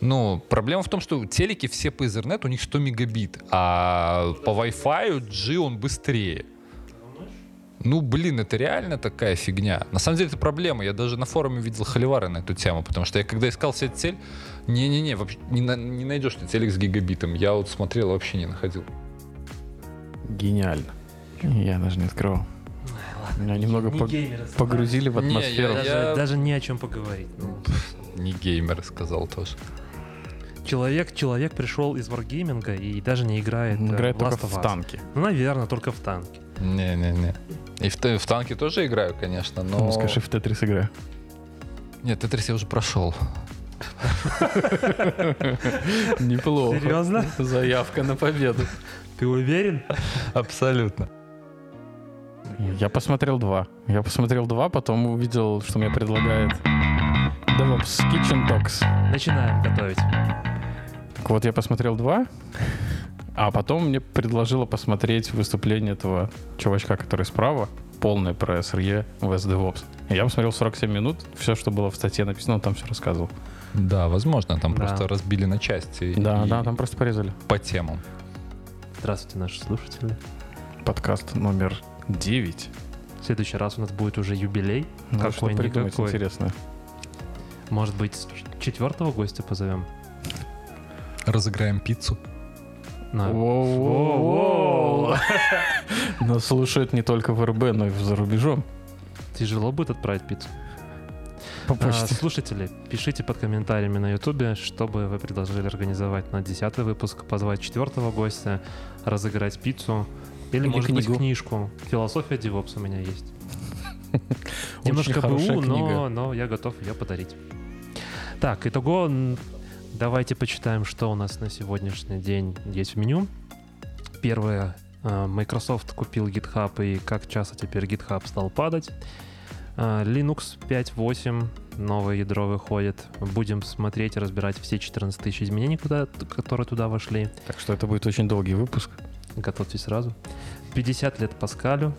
Ну, проблема в том, что телеки все по Ethernet, у них 100 мегабит, а по Wi-Fi G он быстрее. Ну, блин, это реально такая фигня. На самом деле это проблема. Я даже на форуме видел холивары на эту тему, потому что я когда искал себе цель, не-не-не, вообще не, на- не найдешь ты телек с гигабитом. Я вот смотрел, вообще не находил. Гениально. Я даже не открывал. Меня немного Не пог- геймеры, погрузили в Не, я- атмосферу. Даже, Я- даже не о чем поговорить. Ну, Не геймер сказал тоже. Человек, человек пришел из варгейминга и даже не играет, Он э, играет только Last of в танки. Ну, наверное, только в танке. Не-не-не. И в, в танке тоже играю, конечно, но... Ну, скажи, в Тетрис играю. Нет, Тетрис я уже прошел. Неплохо. Серьезно? Заявка на победу. Ты уверен? Абсолютно. Я посмотрел два. Я посмотрел два, потом увидел, что мне предлагает DevOps Kitchen Talks. Начинаем готовить. Так вот, я посмотрел два, а потом мне предложило посмотреть выступление этого чувачка, который справа, полное про SRE в SDevOps. И Я посмотрел 47 минут, все, что было в статье написано, он там все рассказывал. Да, возможно, там Да. просто разбили на части. Да, и да, там просто порезали. по темам. Здравствуйте, наши слушатели. Подкаст номер 9. В следующий раз у нас будет уже юбилей. Ну, что придумать Какой-никакой. интересное. Может быть, четвертого гостя позовем? Разыграем пиццу. Нас слушают не только в РБ, но и за рубежом. Тяжело будет отправить пиццу. По А, слушатели, пишите под комментариями на ютубе, чтобы вы предложили организовать на десятый выпуск, позвать четвертого гостя, разыграть пиццу или, Или может быть, книгу. книжку. Философия Девопс у меня есть. Немножко БУ, но, но я готов ее подарить. Так, итого, давайте почитаем, что у нас на сегодняшний день есть в меню. Первое, э, Microsoft купил GitHub и как часто теперь GitHub стал падать. Э, Linux 5.8, новое ядро выходит. Будем смотреть и разбирать все 14 тысяч изменений, куда, которые туда вошли. Так что это будет очень долгий выпуск. Готовьтесь сразу. 50 лет Паскалю.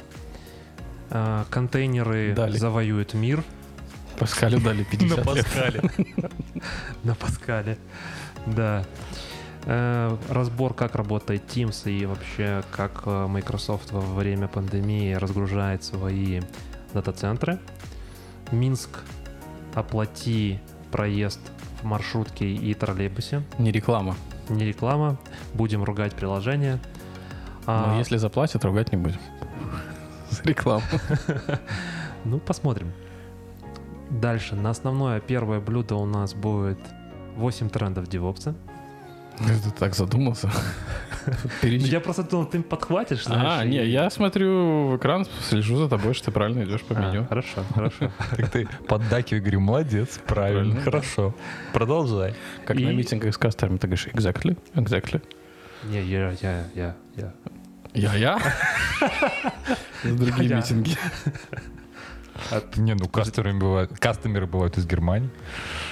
Э, Контейнеры Дали. завоюют мир. Паскалю дали 50 лет. На Паскале. Да. Э, Разбор, как работает Teams и вообще, как э, Microsoft во время пандемии разгружает свои дата-центры. Минск, оплати проезд в маршрутке и троллейбусе. Не реклама. Не реклама. Будем ругать приложение. А, Но если заплатят, ругать не будем. За рекламу. Ну, посмотрим. Дальше. На основное первое блюдо у нас будет 8 трендов девопса. Ты так задумался. Я просто думал, ты подхватишь, знаешь. А, не, я смотрю в экран, слежу за тобой, что ты правильно идешь по А, меню. хорошо, хорошо. Так ты поддакивай, говорю, молодец, правильно, хорошо. Продолжай. Как на митингах с кастерами, ты говоришь, exactly, exactly. Не, я, я, я, я. Я-я? Другие Я. митинги. Не, ну кастомеры бывают, кастомеры бывают из Германии.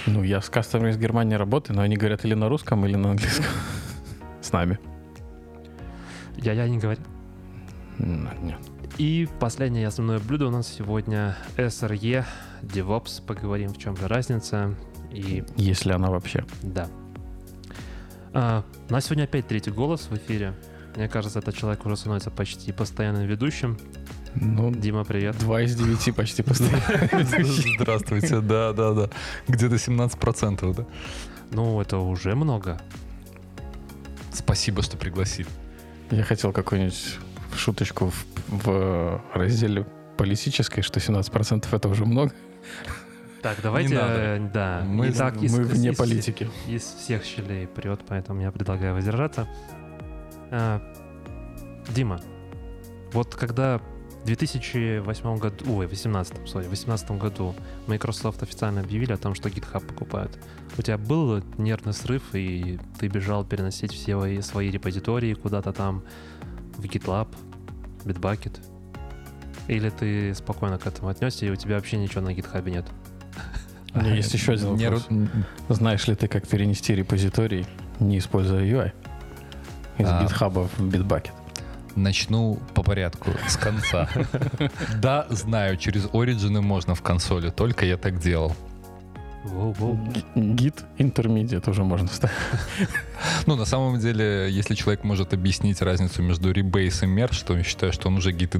Ну, я с кастерами из Германии работаю, но они говорят или на русском, или на английском. С нами. Я, я не говорю. Нет. И последнее основное блюдо у нас сегодня SRE, DevOps. Поговорим, в чем же разница. И Если она вообще. да. А, у нас сегодня опять третий голос в эфире. Мне кажется, этот человек уже становится почти постоянным ведущим. Ну, Дима, привет. два из девяти почти постоянно. Здравствуйте, да, да, да. Где-то 17%, да? Ну, это уже много. Спасибо, что пригласили. Я хотел какую-нибудь шуточку в, в разделе политической, что 17% это уже много. Так, давайте, надо. э, да. Мы- Итак, из- Мы вне из- политики. Из всех щелей прет, поэтому я предлагаю воздержаться. А, Дима, вот когда в 2008 году, ой, 18, sorry, в 2018 году Microsoft официально объявили о том, что GitHub покупают, у тебя был нервный срыв, и ты бежал переносить все свои, репозитории куда-то там в GitLab, Bitbucket? Или ты спокойно к этому отнесся, и у тебя вообще ничего на GitHub нет? У меня есть еще один вопрос. Знаешь ли ты, как перенести репозиторий, не используя UI? Из А. GitHub в Bitbucket. Начну по порядку, с конца. Да, знаю, через Origin можно в консоли, только я так делал. Гид интермедиат уже можно ставить. Ну, на самом деле, если человек может объяснить разницу между Rebase и Merge, то я считаю, что он уже гид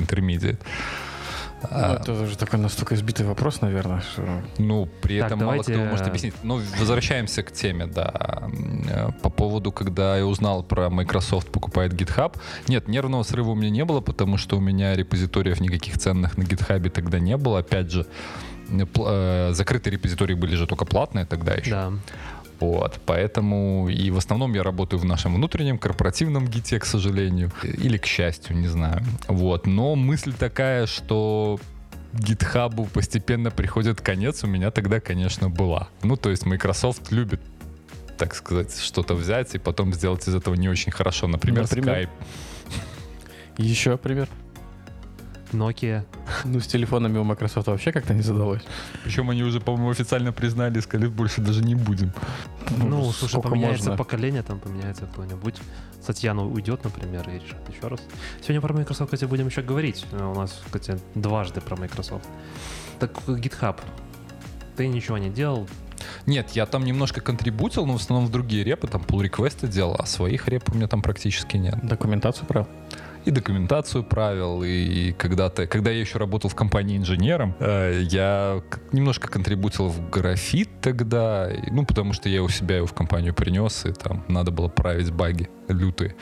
интермедиат. Ну, А, это уже такой настолько избитый вопрос, наверное, что... Ну, при Так, этом мало давайте, кто может э, объяснить. Ну, возвращаемся к теме, да. Э, По поводу, когда я узнал про Microsoft покупает GitHub. Нет, нервного срыва у меня не было, потому что у меня репозиториев никаких ценных на GitHub тогда не было. Опять же, э, закрытые репозитории были же только платные тогда еще. Да. Вот, поэтому и в основном я работаю в нашем внутреннем корпоративном гите, к сожалению, или к счастью, не знаю. Вот, но мысль такая, что гитхабу постепенно приходит конец, у меня тогда, конечно, была. Ну, то есть Microsoft любит так сказать, что-то взять и потом сделать из этого не очень хорошо. Например, Например? Skype. Еще пример. Nokia. Ну, с телефонами у Microsoft вообще как-то не задалось. Причем они уже, по-моему, официально признали сказали, больше даже не будем. Ну, слушай, сколько поменяется можно? поколение, там поменяется кто-нибудь. Татьяна уйдет, например, и решит еще раз. Сегодня про Microsoft, кстати, будем еще говорить. У нас, кстати, дважды про Microsoft. Так, GitHub. Ты ничего не делал. Нет, я там немножко контрибутил, но в основном в другие репы, там pull реквесты делал, а своих реп у меня там практически нет. Документацию брал. И документацию правил, и когда-то, когда я еще работал в компании инженером, э, я немножко контрибутил в графит тогда, ну, потому что я у себя его в компанию принес, и там надо было править баги лютые,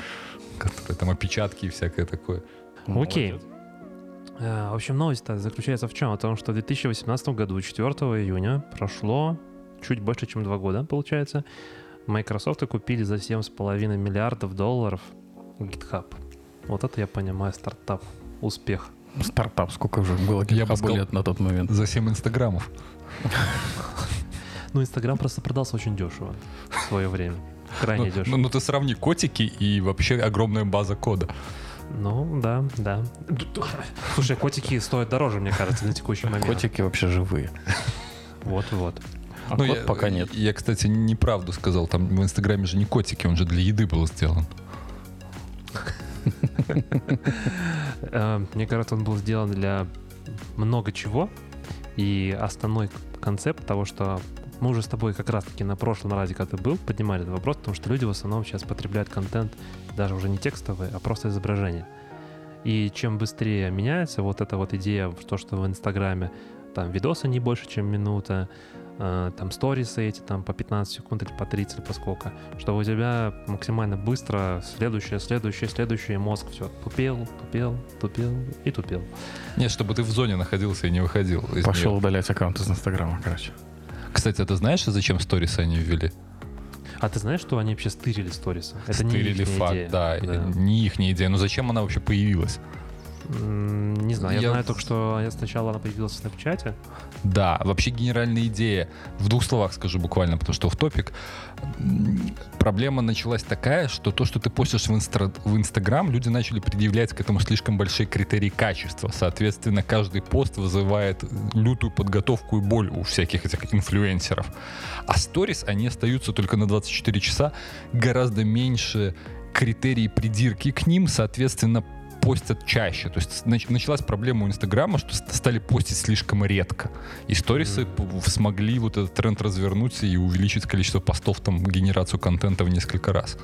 которые там опечатки и всякое такое. Окей. Молодец. Э, В общем, новость-то заключается в чем? О том, что в 2018 году, 4 июня, прошло чуть больше, чем два года, получается, Microsoft купили за 7,5 миллиардов долларов GitHub. Вот это я понимаю стартап. Успех. Стартап, сколько уже было Я бы сказал- лет на тот момент. За 7 инстаграмов. Ну, Инстаграм просто продался очень дешево в свое время. Крайне Ну, дешево. ну, ну, ты сравни котики и вообще огромная база кода. Ну, да, да. Слушай, котики стоят дороже, мне кажется, на текущий момент. Котики вообще живые. Вот-вот. А Ну, кот я, пока нет. Я, кстати, неправду сказал. Там в Инстаграме же не котики, он же для еды был сделан. Э, Мне кажется, он был сделан для много чего. И основной концепт того, что мы уже с тобой как раз-таки на прошлом разе, когда ты был, поднимали этот вопрос, потому что люди в основном сейчас потребляют контент даже уже не текстовый, а просто изображение. И чем быстрее меняется вот эта вот идея, то, что в Инстаграме там видосы не больше, чем минута, э, там сторисы эти там по 15 секунд или по 30 или по сколько, что у тебя максимально быстро следующее, следующее, следующее, мозг все тупел, тупел, тупел и тупел. Нет, чтобы ты в зоне находился и не выходил. из Пошел неё. удалять аккаунт из Инстаграма, короче. Кстати, ты знаешь, зачем сторисы они ввели? А ты знаешь, что они вообще стырили сторисы? Это не Стырили ихняя факт, идея. да, не их идея. Но зачем она вообще появилась? Не знаю, я, Я- знаю только, что я сначала она появилась в Снапчате. Да, вообще генеральная идея, в двух словах скажу буквально, потому что в топик. Проблема началась такая, что то, что ты постишь в, инстра- в Инстаграм, люди начали предъявлять к этому слишком большие критерии качества. Соответственно, каждый пост вызывает лютую подготовку и боль у всяких этих инфлюенсеров. А сторис, они остаются только на 24 часа, гораздо меньше критерий придирки к ним, соответственно, постят чаще. То есть нач- началась проблема у Инстаграма, что ст- стали постить слишком редко. И сторисы п- смогли вот этот тренд развернуть и увеличить количество постов, там, генерацию контента в несколько раз.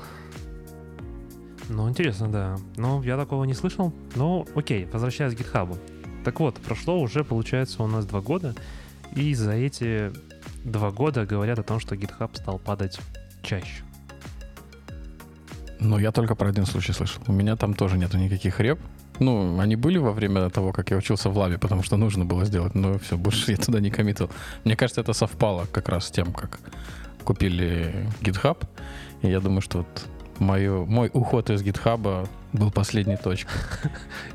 Ну, интересно, да. Ну, я такого не слышал. Ну, окей, возвращаясь к GitHub. Так вот, прошло уже, получается, у нас два года. И за эти два года говорят о том, что GitHub стал падать чаще. Но я только про один случай слышал. У меня там тоже нету никаких реп. Ну, они были во время того, как я учился в лабе, потому что нужно было сделать, но все, больше я туда не коммитил. Мне кажется, это совпало как раз с тем, как купили GitHub. И я думаю, что вот мою, мой уход из GitHub был последней точкой.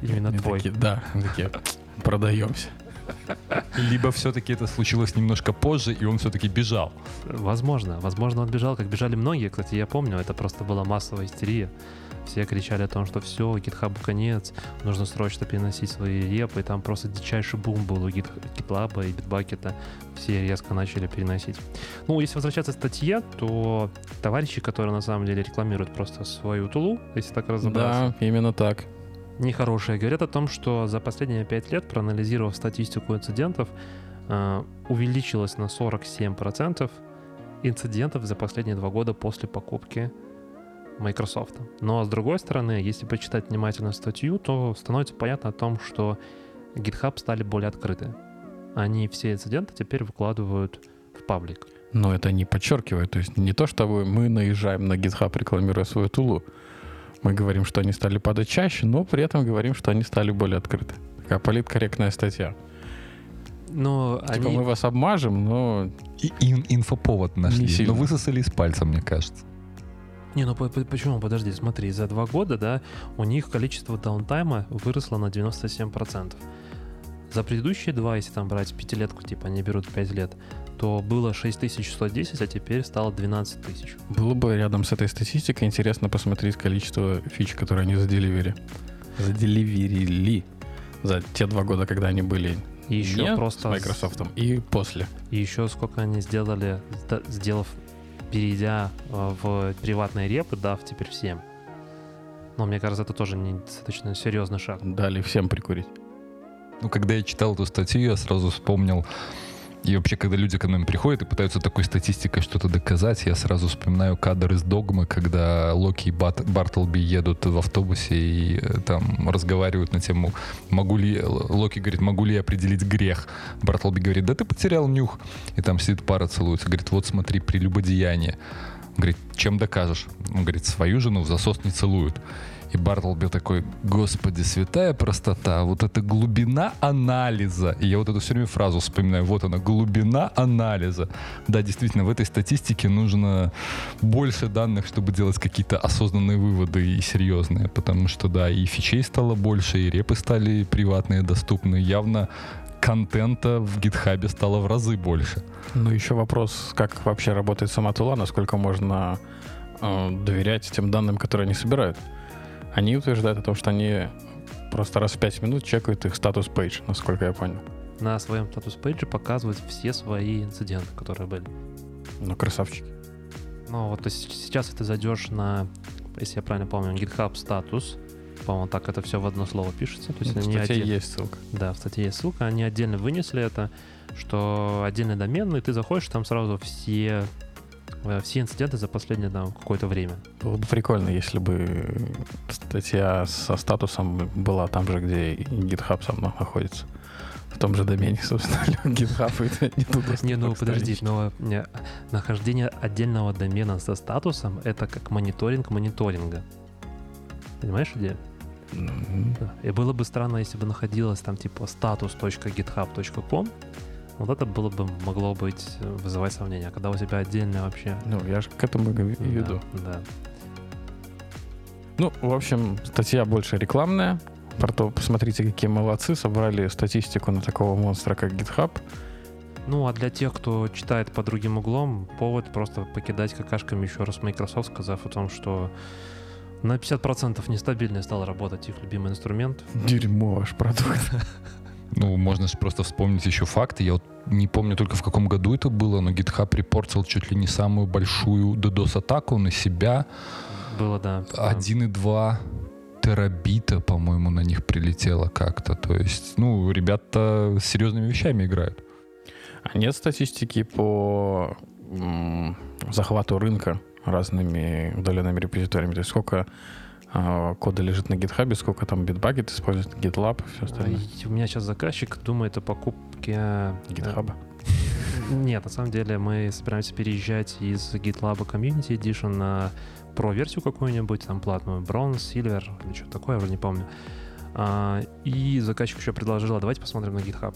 Именно твой. да, такие, продаемся. Либо все-таки это случилось немножко позже, и он все-таки бежал. Возможно. Возможно, он бежал, как бежали многие. Кстати, я помню, это просто была массовая истерия. Все кричали о том, что все, GitHub конец, нужно срочно переносить свои репы. И там просто дичайший бум был у GitLab и Bitbucket. Все резко начали переносить. Ну, если возвращаться к статье, то товарищи, которые на самом деле рекламируют просто свою тулу, если так разобраться, Да, именно так. Нехорошие, говорят о том, что за последние пять лет, проанализировав статистику инцидентов, э, увеличилось на 47% инцидентов за последние два года после покупки Microsoft. Но с другой стороны, если почитать внимательно статью, то становится понятно о том, что GitHub стали более открыты. Они все инциденты теперь выкладывают в паблик. Но это не подчеркивает. То есть не то, что мы наезжаем на GitHub, рекламируя свою тулу. Мы говорим, что они стали падать чаще, но при этом говорим, что они стали более открыты. Такая политкорректная статья. Но Типа они... мы вас обмажем, но И ин- инфоповод нашли. Но высосали из пальца, мне кажется. Не, ну по- по- почему? Подожди, смотри, за два года, да, у них количество даунтайма выросло на 97%. За предыдущие два, если там брать пятилетку, типа они берут 5 лет, то было 6110, а теперь стало 12 тысяч. было бы рядом с этой статистикой интересно посмотреть количество фич, которые они заделивери. Заделиверили за те два года, когда они были И еще не просто... с Microsoft и после. И еще сколько они сделали, сделав, перейдя э, в приватные репы, дав теперь всем. Но мне кажется, это тоже не достаточно серьезный шаг. Дали всем прикурить. Ну, когда я читал эту статью, я сразу вспомнил... И вообще, когда люди ко нам приходят и пытаются такой статистикой что-то доказать, я сразу вспоминаю кадр из «Догмы», когда Локи и Бат- Бартлби едут в автобусе и э, там разговаривают на тему, могу ли... Локи говорит, могу ли я определить грех? Бартлби говорит, да ты потерял нюх. И там сидит пара, целуется. Говорит, вот смотри, прелюбодеяние. Говорит, чем докажешь? Он говорит, свою жену в засос не целуют. И Бартлби такой, господи, святая простота, вот эта глубина анализа. И я вот эту все время фразу вспоминаю, вот она, глубина анализа. Да, действительно, в этой статистике нужно больше данных, чтобы делать какие-то осознанные выводы и серьезные. Потому что, да, и фичей стало больше, и репы стали приватные, доступны. Явно контента в гитхабе стало в разы больше. Ну, еще вопрос, как вообще работает сама тула, насколько можно э, доверять тем данным, которые они собирают. Они утверждают о том, что они просто раз в 5 минут чекают их статус пейдж, насколько я понял. На своем статус-пейдже показывают все свои инциденты, которые были. Ну, красавчики. Ну, вот то есть сейчас ты зайдешь на, если я правильно помню, GitHub статус, по-моему, так это все в одно слово пишется. То есть Ну, В статье отдель- есть ссылка. Да, в статье есть ссылка, они отдельно вынесли это, что отдельный домен, и ты заходишь, там сразу все, все инциденты за последнее там, какое-то время. Было бы прикольно, если бы статья со статусом была там же, где GitHub сам находится. В том же домене, собственно, GitHub и не туда. Не, ну подожди, но не, нахождение отдельного домена со статусом это как мониторинг мониторинга. Понимаешь идею? И было бы странно, если бы находилось там типа status.github.com, вот это было бы могло быть э, вызывать сомнения. Когда у тебя отдельно вообще. Ну, я же к этому и веду. Да, да. Ну, в общем, статья больше рекламная. Про то, посмотрите, какие молодцы, собрали статистику на такого монстра, как GitHub. Ну, а для тех, кто читает по другим углом, повод просто покидать какашками еще раз Microsoft, сказав о том, что на 50% нестабильнее стал работать их любимый инструмент. Дерьмо ваш продукт. Ну, можно же просто вспомнить еще факты. Я вот не помню только в каком году это было, но GitHub репортил чуть ли не самую большую DDoS-атаку на себя. Было, да. да. 1,2 терабита, по-моему, на них прилетело как-то. То есть, ну, ребята с серьезными вещами играют. А нет статистики по м, захвату рынка разными удаленными репозиториями? То есть сколько кода лежит на GitHub, сколько там Bitbucket использует, GitLab и все остальное? У меня сейчас заказчик думает о покупке... э, GitHub. Нет, на самом деле мы собираемся переезжать из GitLab Community Edition на Pro-версию какую-нибудь, там платную, Bronze, Silver или что-то такое, я вроде не помню. А, и заказчик еще предложил, а давайте посмотрим на GitHub.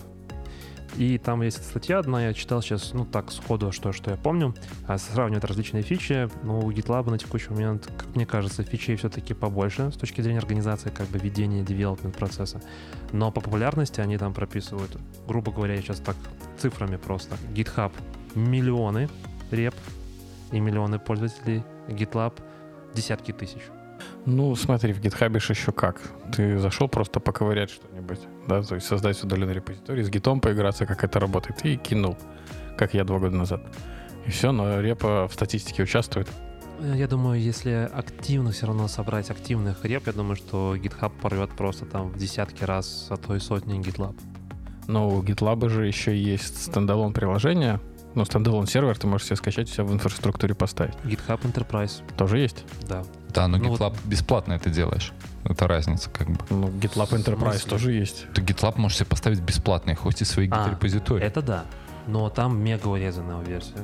И там есть статья одна, я читал сейчас, ну так, сходу, что, что я помню, а, сравнивают различные фичи. Ну, у GitLab на текущий момент, как мне кажется, фичей все-таки побольше с точки зрения организации, как бы ведения девелопмент процесса. Но по популярности они там прописывают, грубо говоря, я сейчас так цифрами просто. GitHub миллионы реп и миллионы пользователей. GitLab десятки тысяч. Ну, смотри, в GitHub еще как. Ты зашел просто поковырять что-нибудь, да, то есть создать удаленный репозиторий, с гитом поиграться, как это работает, и кинул, как я два года назад. И все, но репа в статистике участвует. Э, Я думаю, если активно все равно собрать активных реп, я думаю, что GitHub порвет просто там в десятки раз, а то и сотни GitLab. Но у GitLab же еще есть standalone приложение. Ну, standalone сервер ты можешь себе скачать, у себя в инфраструктуре поставить. GitHub Enterprise, Тоже есть? да. Да, но Ну вот- GitLab бесплатно это делаешь. Это разница как бы. Ну, GitLab Enterprise тоже есть. Ты GitLab можешь себе поставить бесплатно и хостить свои А, git-репозитории. Это да. Но там мега урезанная версия.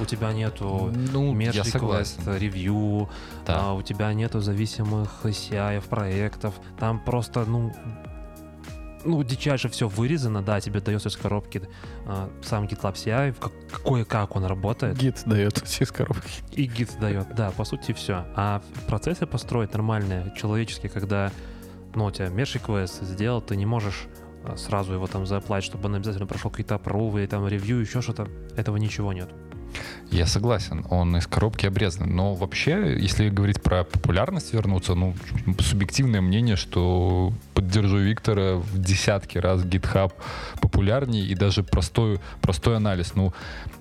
У тебя нету Ну, request, ревью, Да. а, у тебя нету зависимых CI проектов. Там просто, ну, ну, дичайше все вырезано, да, тебе дается из коробки а, сам GitLab CI, как, какой как он работает, Гит дает из коробки. и Git дает, да, по сути все. А процессы построить нормальные, человеческие, когда, ну, у тебя request сделал, ты не можешь а, сразу его там заплатить, чтобы он обязательно прошел какие-то апрувы, там ревью, еще что-то. Этого ничего нет. Я согласен, он из коробки обрезан. Но вообще, если говорить про популярность вернуться, ну, субъективное мнение, что поддержу Виктора в десятки раз GitHub популярнее и даже простой, простой анализ. Ну,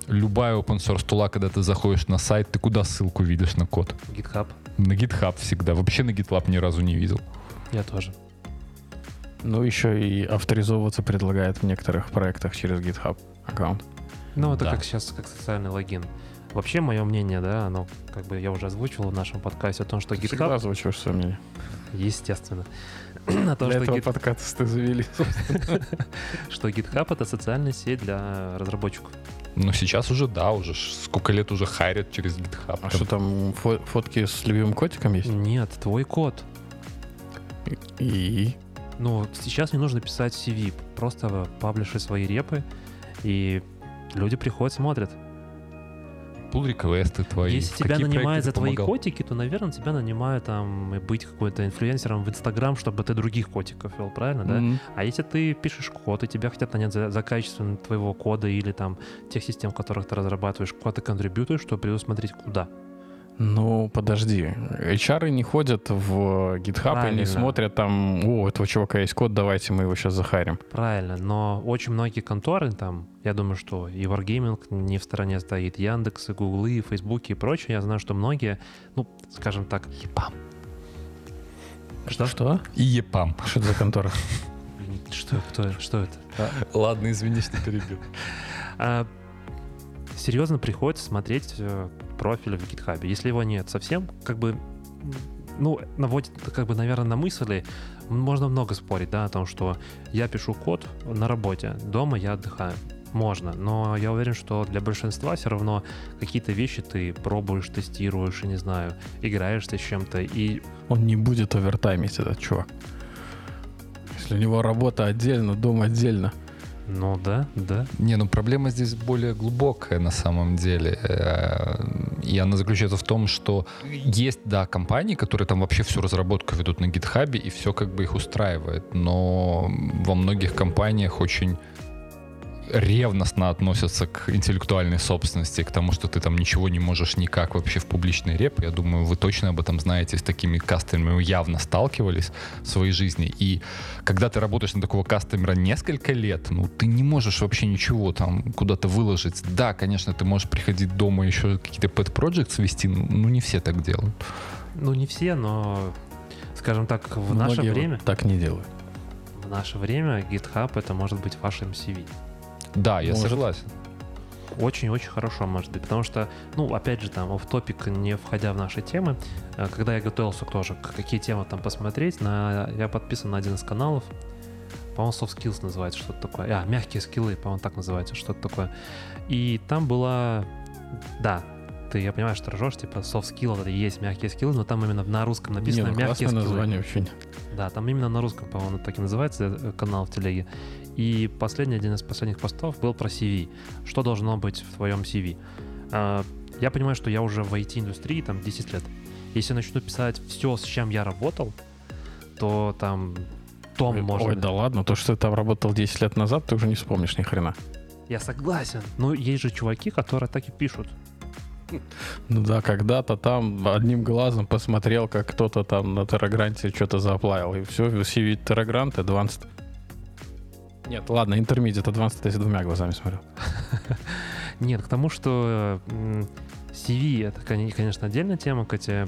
любая open source тула, когда ты заходишь на сайт, ты куда ссылку видишь на код? GitHub, На GitHub всегда. Вообще на GitLab ни разу не видел. я тоже. Ну, еще и авторизовываться предлагает в некоторых проектах через GitHub аккаунт. Ну, это Да. как сейчас, как социальный логин. Вообще, мое мнение, да, оно, как бы я уже озвучивал в нашем подкасте о том, что Ты всегда GitHub, озвучиваешь свое мнение. естественно, о том, Для что, этого Git- подкаста завели. что GitHub это социальная сеть для разработчиков. Но сейчас уже, да, уже сколько лет уже хайрят через GitHub. А Там что там, фо- фотки с любимым котиком есть? Нет, твой код. И... Ну, сейчас не нужно писать CV, просто паблиши свои репы, и люди приходят, смотрят. pull реквесты твои. Если в тебя нанимают за твои помогал? котики, то, наверное, тебя нанимают там быть какой-то инфлюенсером в Инстаграм, чтобы ты других котиков вел, правильно, да? М. А если ты пишешь код, и тебя хотят нанять за, за качество твоего кода или там тех систем, в которых ты разрабатываешь, куда ты контрибьютуешь, то предусмотреть куда. Ну, подожди. HR не ходят в GitHub и Правильно. не смотрят там, о, у этого чувака есть код, давайте мы его сейчас захарим. Правильно, но очень многие конторы там, я думаю, что и Wargaming не в стороне стоит, Яндекс, и Гуглы, и Фейсбуки и прочее, я знаю, что многие, ну, скажем так... Епам. Что? Что? И ЕПАМ. Что это за контора? Что, кто, что это? Ладно, извини, что перебил. А, серьезно приходится смотреть профиль в GitHub. Если его нет совсем, как бы, ну, наводит, как бы, наверное, на мысли, можно много спорить, да, о том, что я пишу код на работе, дома я отдыхаю. Можно, но я уверен, что для большинства все равно какие-то вещи ты пробуешь, тестируешь, и не знаю, играешься с чем-то, и Он не будет овертаймить, этот чувак. Если у него работа отдельно, дом отдельно. Ну да, да, Не, ну проблема здесь более глубокая на самом деле. Э, И она заключается в том, что есть, да, компании, которые там вообще всю разработку ведут на гитхабе, и все как бы их устраивает. Но во многих компаниях очень ревностно относятся к интеллектуальной собственности, к тому, что ты там ничего не можешь никак вообще в публичный реп. Я думаю, вы точно об этом знаете, с такими кастомерами явно сталкивались в своей жизни. И когда ты работаешь на такого кастомера несколько лет, ну, ты не можешь вообще ничего там куда-то выложить. Да, конечно, ты можешь приходить дома еще какие-то pet projects вести, ну, не все так делают. ну не все, но, скажем так, в наше Многие вот время, так не делают. в наше время GitHub это может быть вашим CV. Да, я Может. согласен. Очень-очень хорошо может быть, потому что, ну, опять же, там, в топик, не входя в наши темы, э, когда я готовился тоже, какие темы там посмотреть, на, я подписан на один из каналов, по-моему, Soft Skills называется, что-то такое. А, мягкие скиллы, по-моему, так называется, что-то такое. И там была, да, ты, я понимаю, что ржешь, типа, soft skill, это есть мягкие скиллы, но там именно на русском написано Не, ну, мягкие скиллы. название очень. Да, там именно на русском, по-моему, так и называется э, канал в телеге. И последний, один из последних постов был про CV. Что должно быть в твоем CV? А, Я понимаю, что я уже в IT-индустрии там 10 лет. Если начну писать все, с чем я работал, то там том можно... Ой, да ладно, то, что ты там работал 10 лет назад, ты уже не вспомнишь ни хрена. Я согласен. Но есть же чуваки, которые так и пишут. Ну да, когда-то там одним глазом посмотрел, как кто-то там на Террагранте что-то зааплавил. И все, CV Террагрант, Advanced. Нет, ладно, Intermediate Advanced я с двумя глазами смотрел. Нет, к тому, что CV это, конечно, отдельная тема, Катя.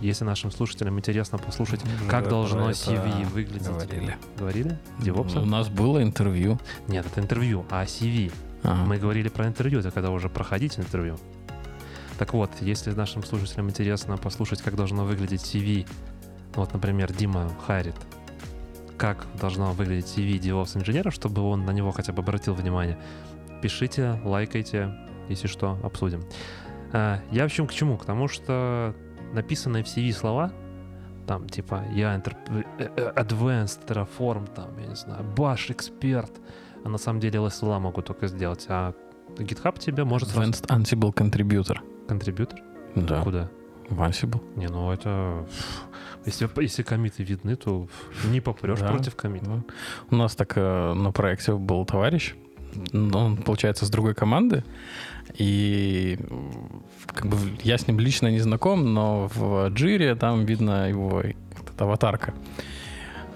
Если нашим слушателям интересно послушать, Уже как должно CV выглядеть. говорили. Говорили? DevOps? У нас было интервью. Нет, это интервью, а CV. А, Мы говорили про интервью, это когда уже проходить интервью. Так вот, если нашим слушателям интересно послушать, как должно выглядеть CV, ну вот, например, Дима хайрит, как должно выглядеть CV DevOps инженера, чтобы он на него хотя бы обратил внимание, пишите, лайкайте, если что, обсудим. А, Я в общем к чему? К тому, что написанные в CV слова, там типа я э, э, advanced Terraform, там, я не знаю, Bash эксперт, а на самом деле LSLA могут только сделать, а GitHub тебе может сразу... Advanced Ansible Contributor. Контрибьютор? Да, Куда? в Ansible. Не, ну это... Если, если комиты видны, то не попрешь Да. против комита. У нас так э, на проекте был товарищ, он, получается, с другой команды, и как бы я с ним лично не знаком, но в Джире там видно его этот, аватарка.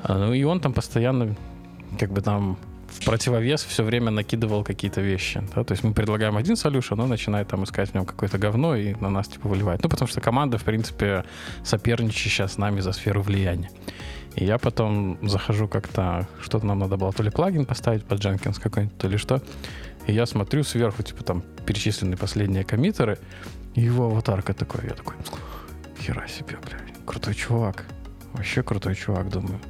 А, Ну и он там постоянно как бы там в противовес все время накидывал какие-то вещи. да, То есть мы предлагаем один solution, он начинает там искать в нем какое-то говно и на нас типа выливает. Ну, потому что команда, в принципе, соперничает сейчас с нами за сферу влияния. И я потом захожу как-то, что-то нам надо было, то ли плагин поставить под Jenkins какой-нибудь, то ли что. И я смотрю сверху, типа там перечислены последние коммитеры, и его аватарка такой. Я такой, хера себе, блядь, крутой чувак. Вообще крутой чувак, думаю.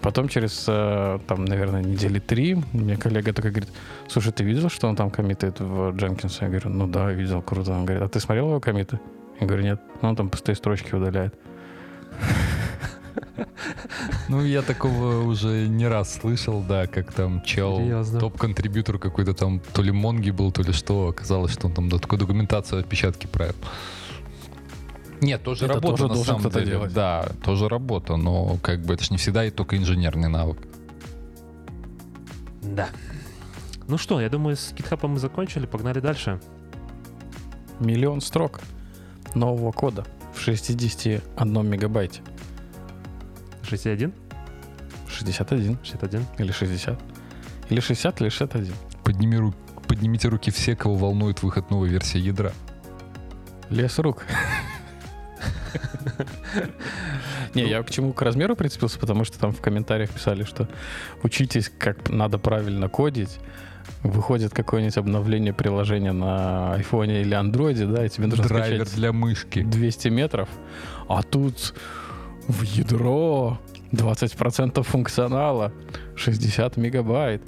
Потом через, э, там, наверное, недели три мне коллега такой говорит, слушай, ты видел, что он там коммитает в Jenkins? Я говорю, ну да, видел, круто. Он говорит, а ты смотрел его коммиты? Я говорю, нет. Ну, он там пустые строчки удаляет. Ну, я такого уже не раз слышал, да, как там чел, топ-контрибьютор какой-то там, то ли Монги был, то ли что, оказалось, что он там да, такую документацию отпечатки правил. Нет, тоже Это работа тоже на должен самом деле. делать. Да, тоже работа, но как бы это же не всегда и только инженерный навык. Да. Ну что, я думаю, с GitHub мы закончили, погнали дальше. Миллион строк нового кода в 61 мегабайте. 61? 61 61? или 60. Или 60, или 61. Подними ру- Поднимите руки все, кого волнует выход новой версии ядра. Лес рук. Не, Ну. я к чему к размеру прицепился, потому что там в комментариях писали, что учитесь, как надо правильно кодить. Выходит какое-нибудь обновление приложения на айфоне или андроиде, да, и тебе нужно Драйвер для мышки. 200 метров, а тут в ядро 20% функционала, 60 мегабайт,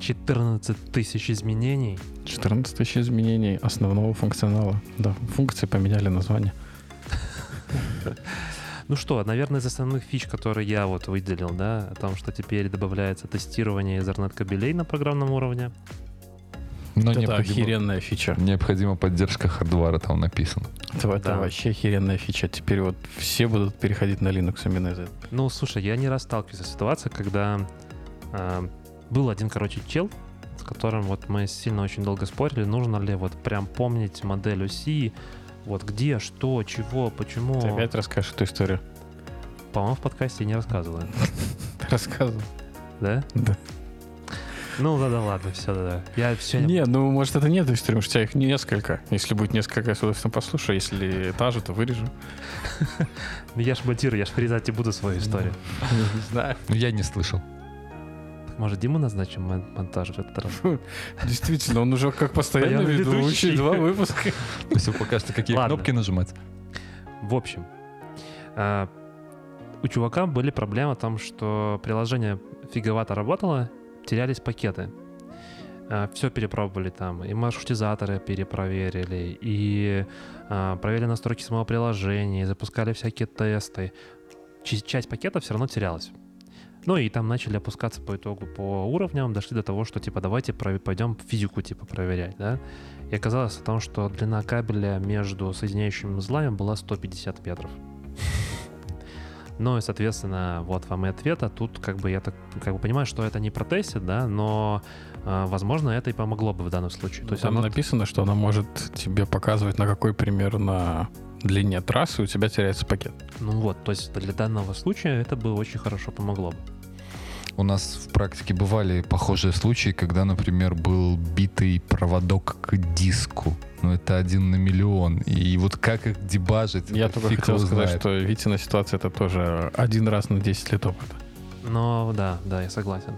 14 тысяч изменений. 14 тысяч изменений основного функционала. Да, функции поменяли название. Ну что, наверное, из основных фич, которые я вот выделил, да, о том, что теперь добавляется тестирование Ethernet кабелей на программном уровне. Но это охеренная фича. необходима поддержка хардвара, там написано. Это, это Да. вообще охеренная фича. Теперь вот все будут переходить на Linux именно из-за этого. Ну, слушай, я не раз сталкивался с ситуацией, когда а, был один, короче, чел, с которым вот мы сильно очень долго спорили, нужно ли вот прям помнить модель оси, вот где, что, чего, почему. Ты опять расскажешь эту историю? По-моему, в подкасте не рассказывал. Ты рассказывал. Да? Да. Ну, да, да, ладно, все, да, да. Я все Не, ну, может, это нет истории, может, у тебя их несколько. Если будет несколько, я с удовольствием послушаю. Если та же, то вырежу. Ну, я ж монтирую, я ж вырезать не буду свою историю. Не знаю. Ну, Я не слышал. Может, Диму назначим мон- монтаж в этот раз? Действительно, он уже как постоянно ведущий. Два выпуска. Пусть вы покажете, какие Ладно. кнопки нажимать. В общем, а, у чувака были проблемы о том, что приложение фиговато работало, терялись пакеты. все перепробовали там, и маршрутизаторы перепроверили, и а, проверили настройки самого приложения, и запускали всякие тесты. Часть пакетов все равно терялась. Ну и там начали опускаться по итогу по уровням, дошли до того, что типа давайте пойдем физику типа проверять, да. И оказалось о том, что длина кабеля между соединяющими узлами была 150 метров. Ну и, соответственно, вот вам и ответ, а тут как бы я так как бы понимаю, что это не протестит, да, но, а, возможно, это и помогло бы в данном случае. То есть Там оно- написано, что она может тебе показывать, на какой примерно длине трассы у тебя теряется пакет. ну вот, то есть для данного случая это бы очень хорошо помогло бы. У нас в практике бывали похожие случаи, когда, например, был битый проводок к диску. Ну, это один на миллион. И вот как их дебажить, Я только хотел сказать, знает. что Витина ситуация это тоже один раз на 10 лет опыта. Но да, да, я согласен.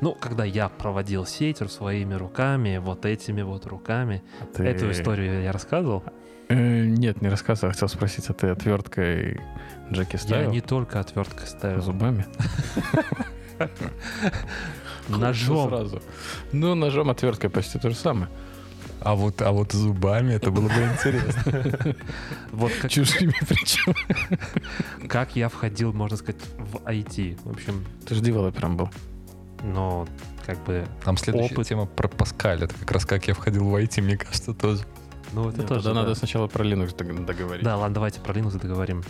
Ну, когда я проводил сетер своими руками, вот этими вот руками, А ты- эту историю я рассказывал. Э, нет, не рассказывал. Хотел спросить, а ты отверткой Джеки Я ставил? не только отверткой ставил, Зубами? ножом. Сразу. Ну, ножом, отверткой почти то же самое. А вот, а вот зубами это было бы интересно. Вот как, Чужими причем. как я входил, можно сказать, в IT. В общем, Ты же девелопером был. но как бы, Там следующая Опыт. тема про Паскаль. Это как раз как я входил в IT, мне кажется, тоже. ну это Нет, тоже. Тогда да. надо сначала про Linux дог- договорить. Да, ладно, давайте про Linux договорим.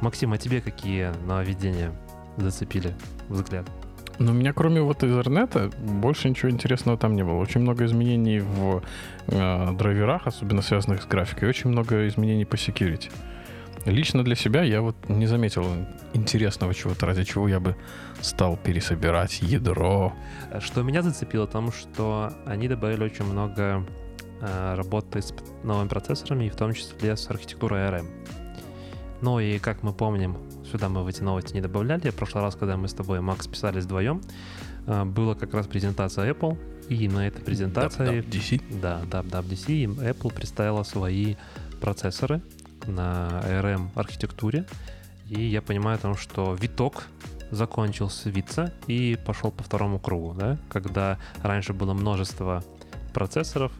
Максим, а тебе какие нововведения зацепили взгляд? Но у меня кроме вот интернета больше ничего интересного там не было. Очень много изменений в э, драйверах, особенно связанных с графикой, и очень много изменений по security. Лично для себя я вот не заметил интересного чего-то, ради чего я бы стал пересобирать ядро. Что меня зацепило, тому, что они добавили очень много э, работы с новыми процессорами, и в том числе с архитектурой ARM. Ну и как мы помним, сюда мы в эти новости не добавляли. В прошлый раз, когда мы с тобой, Макс, писались вдвоем, э, была как раз презентация Apple, и на этой презентации DC. Да, WWDC, и Apple представила свои процессоры на ARM архитектуре. И я понимаю о том, что виток закончился виться и пошел по второму кругу, да? Когда раньше было множество процессоров,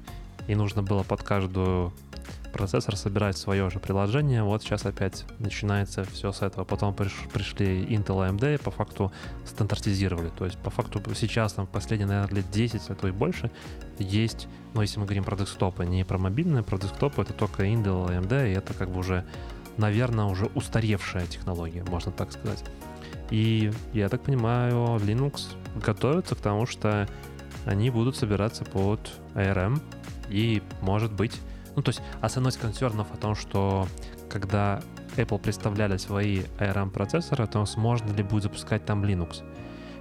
и нужно было под каждую процессор собирать свое же приложение. Вот сейчас опять начинается все с этого. Потом приш- пришли Intel AMD, и по факту стандартизировали. То есть по факту сейчас, там, последние, наверное, лет 10, а то и больше, есть, ну, если мы говорим про десктопы, не про мобильные, про десктопы, это только Intel, AMD, и это как бы уже, наверное, уже устаревшая технология, можно так сказать. И я так понимаю, Linux готовится к тому, что они будут собираться под ARM, и, может быть, ну, то есть основной консернов о том, что когда Apple представляли свои ARM-процессоры, о том, сможно ли будет запускать там Linux.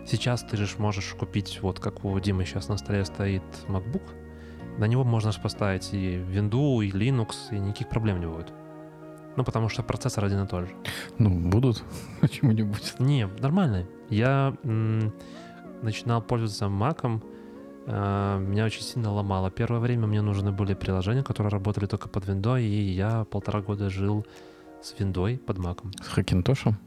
Сейчас ты же можешь купить, вот как у Димы сейчас на столе стоит MacBook, на него можно же поставить и Windows, и Linux, и никаких проблем не будет. Ну, потому что процессор один и тот же. Ну, будут. Почему не будет? Не, нормально. Я м, начинал пользоваться э, меня очень сильно ломало. Первое время мне нужны были приложения, которые работали только под Windows, и я полтора года жил с Windows под Маком. С Хакинтошем?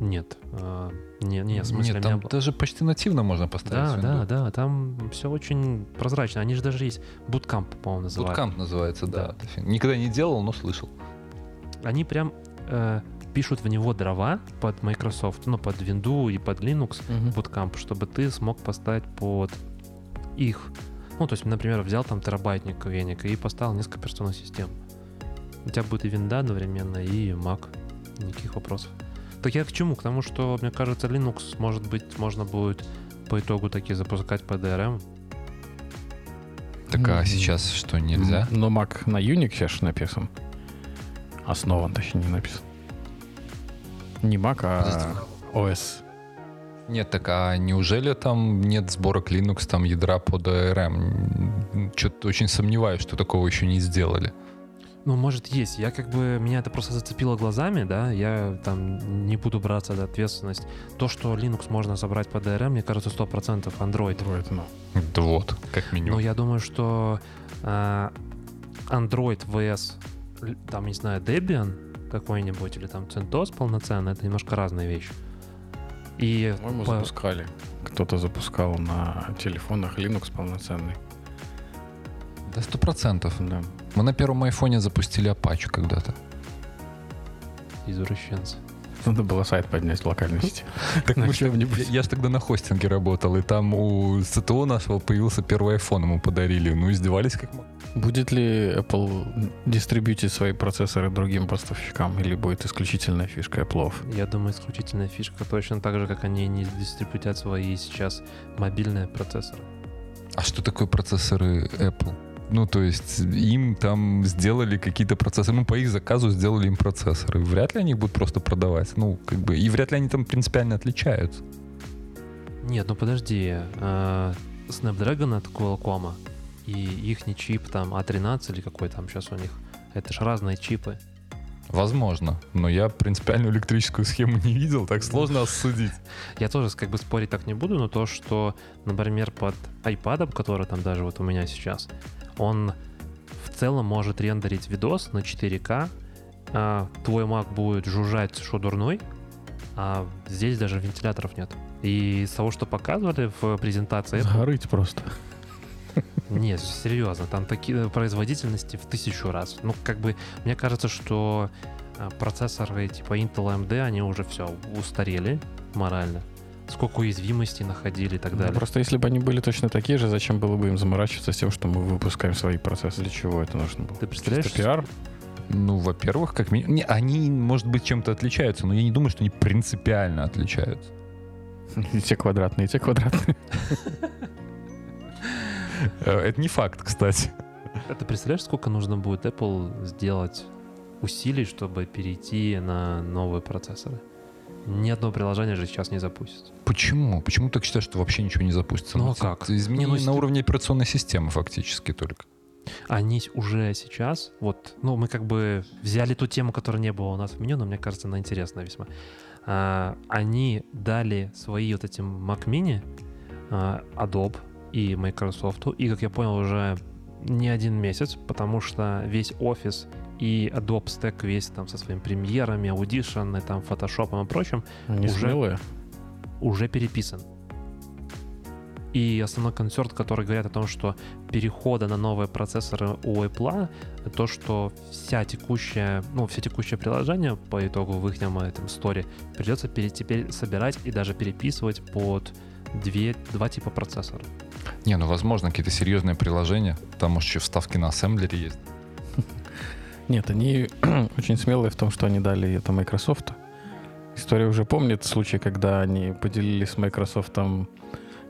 Нет, э, не, не, в смысле, Нет, меня там был- даже почти нативно можно поставить. Да, да, да, там все очень прозрачно. Они же даже есть. Bootcamp, по-моему, называют. Bootcamp называется, да. Да. Никогда не делал, но слышал. Они прям э, пишут в него дрова под Microsoft, ну, под Windows и под Linux, Bootcamp, чтобы ты смог поставить под их. Ну, то есть, например, взял там терабайтник веник и поставил несколько операционных систем. У тебя будет и винда одновременно, и Mac. Никаких вопросов. Так я к чему? К тому, что, мне кажется, Linux, может быть, можно будет по итогу таки запускать по DRM. Так а сейчас что, нельзя? Но Mac на Unix сейчас ж написан. Основан, точнее, не написан. Не Mac, а OS. Нет, так а неужели там нет сборок Linux, там ядра под ARM? Что-то очень сомневаюсь, что такого еще не сделали. Ну, может, есть. Я как бы... Меня это просто зацепило глазами, да. Я там не буду браться за ответственность. То, что Linux можно собрать по DRM, мне кажется, 100% Android. Android, ну. Да вот, как Но минимум. я думаю, что а, Android VS, там, не знаю, Debian какой-нибудь, или там CentOS полноценный, это немножко разные вещи. И По-моему, по- запускали. Кто-то запускал на телефонах Linux полноценный. Да сто процентов. Да. Мы на первом айфоне запустили Apache когда-то. извращенцы. Надо было сайт поднять в локальности. Так На мы я, я ж тогда на хостинге работал, и там у СТО нашего появился первый iPhone, ему подарили. Ну, издевались как могли. Будет ли Apple дистрибьютить свои процессоры другим поставщикам или будет исключительная фишка Apple? Я думаю, исключительная фишка, точно так же, как они не дистрибутят свои сейчас мобильные процессоры. А что такое процессоры Apple? Ну, то есть им там сделали какие-то процессоры, ну, по их заказу сделали им процессоры. Вряд ли они их будут просто продавать. Ну, как бы, и вряд ли они там принципиально отличаются. Нет, ну подожди. э, Snapdragon от Qualcomm и их не чип там А13 или какой там сейчас у них. Это же разные чипы. Возможно. Но я принципиальную электрическую схему не видел, так сложно осудить. Я тоже как бы спорить так не буду, но то, что, например, под iPad, который там даже вот у меня сейчас, он в целом может рендерить видос на 4К, а твой Mac будет жужжать, что дурной, а здесь даже вентиляторов нет. И из того, что показывали в презентации, Сгорыть просто. Нет, серьезно, там такие производительности в тысячу раз. Ну, как бы, мне кажется, что а, процессоры типа Intel AMD, они уже все устарели морально. Сколько уязвимостей находили и так далее. Просто если бы они были точно такие же, зачем было бы им заморачиваться с тем, что мы выпускаем свои процессы? Для чего это нужно было? Ты представляешь, Чисто пиар? Ну, во-первых, как минимум... Не, они, может быть, чем-то отличаются, но я не думаю, что они принципиально отличаются. И те квадратные, и те квадратные. Э, Это не факт, кстати. А Ты представляешь, сколько нужно будет Apple сделать усилий, чтобы перейти на новые процессоры? Ни одно приложение же сейчас не запустится. Почему? Почему ты так считаешь, что вообще ничего не запустится? Ну, а это- как? это Изменения Не, ну, на уровне операционной системы фактически только. Они уже сейчас, вот, ну, мы как бы взяли ту тему, которая не была у нас в меню, но мне кажется, она интересная весьма. А, они дали свои вот эти Mac Mini а, Adobe и Microsoft, и, как я понял, уже не один месяц, потому что весь офис и Adobe Stack весь там со своими премьерами, Audition, и там Photoshop и прочим Они Уже? смелые. уже переписан. И основной концерт, который говорят о том, что перехода на новые процессоры у Apple, то, что вся текущая, ну, все текущее приложение по итогу в их этом сторе придется пере- теперь собирать и даже переписывать под две, два типа процессора. Не, ну, возможно, какие-то серьезные приложения. Там, может, еще вставки на ассемблере есть. Нет, они очень смелые в том, что они дали это Microsoft. История уже помнит случай, когда они поделились с Microsoft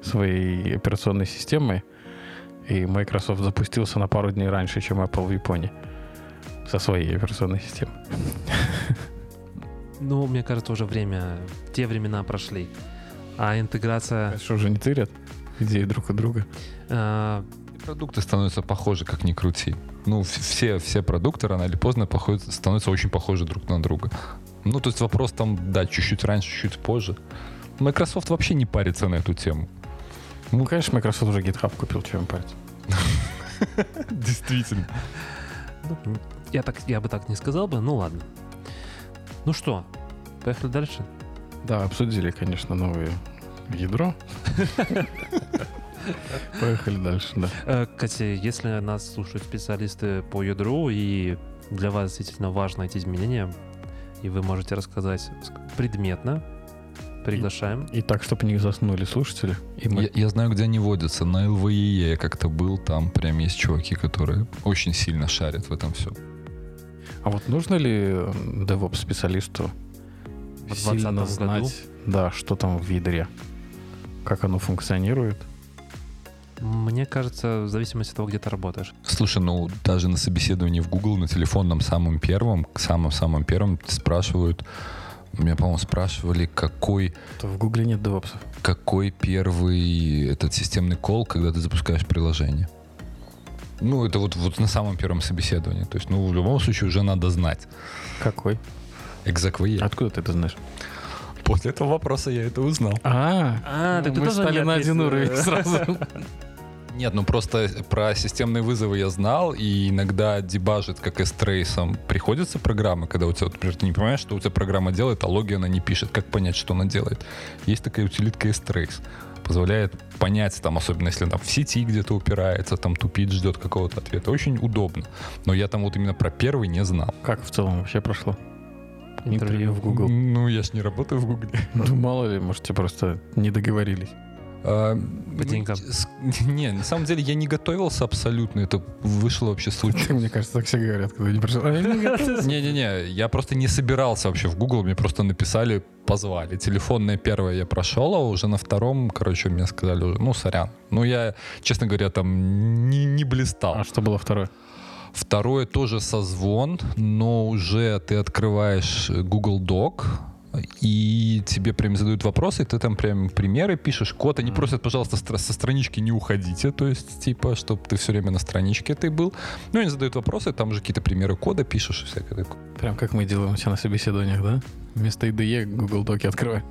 своей операционной системой, и Microsoft запустился на пару дней раньше, чем Apple в Японии со своей операционной системой. Ну, мне кажется, уже время, те времена прошли. А интеграция... Что уже не тырят идеи друг от друга? И продукты становятся похожи, как ни крути. Ну, все, все продукты рано или поздно походят, становятся очень похожи друг на друга. Ну, то есть вопрос там, да, чуть-чуть раньше, чуть позже. Microsoft вообще не парится на эту тему. Ну, конечно, Microsoft уже GitHub купил, чем париться. Действительно. я, так, я бы так не сказал бы, ну ладно. Ну что, поехали дальше? Да, обсудили, конечно, новое ядро. Поехали дальше, да. Э, Кстати, если нас слушают специалисты по ядру, и для вас действительно важно эти изменения, и вы можете рассказать ск- предметно, приглашаем. И так, чтобы не заснули слушатели. И мы Я, я знаю, где они водятся. На LVE я как-то был, там прям есть чуваки, которые очень сильно шарят в этом все. А вот нужно ли DevOps специалисту В сильно 2020 году? знать, да, что там в ядре, как оно функционирует? Мне кажется, в зависимости от того, где ты работаешь. Слушай, ну даже на собеседовании в Google на телефонном самым первом, к самым-самым первым спрашивают, меня, по-моему, спрашивали, какой, То в Гугле нет DevOps. какой первый этот системный кол, когда ты запускаешь приложение. Ну, это вот, вот на самом первом собеседовании. То есть, ну, в любом случае уже надо знать. Какой? Exec Откуда ты это знаешь? После этого вопроса я это узнал. А, А, мы стали на один уровень сразу. Нет, ну просто про системные вызовы я знал, и иногда дебажит, как и с трейсом, приходится программы, когда у тебя, например, ты не понимаешь, что у тебя программа делает, а логи она не пишет. Как понять, что она делает? Есть такая утилитка S-Trace. Позволяет понять, там, особенно если там в сети где-то упирается, там тупит, ждет какого-то ответа. Очень удобно. Но я там вот именно про первый не знал. Как в целом вообще прошло? Интервью в Google. Ну, я ж не работаю в Гугле. Ну, мало ли, может, те просто не договорились. А, По деньгам. с- Не, на самом деле я не готовился абсолютно. Это вышло вообще случайно. Мне кажется, так все говорят, когда не пришел. А не готов. Не-не-не, я просто не собирался вообще в Google, мне просто написали, позвали. Телефонное первое я прошел, а уже на втором, короче, мне сказали, уже, ну, сорян. Ну, я, честно говоря, там не, не блистал. А что было второе? Второе тоже созвон, но уже ты открываешь Google Doc, и тебе прям задают вопросы, и ты там прям примеры пишешь, код, они просят, пожалуйста, со странички не уходите, то есть, типа, чтобы ты все время на страничке ты был. Ну, они задают вопросы, там уже какие-то примеры кода пишешь и всякое такое. Прям как мы делаем все на собеседованиях, да? Вместо IDE Google Доки открывай.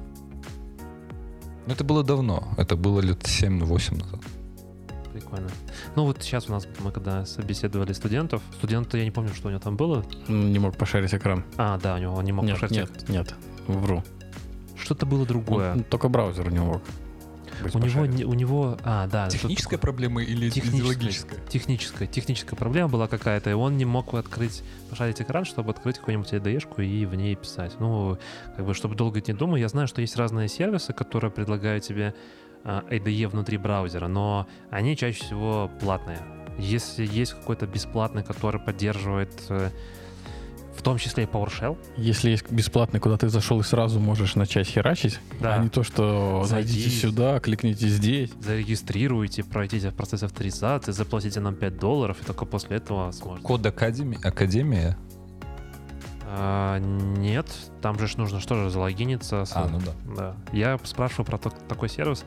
Ну, это было давно, это было лет 7-8 назад. Прикольно. Ну вот сейчас у нас, мы когда собеседовали студентов, студенты, я не помню, что у него там было. Не мог пошарить экран. А, да, у него он не мог Нет, пошарить. нет, нет, вру. Что-то было другое. Он только браузер не мог. быть у него, пошарить. не- у него, а, да. Техническая проблема или Техническая. идеологическая? Техническая, техническая проблема была какая-то, и он не мог открыть, пошарить экран, чтобы открыть какую-нибудь IDE-шку и в ней писать. Ну, как бы, чтобы долго не думать, я знаю, что есть разные сервисы, которые предлагают тебе IDE внутри браузера, но они чаще всего платные. Если есть какой-то бесплатный, который поддерживает э, в том числе и PowerShell, Если есть бесплатный, куда ты зашел и сразу можешь начать херачить, Да. а не то, что зайдите Зайди. сюда, кликните здесь. зарегистрируйте, пройдите процесс авторизации, заплатите нам 5 долларов, и только после этого сможете. Код Академи- Академия? А, нет, там же ж нужно что же, залогиниться. с- А, ну да. Да. Я спрашиваю про тот- такой сервис.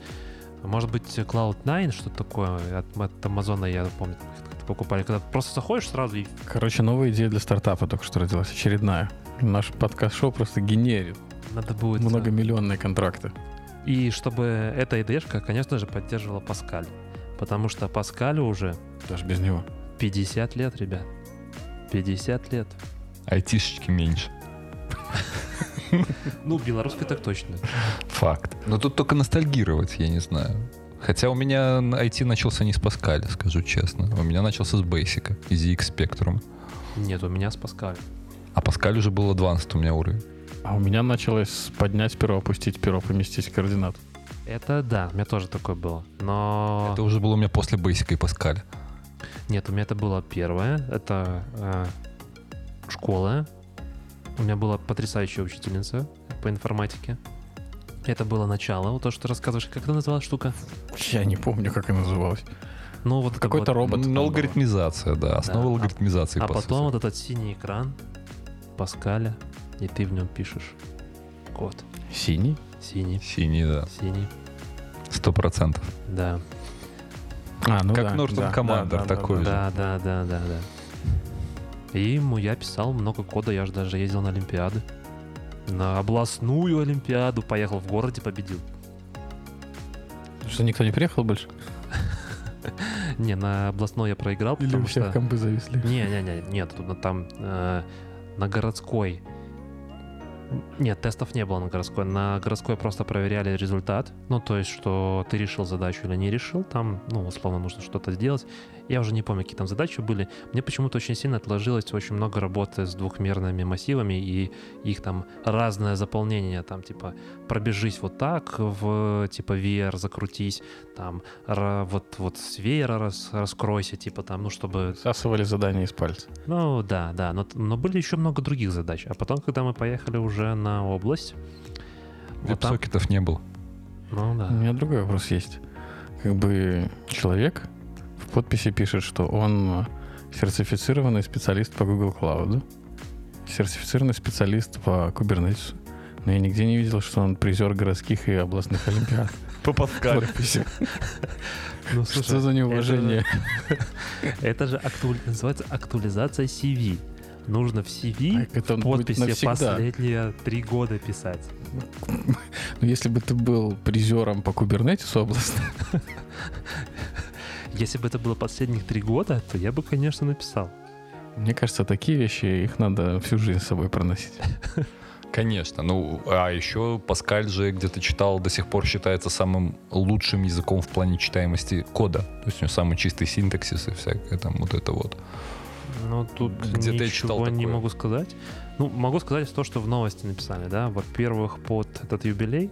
Может быть, Cloud9, что такое? От, от Амазона, я помню, как-то покупали. Когда просто заходишь сразу и... Короче, новая идея для стартапа только что родилась, очередная. Наш подкаст-шоу просто генерит Надо будет... многомиллионные контракты. И чтобы эта IDE-шка, конечно же, поддерживала Паскаль. Потому что Паскалю уже Даже без него. 50 лет, ребят. 50 лет. Айтишечки меньше. Ну, белорусской так точно. Факт. Но тут только ностальгировать, я не знаю. Хотя у меня IT начался не с Паскаля, скажу честно. У меня начался с Basic, из ZX Spectrum. Нет, у меня с Паскалем. А Паскаль уже был advanced у меня уровень. А у меня началось поднять перо, опустить перо, поместить координат. Это да, у меня тоже такое было. Но... Это уже было у меня после Basic и Паскаля. Нет, у меня это было первое. Это э, школа. У меня была потрясающая учительница по информатике. Это было начало, вот то, что ты рассказываешь. Как это называлась штука? Я не помню, как она называлась. Ну, вот Какой-то вот. робот. Ну, алгоритмизация, да. Основа а- алгоритмизации. А по потом сути. вот этот синий экран Паскаля, и ты в нем пишешь код. Синий? Синий, Синий, да. синий, Сто процентов. да. А, ну Как да, Norton да, Commander да, да, такой да, же. Да, да, да, да, да. И ему я писал много кода, я же даже ездил на Олимпиады. На областную Олимпиаду поехал в городе, победил. Что, никто не приехал больше? Не, на областной я проиграл, Или у потому всех что... компы зависли? Не, не, не, нет, там э, на городской. Нет, тестов не было на городской. На городской просто проверяли результат. Ну, то есть, что ты решил задачу или не решил. Там, ну, условно, нужно что-то сделать. Я уже не помню, какие там задачи были. Мне почему-то очень сильно отложилось очень много работы с двухмерными массивами и их там разное заполнение. Там, типа, пробежись вот так в, типа, VR, закрутись. Там, вот, вот с веера рас- раскройся, типа, там, ну, чтобы Всасывали задание из пальца. ну да, да, но, но были еще много других задач. А потом, когда мы поехали уже на область, вот там, не было. ну У да, меня другой вопрос есть. Как бы человек в подписи пишет, что он сертифицированный специалист по Google Cloud, сертифицированный специалист по Kubernetes, но я нигде не видел, что он призер городских и областных олимпиад. По Паскалю. подписи. ну Что за неуважение? это же актуаль- называется актуализация CV. Нужно в CV Так это в подписи последние три года писать. Ну, если бы ты был призером по Kubernetes областным, Если бы это было последних три года, то я бы, конечно, написал. мне кажется, такие вещи, их надо всю жизнь с собой проносить. Конечно. Ну, а еще Паскаль же где-то читал, до сих пор считается самым лучшим языком в плане читаемости кода. То есть у него самый чистый синтаксис и всякое там вот это вот. Ну, тут Где-то я читал ничего не такое. могу сказать. Ну, могу сказать то, что в новости написали, да. Во-первых, под этот юбилей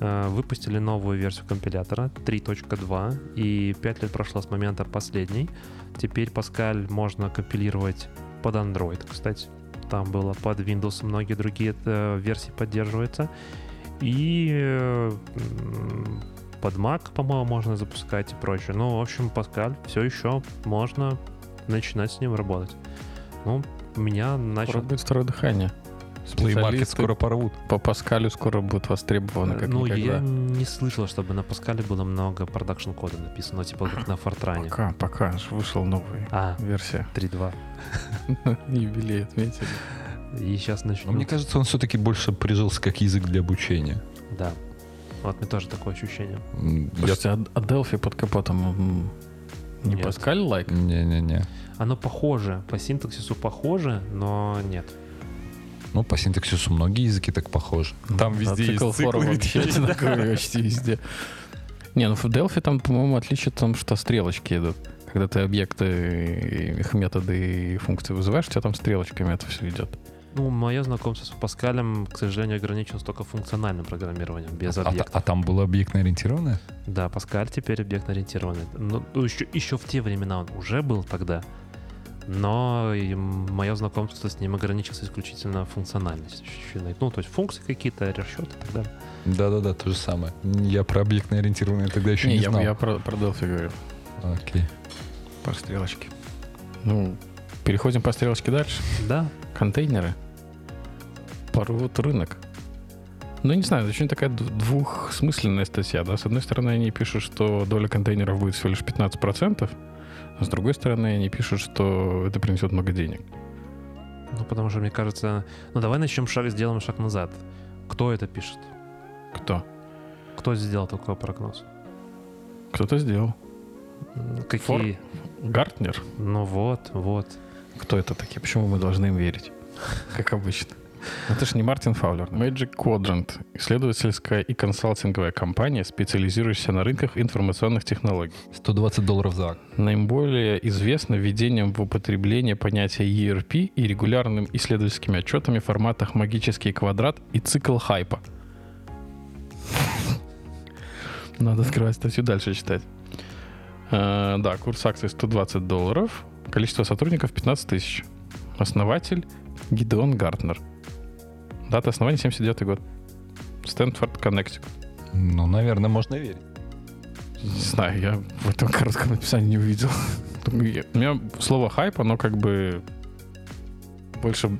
э, выпустили новую версию компилятора 3.2, и 5 лет прошло с момента последней. Теперь Pascal можно компилировать под Android, кстати. Там было под Windows, многие другие э, версии поддерживаются. И э, под Mac, по-моему, можно запускать и прочее. Ну, в общем, Pascal все еще можно начинать с ним работать. Ну, у меня начал... Скоро будет второе дыхание. Специалисты скоро порвут. по Паскалю скоро будут востребованы как ну, никогда. я не слышал, чтобы на Паскале было много продакшн кода написано, типа как на Фортране. Пока, пока, вышел новый А, версия. 3.2. Юбилей отметили. И сейчас начну. мне кажется, он все-таки больше прижился как язык для обучения. Да. Вот мне тоже такое ощущение. М, Я... Слушайте, а, а Delphi под капотом не Нет. Паскаль лайк? Не-не-не. Оно похоже, по синтаксису похоже, но нет. Ну, по синтаксису многие языки так похожи. Там А везде есть цикл циклы. фора вообще одинаковый почти везде. Не, ну в Delphi там, по-моему, отличие в том, что стрелочки идут. Когда ты объекты, их методы и функции вызываешь, у тебя там стрелочками это все идет. Ну, мое знакомство с Паскалем, к сожалению, ограничилось только функциональным программированием, без А, та- объекта. а там было объектно-ориентированное? Да, Паскаль теперь объектно-ориентированный. Ну, ну, еще, еще в те времена он уже был тогда, но мое знакомство с ним ограничилось исключительно функциональностью. Ну, то есть функции какие-то, расчеты и так далее. Да-да-да, то же самое. Я про объектно-ориентированное тогда еще не, Не, я, знал. я про, про Delphi говорю, Окей. про стрелочки. Ну, переходим по стрелочке дальше. Да, Контейнеры порвут рынок. Ну, не знаю, очень такая двухсмысленная статья, да. С одной стороны, они пишут, что доля контейнеров будет всего лишь 15%, а с другой стороны, они пишут, что это принесет много денег. ну потому что мне кажется... Ну, давай начнем шаг, сделаем шаг назад. Кто это пишет? Кто? Кто сделал такой прогноз? Кто-то сделал. Какие? Гартнер? Ну вот, вот. Кто это такие? Почему мы должны им верить? Как обычно. Это же не Мартин Фаулер. Magic Quadrant — исследовательская и консалтинговая компания, специализирующаяся на рынках информационных технологий. 120 долларов за акт. Наиболее известна введением в употребление понятия ERP и регулярным исследовательскими отчетами в форматах магический квадрат и цикл хайпа. Надо открывать статью дальше читать. Э, Да, курс акций 120 долларов, количество сотрудников 15 тысяч. Основатель Гидеон Гартнер. Дата основания 79 год. Стэнфорд, Коннектикут. Ну, наверное, можно верить. Не знаю, я в этом коротком описании не увидел. У меня слово хайп, оно как бы больше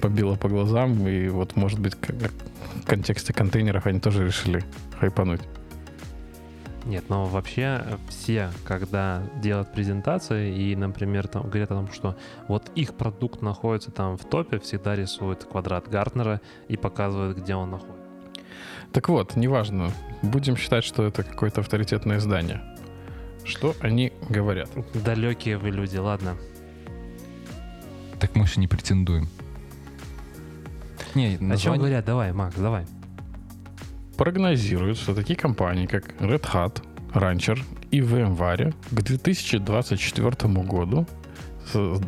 побило по глазам, и вот, может быть, как- в контексте контейнеров они тоже решили хайпануть. Нет, но вообще э, все, когда делают презентации и, например, там говорят о том, что вот их продукт находится там в топе, всегда рисуют квадрат Гартнера и показывают, где он находится. Так вот, неважно, будем считать, что это какое-то авторитетное издание. Что они говорят? Далекие вы люди, ладно. Так мы же не претендуем. Не, О чем название... говорят? Давай, Макс, давай. Прогнозируют, что такие компании, как Red Hat, Rancher и VMware к 2024 году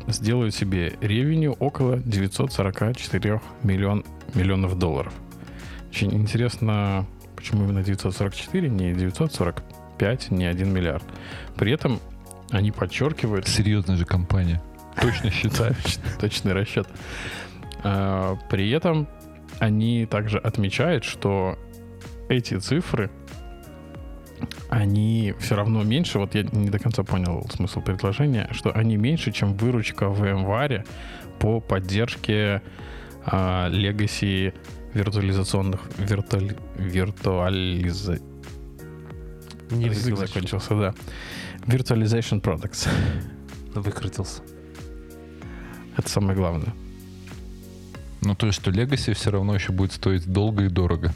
сделают себе ревеню около 944 миллион, миллионов долларов. Очень интересно, почему именно 944, не 945, не 1 миллиард. При этом они подчеркивают, Серьезная же компания. Точно считаю. точный расчет. А, При этом они также отмечают, что эти цифры, они все равно меньше, вот я не до конца понял смысл предложения, что они меньше, чем выручка в VMware по поддержке а, legacy виртуализационных виртуали, виртуализа... Не Язык закончился, да. Virtualization products. Выкрутился. Это самое главное. Ну, то есть, что Legacy все равно еще будет стоить долго и дорого.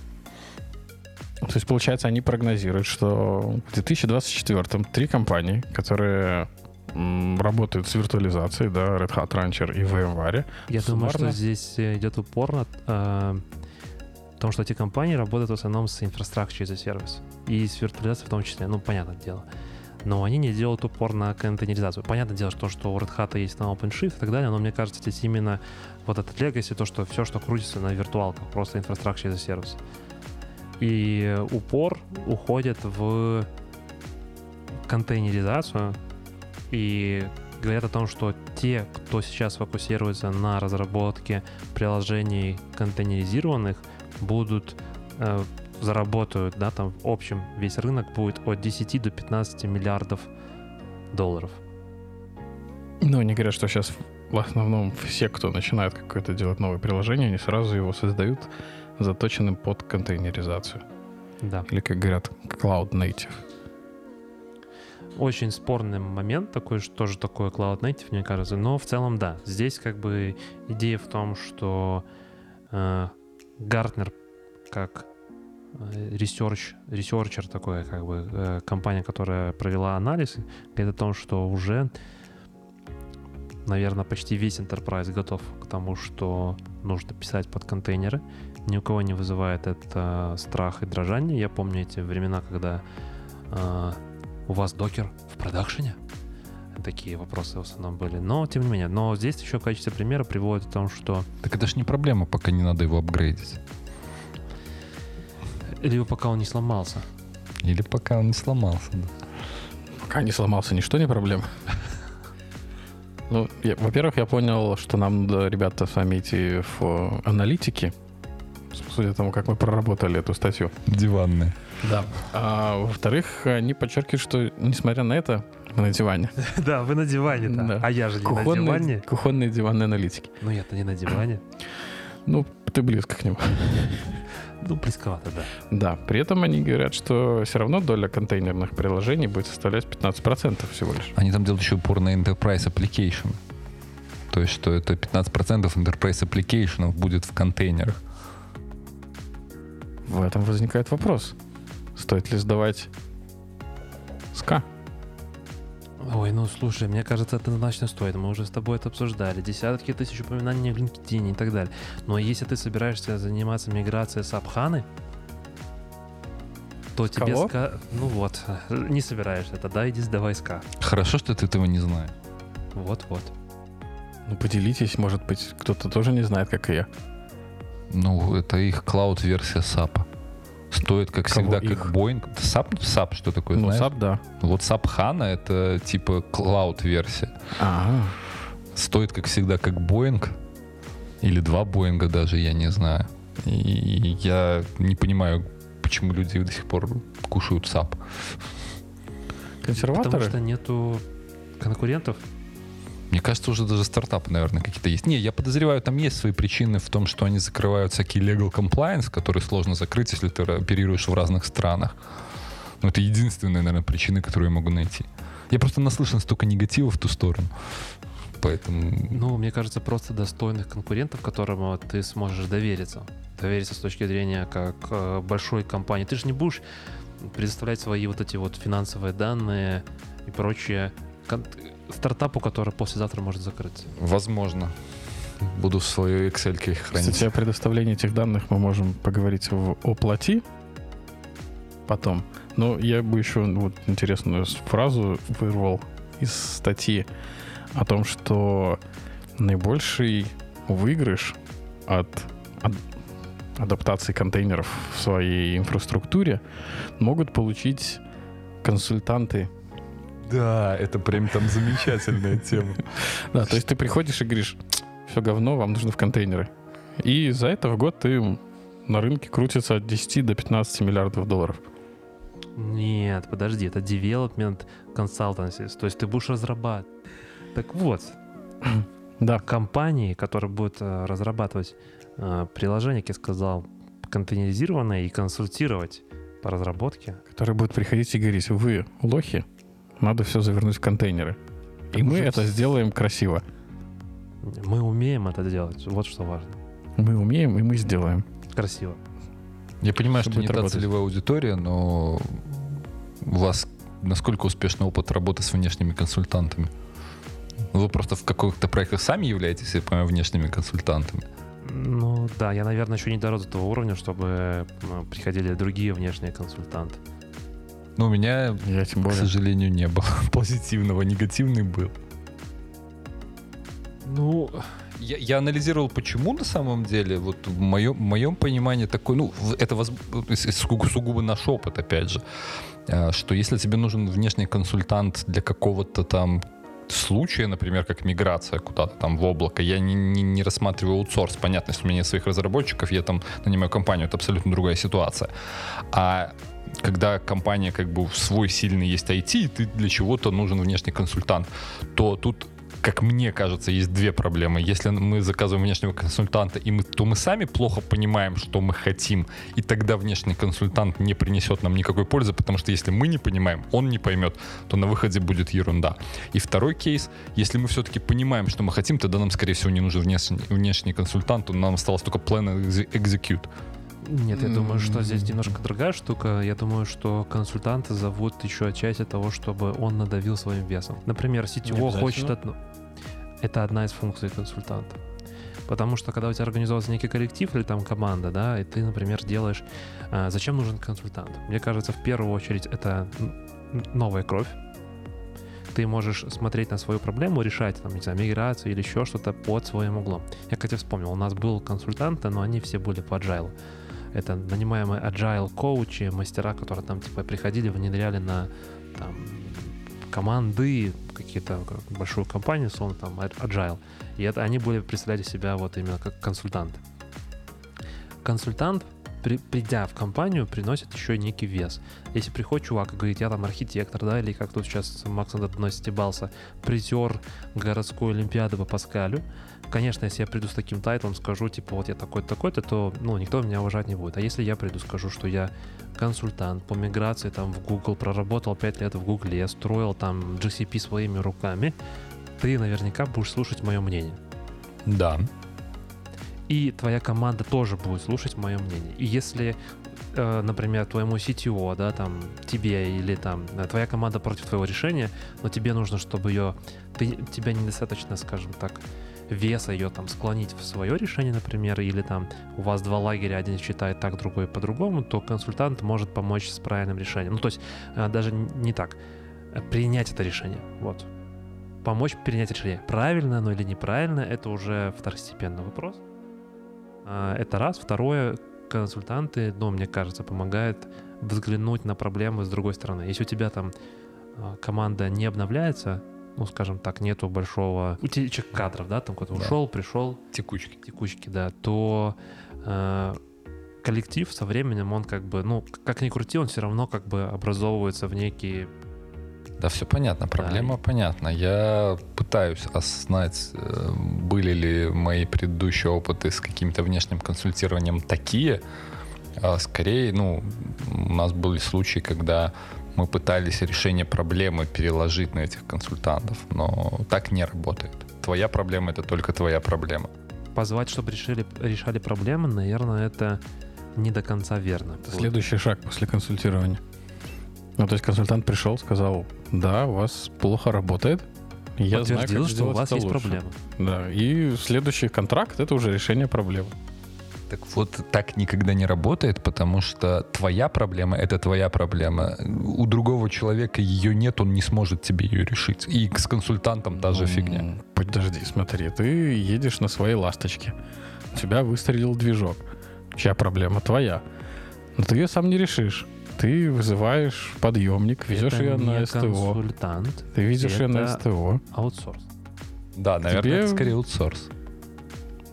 То есть, получается, они прогнозируют, что в 2024 три компании, которые работают с виртуализацией, да, Red Hat, Rancher и VMware, Я думаю, что Суммарно? здесь э, идет упор на э, том, что эти компании работают в основном с инфраструктурой a сервис. И с виртуализацией в том числе, ну, понятное дело. Но они не делают упор на контейнеризацию. Понятное дело, что, что у Red Hat есть там OpenShift и так далее, но мне кажется, здесь именно вот этот legacy, то, что все, что крутится на виртуалках, просто инфраструктура a сервис. И упор уходит в контейнеризацию и говорят о том, что те, кто сейчас фокусируется на разработке приложений контейнеризированных, будут э, заработают, да, там в общем весь рынок будет от 10 до 15 миллиардов долларов. ну, они говорят, что сейчас в основном все, кто начинает какое-то делать новое приложение, они сразу его создают заточенным под контейнеризацию. Да. Или, как говорят, Cloud Native. Очень спорный момент такой, что тоже такое Cloud Native, мне кажется. Но в целом, да. Здесь как бы идея в том, что э, как research, researcher такой, как бы э, компания, которая провела анализ, говорит о том, что уже, наверное, почти весь enterprise готов к тому, что нужно писать под контейнеры. Ни у кого не вызывает это страх и дрожание. Я помню эти времена, когда э, у вас Docker в продакшене? Такие вопросы в основном были. Но, тем не менее, но здесь еще в качестве примера приводит о том, что... Так это же не проблема, пока не надо его апгрейдить. Либо пока он не сломался. Или пока он не сломался, да. Пока не сломался, ничто не проблема. Ну, во-первых, я понял, что нам надо, ребята, с вами идти в аналитики, судя по тому, как мы проработали эту статью. Диванные. Да. А во-вторых, они подчеркивают, что, несмотря на это, мы на диване. Да, вы на диване, да. да. А я же не на Кухонные, диване. кухонные диванные аналитики. Ну, я-то не на диване. Ну, ты близко к нему. Ну, близковато, да. Да, при этом они говорят, что все равно доля контейнерных приложений будет составлять 15% всего лишь. Они там делают еще упор на Enterprise Application. То есть, что это 15% Enterprise Application будет в контейнерах. В этом возникает вопрос. Стоит ли сдавать СКА? Ой, ну слушай, мне кажется, это однозначно стоит. Мы уже с тобой это обсуждали. Десятки тысяч упоминаний в LinkedIn и так далее. Но если ты собираешься заниматься миграцией с Абханы, то тебе Кого? ска... Ну вот, не собираешься, тогда иди сдавай ска. Хорошо, что ты этого не знаешь. Вот-вот. Ну, поделитесь, может быть, кто-то тоже не знает, как и я. Ну, это их клауд-версия SAP. Стоит, как Кого всегда, их? как Boeing. SAP, SAP что такое, ну, знаешь? SAP, да. Вот SAP HANA — это типа клауд-версия. А, Стоит, как всегда, как Boeing. Или два Боинга даже, я не знаю. И я не понимаю, почему люди до сих пор кушают SAP. Потому консерваторы? что нету конкурентов. Мне кажется, уже даже стартапы, наверное, какие-то есть. Не, я подозреваю, там есть свои причины в том, что они закрывают всякие legal compliance, которые сложно закрыть, если ты оперируешь в разных странах. Но это единственная, наверное, причина, которую я могу найти. Я просто наслышан столько негатива в ту сторону. Поэтому... Ну, мне кажется, просто достойных конкурентов, которым ты сможешь довериться. Довериться с точки зрения как э, большой компании. Ты же не будешь предоставлять свои вот эти вот финансовые данные и прочее стартапу, который послезавтра может закрыться. Возможно. Буду в своей Excel хранить. Кстати, о предоставлении этих данных мы можем поговорить в оплати потом. Но я бы еще вот интересную фразу вырвал из статьи о том, что наибольший выигрыш от, ад- адаптации контейнеров в своей инфраструктуре могут получить консультанты. Да, это прям там замечательная тема. Да, то есть ты приходишь и говоришь, все говно, вам нужно в контейнеры. И за это в год ты на рынке крутится от 10 до 15 миллиардов долларов. Нет, подожди, это development consultancy. То есть ты будешь разрабатывать. Так вот, Да, компании, которые будут э, разрабатывать э, приложение, как я сказал, контейнеризированное и консультировать по разработке. которые будут приходить и говорить, вы лохи, надо все завернуть в контейнеры. И мы это сделаем красиво. Мы умеем это делать. Вот что важно. Мы умеем, и мы сделаем. Красиво. Я понимаю, Что что не будет та работать. целевая аудитория, но у вас насколько успешный опыт работы с внешними консультантами? Вы просто в каких-то проектах сами являетесь, я понимаю, внешними консультантами. Ну да, я, наверное, еще не дорос до того уровня, чтобы м, приходили другие внешние консультанты. Но у меня, Я тем к более. сожалению, не было позитивного, негативный был. Ну, Я, я анализировал, почему на самом деле, вот в моем, в моем понимании такой, ну, это воз- с- с- сугу- сугубо наш опыт, опять же, а, что если тебе нужен внешний консультант для какого-то там случая, например, как миграция куда-то там в облако, я не, не, не рассматриваю аутсорс. Понятно, если у меня нет своих разработчиков, я там нанимаю компанию, это абсолютно другая ситуация. А когда компания как бы свой сильный есть IT, и ты для чего-то нужен внешний консультант, то тут как мне кажется, есть две проблемы. Если мы заказываем внешнего консультанта, и мы, то мы сами плохо понимаем, что мы хотим, и тогда внешний консультант не принесет нам никакой пользы, потому что если мы не понимаем, он не поймет, то на выходе будет ерунда. И второй кейс, если мы все-таки понимаем, что мы хотим, тогда нам, скорее всего, не нужен внешний, внешний консультант, нам осталось только plan execute. Нет, я думаю, что здесь немножко другая штука. Я думаю, что консультанта зовут еще отчасти того, чтобы он надавил своим весом. Например, CTO хочет одну. Это одна из функций консультанта. Потому что когда у тебя организовывается некий коллектив или там команда, да, и ты, например, делаешь... А, зачем нужен консультант? Мне кажется, в первую очередь это новая кровь. Ты можешь смотреть на свою проблему, решать, там, не знаю, миграцию или еще что-то под своим углом. Я, кстати, вспомнил, у нас был консультант, но они все были по agile. Это нанимаемые agile коучи, мастера, которые там типа приходили, внедряли на там, команды, какие-то большую компанию, словно там agile. И это они были представляли себя вот именно как консультанты. Консультант при, придя в компанию, приносит еще некий вес. Если приходит чувак и говорит, я там архитектор, да, или как тут сейчас Макс над стебался, призер городской олимпиады по Паскалю, конечно, если я приду с таким тайтлом, скажу, типа, вот я такой-то, такой-то, то, ну, никто меня уважать не будет. А если я приду, скажу, что я консультант по миграции там в Google, проработал 5 лет в Google, строил там GCP своими руками, ты наверняка будешь слушать мое мнение. Да и твоя команда тоже будет слушать мое мнение. И если, э, например, твоему CTO, да, там, тебе или там э, твоя команда против твоего решения, но тебе нужно, чтобы ее, ты, тебя недостаточно, скажем так, веса ее там склонить в свое решение, например, или там у вас два лагеря, один считает так, другой по-другому, то консультант может помочь с правильным решением. Ну, то есть э, даже не так, принять это решение, вот. Помочь принять решение. Правильно оно или неправильно, это уже второстепенный вопрос. А, это раз. Второе, консультанты, ну, мне кажется, помогают взглянуть на проблемы с другой стороны. Если у тебя там а, команда не обновляется, ну, скажем так, нету большого утечек кадров, да, там кто-то да. ушел, пришел. Текучки. Текучки, да, то э, коллектив со временем, он как бы, ну, как ни крути, он все равно как бы образовывается в некие да, все понятно, проблема да. понятна. Я пытаюсь осознать, э, были ли мои предыдущие опыты с каким-то внешним консультированием такие. А скорее, ну, у нас были случаи, когда мы пытались решение проблемы переложить на этих консультантов, но так не работает. Твоя проблема — это только твоя проблема. Позвать, чтобы решили, решали проблемы, наверное, это не до конца верно. Это следующий шаг после консультирования. Ну, то есть консультант пришел, сказал, да, у вас плохо работает. Я знаю, как что у вас есть лучше. проблема. Да, и следующий контракт — это уже решение проблемы. Так вот, так никогда не работает, потому что твоя проблема — это твоя проблема. У другого человека ее нет, он не сможет тебе ее решить. И с консультантом та же фигня. Подожди, смотри, ты едешь на своей ласточке. У тебя выстрелил движок. Чья проблема? Твоя. Но ты ее сам не решишь. Ты вызываешь подъемник, везешь это ее на СТО. консультант. Ты везешь ее на СТО. Аутсорс. Да, наверное, Тебе... это скорее аутсорс.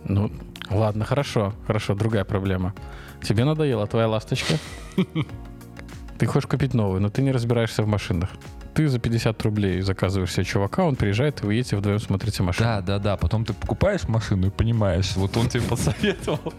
Ну, ладно, хорошо, хорошо, другая проблема. Тебе надоела твоя ласточка. Ты хочешь купить новую, но ты не разбираешься в машинах ты за 50 рублей заказываешь себе чувака, он приезжает, и вы едете вдвоем смотрите машину. Да, да, да. Потом ты покупаешь машину и понимаешь, вот он тебе посоветовал,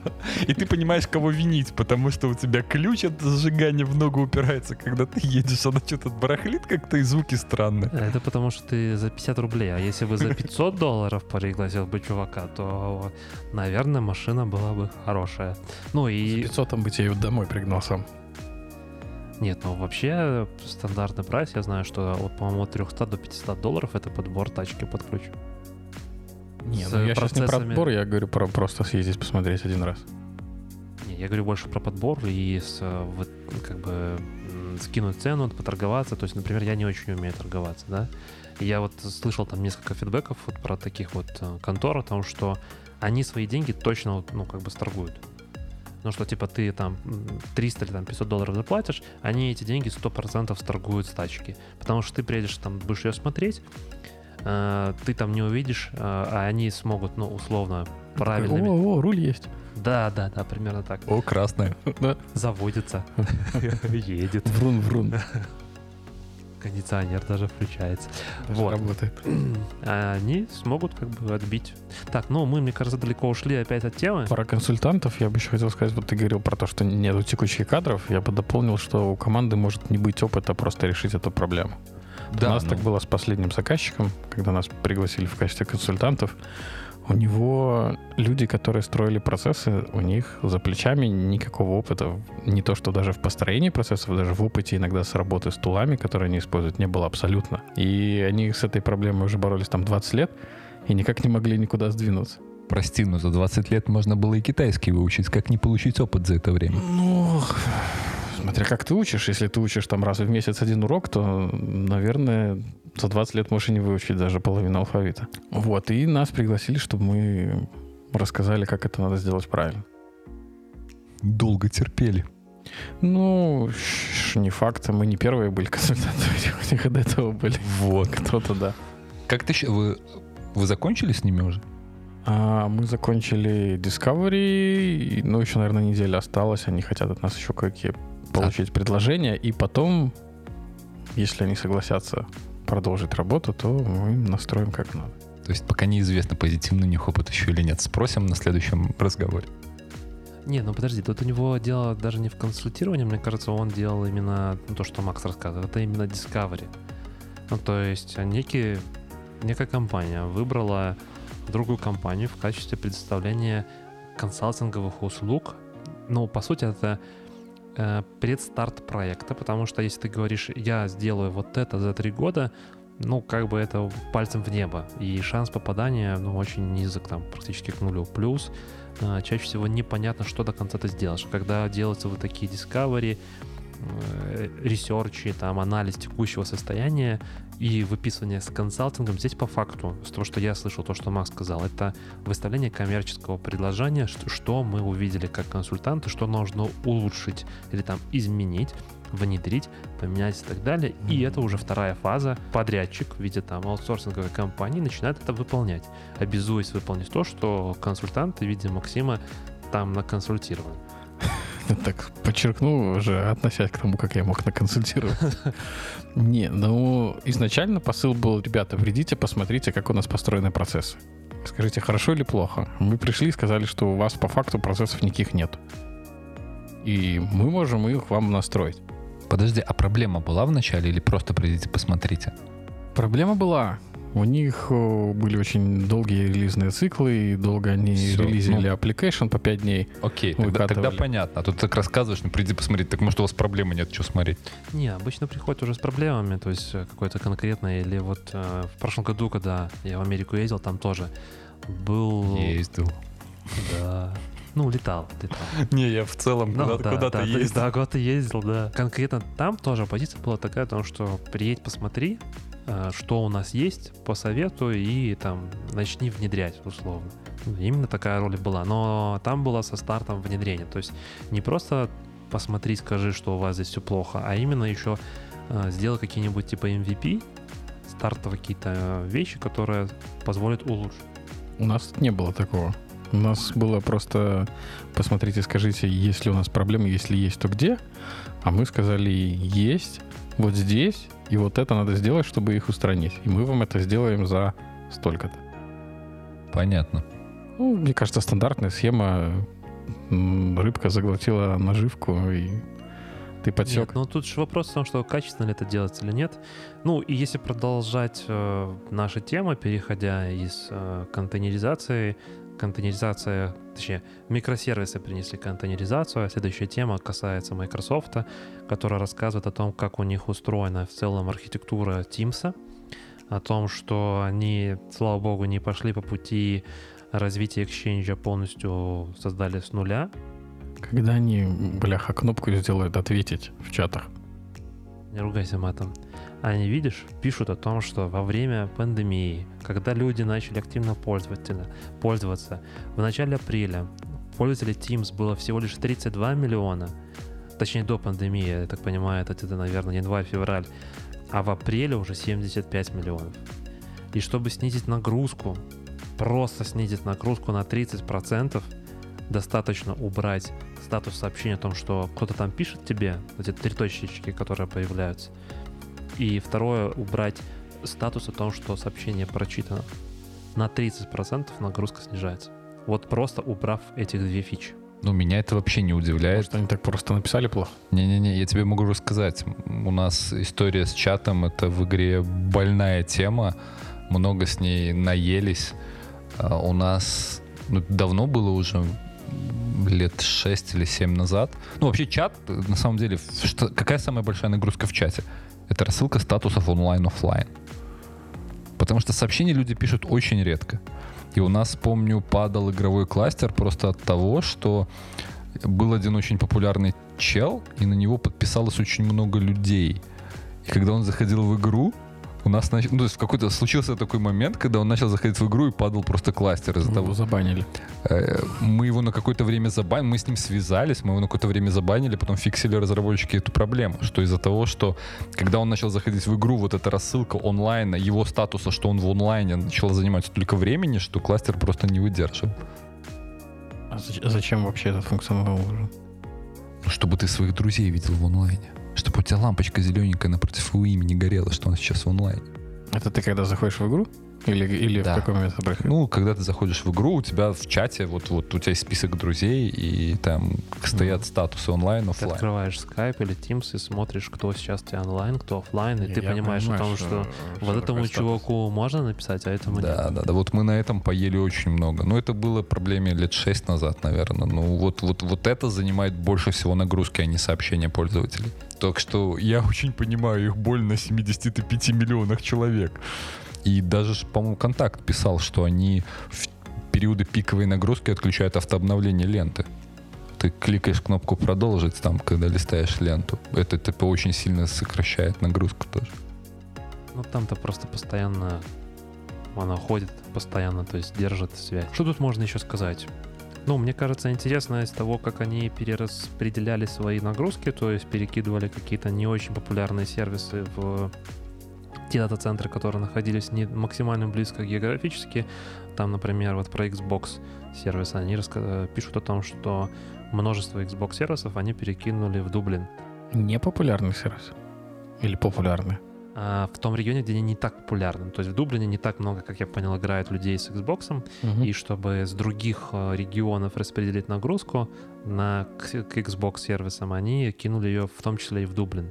и ты понимаешь, кого винить, потому что у тебя ключ от зажигания в ногу упирается, когда ты едешь, она что-то барахлит как-то, и звуки странные. Это потому что ты за 50 рублей, а если бы за 500 долларов пригласил бы чувака, то, наверное, машина была бы хорошая. Ну и... За 500 там бы тебе домой пригнал сам. Нет, ну вообще стандартный прайс, я знаю, что от, по-моему, от 300 до 500 долларов это подбор тачки под ключ. Не, ну я сейчас не про подбор, я говорю про просто съездить посмотреть один раз. Не, я говорю больше про подбор и с, вот, как бы скинуть цену, поторговаться. То есть, например, я не очень умею торговаться, да. И я вот слышал там несколько фидбэков вот про таких вот э, контор о том, что они свои деньги точно, ну, как бы сторгуют. Ну, что, типа, ты там 300 или там 500 долларов заплатишь, они эти деньги 100% сторгуют с тачки. Потому что ты приедешь, там, будешь ее смотреть, э, ты там не увидишь, э, а они смогут, ну, условно, правильными... О, о, руль есть. Да, да, да, примерно так. О, красная. Заводится. Едет. Врун, врун. кондиционер даже включается. Даже Вот. работает. Они смогут как бы отбить. Так, ну мы, мне кажется, далеко ушли опять от темы. Пара консультантов, я бы еще хотел сказать, вот ты говорил про то, что нету текущих кадров, я бы дополнил, что у команды может не быть опыта просто решить эту проблему. у нас ну, так было с последним заказчиком, когда нас пригласили в качестве консультантов. У него люди, которые строили процессы, у них за плечами никакого опыта. Не то, что даже в построении процессов, даже в опыте иногда с работы с тулами, которые они используют, не было абсолютно. И они с этой проблемой уже боролись там 20 лет и никак не могли никуда сдвинуться. Прости, но за 20 лет можно было и китайский выучить. Как не получить опыт за это время? Ну, смотря как ты учишь. Если ты учишь там раз в месяц один урок, то, наверное, за 20 лет можешь и не выучить даже половину алфавита. Вот, и нас пригласили, чтобы мы рассказали, как это надо сделать правильно. Долго терпели. Ну, не факт, мы не первые были консультанты, у них до этого были. Вот. Кто-то, да. Как ты вы, вы закончили с ними уже? А мы закончили Discovery, ну, еще, наверное, неделя осталась. Они хотят от нас еще какие получить предложения, и потом, если они согласятся продолжить работу, то мы им настроим как надо. То есть пока неизвестно, позитивный у них опыт еще или нет. Спросим на следующем разговоре. Не, ну подожди, тут у него дело даже не в консультировании, мне кажется, он делал именно то, что Макс рассказывает, это именно Discovery. Ну, то есть некий, некая компания выбрала другую компанию в качестве предоставления консалтинговых услуг. Ну, по сути, это э, предстарт проекта, потому что если ты говоришь, я сделаю вот это за три года, ну, как бы это пальцем в небо. И шанс попадания, ну, очень низок, там, практически к нулю. Плюс э, чаще всего непонятно, что до конца ты сделаешь. Когда делаются вот такие discovery, э, ресерчи, там, анализ текущего состояния и выписывание с консалтингом, здесь по факту, с того, что я слышал, то, что Макс сказал, это выставление коммерческого предложения, что, что мы увидели как консультанты, что нужно улучшить или там изменить, внедрить, поменять и так далее. И это уже вторая фаза. Подрядчик в виде там аутсорсинговой компании начинает это выполнять, обязуясь выполнить то, что консультанты в виде Максима там наконсультированы. Так подчеркну уже, относясь к тому, как я мог наконсультировать. Не, ну, изначально посыл был, ребята, придите, посмотрите, как у нас построены процессы. Скажите, хорошо или плохо? Мы пришли и сказали, что у вас по факту процессов никаких нет. И мы можем их вам настроить. Подожди, а проблема была в начале или просто придите посмотрите? Проблема была. У них о, были очень долгие релизные циклы, и долго они Всё, релизили ну. application по 5 дней. Окей, тогда, Выкатывали. тогда понятно. А тут так рассказываешь, ну приди посмотреть. Так может у вас проблемы нет, что смотреть? Не, обычно приходят уже с проблемами, то есть э, какой-то конкретной, или вот э, в прошлом году, когда я в Америку ездил, там тоже был... Ездил. Да. Ну, летал, летал. Не, я в целом Ну, куда-то, да, куда-то да, ездил. Да, куда-то ездил, да. Конкретно там тоже позиция была такая, потому что приедь, посмотри, э, что у нас есть, посоветуй и там начни внедрять, условно. Именно такая роль была. Но там было со стартом внедрения. То есть не просто посмотри, скажи, что у вас здесь все плохо, а именно еще э, сделай какие-нибудь типа MVP, стартовые какие-то э, вещи, которые позволят улучшить. У нас не было такого. У нас было просто посмотрите, скажите, есть ли у нас проблемы, если есть, то где? А мы сказали, есть, вот здесь, и вот это надо сделать, чтобы их устранить. И мы вам это сделаем за столько-то. Понятно. Ну, мне кажется, стандартная схема. Рыбка заглотила наживку, и ты подсек. Нет, ну тут же вопрос в том, что качественно ли это делается или нет. Ну и если продолжать э, наши темы, переходя из э, контейнеризации, контейнеризация, точнее, микросервисы принесли контейнеризацию, а следующая тема касается Microsoft, которая рассказывает о том, как у них устроена в целом архитектура Teams, о том, что они, слава богу, не пошли по пути развития Exchange, полностью создали с нуля, Когда они, бляха, кнопку сделают ответить в чатах. Не ругайся матом. Они, видишь, пишут о том, что во время пандемии, когда люди начали активно пользоваться, пользоваться в начале апреля пользователей Teams было всего лишь 32 миллиона, точнее до пандемии, я так понимаю, это где-то, наверное, январь-февраль, а в апреле уже 75 миллионов. И чтобы снизить нагрузку, просто снизить нагрузку на 30%, достаточно убрать статус сообщения о том, что кто-то там пишет тебе, эти три точечки, которые появляются, И второе, убрать статус о том, что сообщение прочитано. На 30% нагрузка снижается. Вот просто убрав этих две фичи. Ну, меня это вообще не удивляет. Может, они так просто написали плохо? Не-не-не, я тебе могу рассказать. У нас история с чатом — это в игре больная тема. Много с ней наелись. А У нас ну, давно было уже, лет 6 или 7 назад. Ну, вообще чат, на самом деле, что- какая самая большая нагрузка в чате? Это рассылка статусов онлайн-оффлайн. Потому что сообщения люди пишут очень редко. И у нас, помню, падал игровой кластер просто от того, что был один очень популярный чел, и на него подписалось очень много людей. И когда он заходил в игру, у нас нач- ну, то есть какой-то случился такой момент, когда он начал заходить в игру и падал просто кластер из-за того, Его забанили. Э, Мы его на какое-то время забанили, мы с ним связались, мы его на какое-то время забанили, потом фиксили разработчики эту проблему, что из-за того, что когда он начал заходить в игру, вот эта рассылка онлайна, его статуса, что он в онлайне, начала занимать столько времени, что кластер просто не выдержал. А зач- зачем вообще этот функционал нужен? Ну, Чтобы ты своих друзей видел в онлайне. Чтобы у тебя лампочка зелененькая напротив его имени горела, что он сейчас в онлайне. Это ты когда заходишь в игру? Или, или Да. в какой момент происходит? Ну, когда ты заходишь в игру, у тебя в чате, вот, вот у тебя есть список друзей, и там стоят статусы онлайн, Ты офлайн. открываешь Skype или Teams и смотришь, кто сейчас у тебя онлайн, кто офлайн, и Не, ты понимаешь о понимаю, том, что вот что этому такое чуваку можно написать, а этому Да, нет. да, да. Вот мы на этом поели очень много. Но это было проблеме лет 6 назад, наверное. Ну, вот, вот, вот это занимает больше всего нагрузки, а не сообщения пользователей. Так что я очень понимаю их боль на 75 миллионах человек. И даже, по-моему, Контакт писал, что они в периоды пиковой нагрузки отключают автообновление ленты. Ты кликаешь кнопку «Продолжить» там, когда листаешь ленту. Это типа очень сильно сокращает нагрузку тоже. Ну там-то просто постоянно она ходит, постоянно, то есть держит связь. Что тут можно еще сказать? Ну, мне кажется, интересно из того, как они перераспределяли свои нагрузки, то есть перекидывали какие-то не очень популярные сервисы в те дата-центры, которые находились не максимально близко географически. Там, например, вот про Xbox сервис, они раска- пишут о том, что множество Xbox сервисов они перекинули в Дублин. Не популярный сервис? Или популярный? А в том регионе, где они не так популярны. То есть в Дублине не так много, как я понял, играет людей с Xbox. Мгм. И чтобы с других э, регионов распределить нагрузку на к, к Xbox сервисам, они кинули ее в том числе и в Дублин.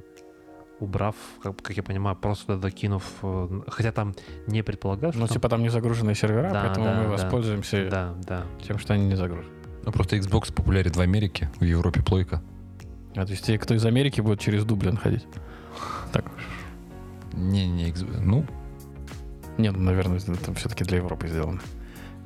Убрав, как, как я понимаю, просто туда кинув... э, Хотя там не предполагалось, Ну, типа там не загруженные сервера, Да, поэтому да, мы да. воспользуемся Да, да. тем, что они не загружены. Ну, просто Xbox популярен в Америке, в Европе плойка. А то есть те, кто из Америки, будут через Дублин ходить? Так. Не-не, X- ну, Нет, ну, наверное, это все-таки для Европы сделано.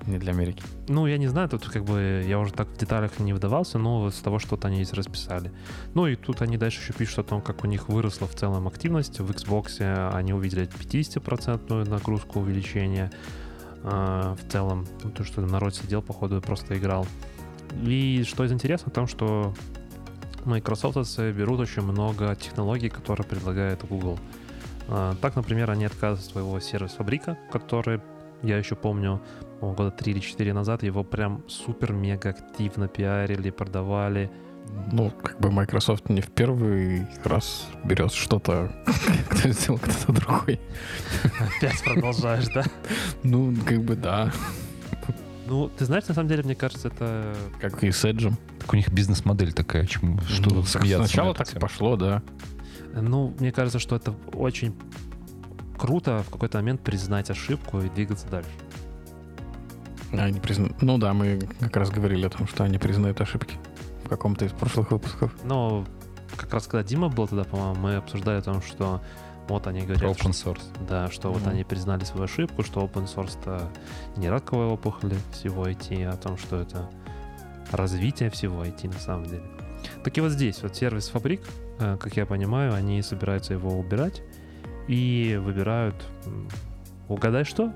Не для Америки. Ну, я не знаю, тут как бы я уже так в деталях не вдавался, но с того, что вот они здесь расписали. Ну и тут они дальше еще пишут о том, как у них выросла в целом активность. В Xbox они увидели 50% нагрузку увеличения а, в целом. Ну, то, что народ сидел, походу, просто играл. И что из интересного, в том, что Microsoft берут очень много технологий, которые предлагает Google. А, Так, например, они отказываются от своего сервис-фабрика, который, я еще помню, года 3 или 4 назад его прям супер-мега активно пиарили, продавали. Ну, как бы Microsoft не в первый раз берет что-то, кто сделал кто-то другой. Опять продолжаешь, да? Ну, как бы да. Ну, ты знаешь, на самом деле, мне кажется, это... Как и с Edge. так у них бизнес-модель такая, чему, что Ну, тут так смеяться. Сначала так и пошло, да. Ну, мне кажется, что это очень круто в какой-то момент признать ошибку и двигаться дальше. Они призна... Ну да, мы как раз говорили о том, что они признают ошибки в каком-то из прошлых выпусков. Но как раз когда Дима был тогда, по-моему, мы обсуждали о том, что вот они Про говорят, open source. Да, что вот Мгм. они признали свою ошибку, что open source это не раковая опухоль всего IT, а о том, что это развитие всего IT на самом деле. Так и вот здесь, вот сервис Фабрик, э, как я понимаю, они собираются его убирать и выбирают, угадай что?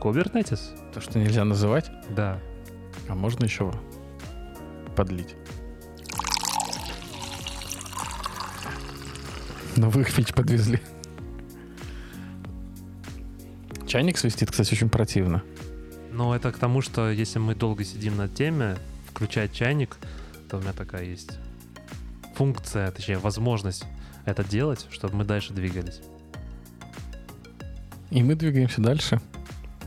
Kubernetes. То, что нельзя называть, Да. а можно еще подлить. Новых фич подвезли. Чайник свистит, кстати, очень противно. Но это к тому, что если мы долго сидим на теме, включать чайник, то у меня такая есть функция, точнее, возможность это делать, чтобы мы дальше двигались. И мы двигаемся дальше.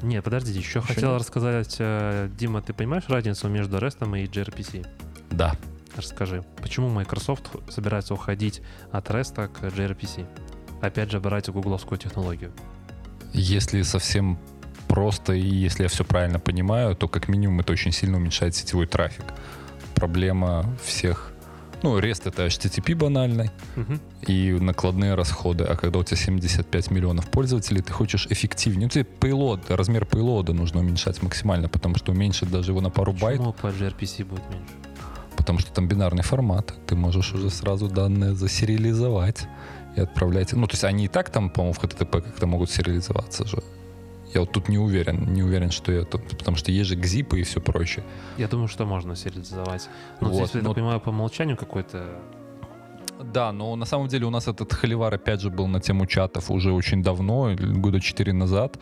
Не, подождите, еще, Еще хотел нет? рассказать, э, Дима, ты понимаешь разницу между REST и gRPC? Да. Расскажи, почему Microsoft собирается уходить от REST к gRPC? Опять же, брать гугловскую технологию. Если совсем просто и если я все правильно понимаю, то как минимум это очень сильно уменьшает сетевой трафик. Проблема всех... Ну, REST это HTTP банальный Мгм. и накладные расходы. А когда у тебя 75 миллионов пользователей, ты хочешь эффективнее. Ну, тебе payload, размер payload нужно уменьшать максимально, потому что уменьшить даже его на пару байт, Почему по gRPC будет меньше? потому что там бинарный формат. Ты можешь уже сразу данные засериализовать и отправлять. Ну, то есть они и так там, по-моему, в HTTP как-то могут сериализоваться же. Я вот тут не уверен, не уверен, что я тут, потому что есть же гзипы и все прочее. Я думаю, что можно сериализовать. Ну, Вот, здесь, я но- так понимаю, по умолчанию какой-то... Да, но на самом деле у нас этот холивар опять же был на тему чатов уже очень давно, года 4 назад,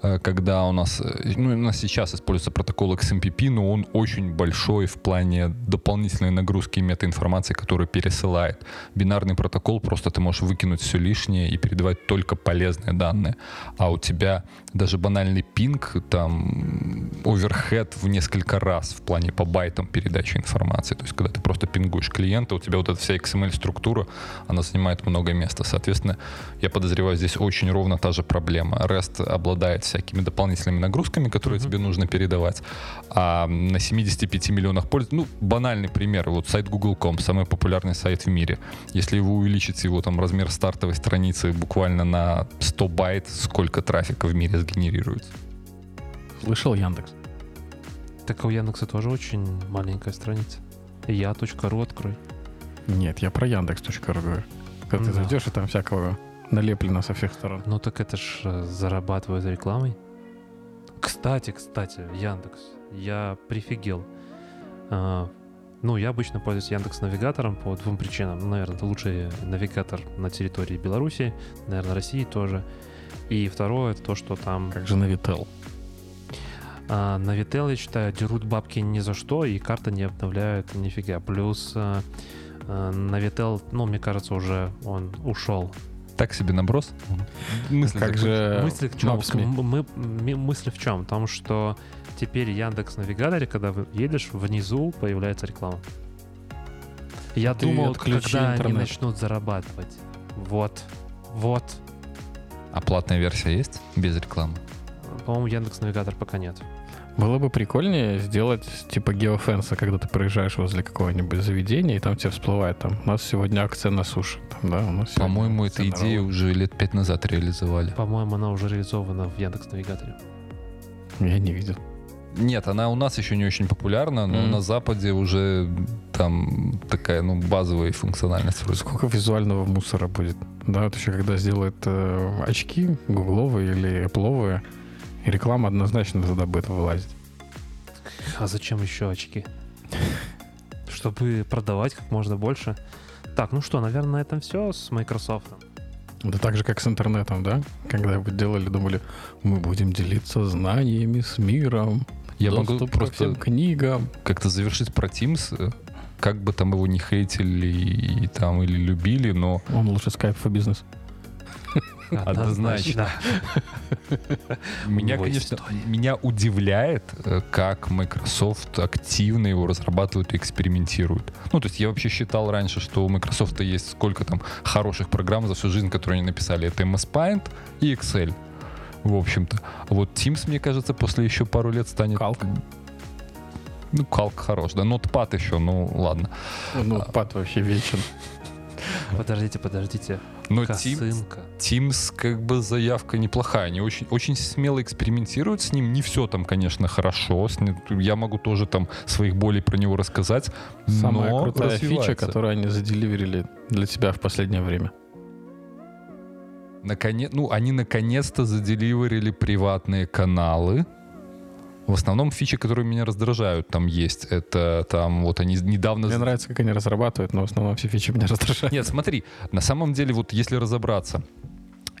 когда у нас, э, ну, у нас сейчас используется протокол XMPP, но он очень большой в плане дополнительной нагрузки метаинформации, которую пересылает. Бинарный протокол просто ты можешь выкинуть все лишнее и передавать только полезные данные. А у тебя даже банальный пинг, там, оверхед в несколько раз в плане по байтам передачи информации. То есть, когда ты просто пингуешь клиента, у тебя вот эта вся XML-структура, она занимает много места. Соответственно, я подозреваю, здесь очень ровно та же проблема. REST обладает всякими дополнительными нагрузками, которые Мгм. тебе нужно передавать. А на 75 миллионах пользователей, ну, банальный пример, вот сайт Google.com, самый популярный сайт в мире. Если вы увеличите его там размер стартовой страницы буквально на 100 байт, сколько трафика в мире сгенерируется? Слышал Яндекс? Так у Яндекса тоже очень маленькая страница. Я.ру открой. Нет, я про Яндекс.ру говорю. Когда ты Да. зайдешь, и там всякого налеплено со всех сторон. Ну так это ж э, зарабатывают рекламой. Кстати, кстати, Яндекс. Я прифигел. А, ну, я обычно пользуюсь Яндекс навигатором по двум причинам. Ну, Наверное, это лучший навигатор на территории Беларуси, наверное, России тоже. И второе, это то, что там Как же Навител. а, на Вител, я считаю, дерут бабки ни за что, и карта не обновляют нифига. Плюс а, а, на Вител, ну, мне кажется, уже он ушел. Так себе наброс. Мысль Как же мысль, в чем, мы, мы- мысль в чем? В том, что теперь Яндекс навигаторе, когда едешь, внизу появляется реклама. Я Ты думал, когда они интернет. начнут зарабатывать. Вот, вот. А платная версия есть? Без рекламы. По-моему, Яндекс навигатор пока нет. Было бы прикольнее сделать типа геофенса, когда ты проезжаешь возле какого-нибудь заведения, и там тебе всплывает там, у нас сегодня акция на суши. Там, да, у нас По-моему, эту идею уже лет пять назад реализовали. По-моему, она уже реализована в Яндекс навигаторе. Я не видел. Нет, она у нас еще не очень популярна, но Мгм. на Западе уже там такая, ну, базовая функциональность вроде. Сколько визуального мусора будет? Да, вот еще когда сделают э, очки гугловые или эпловые, и реклама однозначно туда будет вылазить. А зачем еще очки? Чтобы продавать как можно больше. Так, ну что, наверное, на этом все с Microsoft. Это так же, как с интернетом, да? Когда вы делали, думали, мы будем делиться знаниями с миром. Я могу ко просто всем книгам. как-то завершить про Teams, э, как бы там его не хейтили и там или любили, но Он лучше Skype for бизнес. Однозначно. меня, конечно, меня удивляет, э, как Microsoft активно его разрабатывают и экспериментируют. Ну, то есть я вообще считал раньше, что у Microsoft есть сколько там хороших программ за всю жизнь, которые они написали. Это MS Paint и Excel. В общем-то. А вот Teams, мне кажется, после еще пару лет станет... Калк. Ну, калк хорош, да. Notepad еще, ну, ладно. Ну, пад вообще вечен. Подождите, подождите. Но Teams, Косынка. Teams как бы заявка неплохая. Они очень, очень смело экспериментируют с ним. Не все там, конечно, хорошо. Я могу тоже там своих болей про него рассказать. Самая но крутая фича, которую они заделиверили для тебя в последнее время. Наконец, ну, они наконец-то заделиверили приватные каналы. В основном фичи, которые меня раздражают, там есть. Это там вот они недавно... Мне нравится, как они разрабатывают, но в основном все фичи меня раздражают. Нет, смотри, на самом деле, вот если разобраться,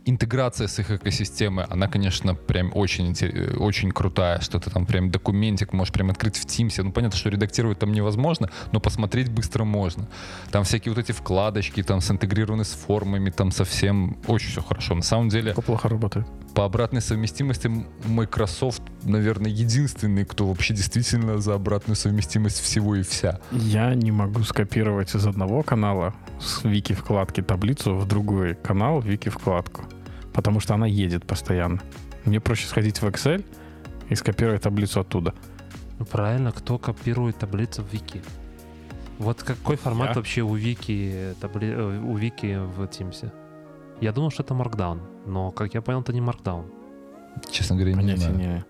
интеграция с их экосистемой, она, конечно, прям очень, очень крутая, что ты там прям документик можешь прям открыть в Teams. Ну, понятно, что редактировать там невозможно, но посмотреть быстро можно. Там всякие вот эти вкладочки, там синтегрированы с формами, там совсем очень все хорошо. На самом деле, Это плохо работает. по обратной совместимости Microsoft, наверное, единственный, кто вообще действительно за обратную совместимость всего и вся. Я не могу скопировать из одного канала с вики вкладки таблицу в другой канал вики вкладку, потому что она едет постоянно. Мне проще сходить в Excel и скопировать таблицу оттуда. Ну, правильно, кто копирует таблицу в Вики? Вот какой формат Я. вообще у Вики, табли... э, у Вики в Teams? Я думал, что это Markdown, но, как я понял, это не Markdown. Честно говоря, не Понятия знаю. не...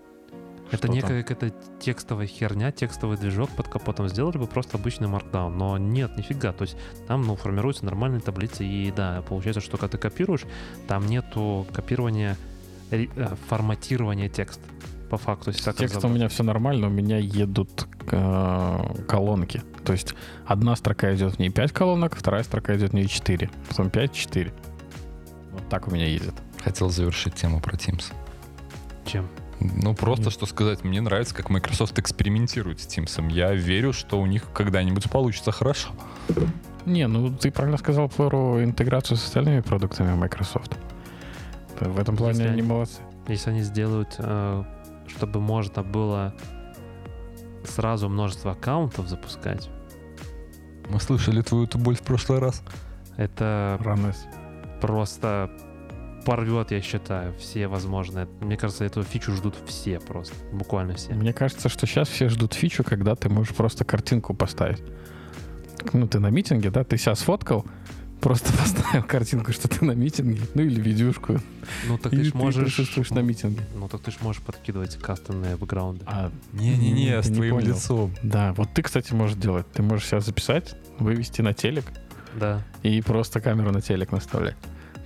Это некая какая-то текстовая херня, текстовый движок под капотом. Сделали бы просто обычный Markdown, но нет, нифига. То есть там, ну, формируются нормальные таблицы, и да, получается, что когда ты копируешь, там нету копирования, э, форматирования текста. По факту. С текстом у меня все нормально, у меня едут э, колонки. То есть одна строка идет в ней 5 колонок, вторая строка идет в ней 4. Потом 5, 4. Вот так у меня едет. Хотел завершить тему про Teams. Чем? Ну, просто Нет. что сказать, мне нравится, как Microsoft экспериментирует с Teams. Я верю, что у них когда-нибудь получится хорошо. Не, ну ты правильно сказал про интеграцию с остальными продуктами Microsoft. В этом плане Если они они- молодцы. Если они сделают, э, чтобы можно было сразу множество аккаунтов запускать, Мы слышали твою эту боль в прошлый раз. это Ранес. просто порвет, я считаю, все возможные. Мне кажется, эту фичу ждут все просто, буквально все. Мне кажется, что сейчас все ждут фичу, когда ты можешь просто картинку поставить. Ну, ты на митинге, да, ты себя сфоткал, просто поставил картинку, что ты на митинге, ну или видюшку, Ну так ты ж ты можешь... присутствуешь на митинге. Ну так ты ж можешь подкидывать кастомные бэкграунды. А, Не-не-не, с не твоим понял. лицом. да, вот ты, кстати, можешь делать. Ты можешь себя записать, вывести на телек Да. и просто камеру на телек наставлять.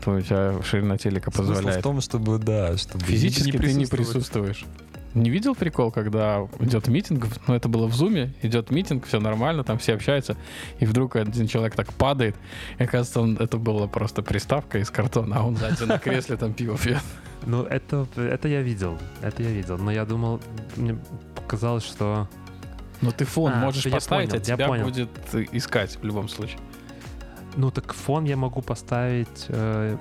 То у тебя ширина телека Смысл в позволяет. том, чтобы, да, чтобы Физически ты не присутствуешь. Не видел прикол, когда идет митинг, ну это было в зуме, идет митинг, все нормально, там все общаются, и вдруг один человек так падает, и оказывается, он, это была просто приставка из картона, а он сзади на кресле там пиво пьет. Ну это, это я видел, это я видел. Но я думал, мне показалось, что... Но ты фон А, можешь поставить, понял, а тебя понял. будет искать в любом случае. Ну так фон я могу поставить... э,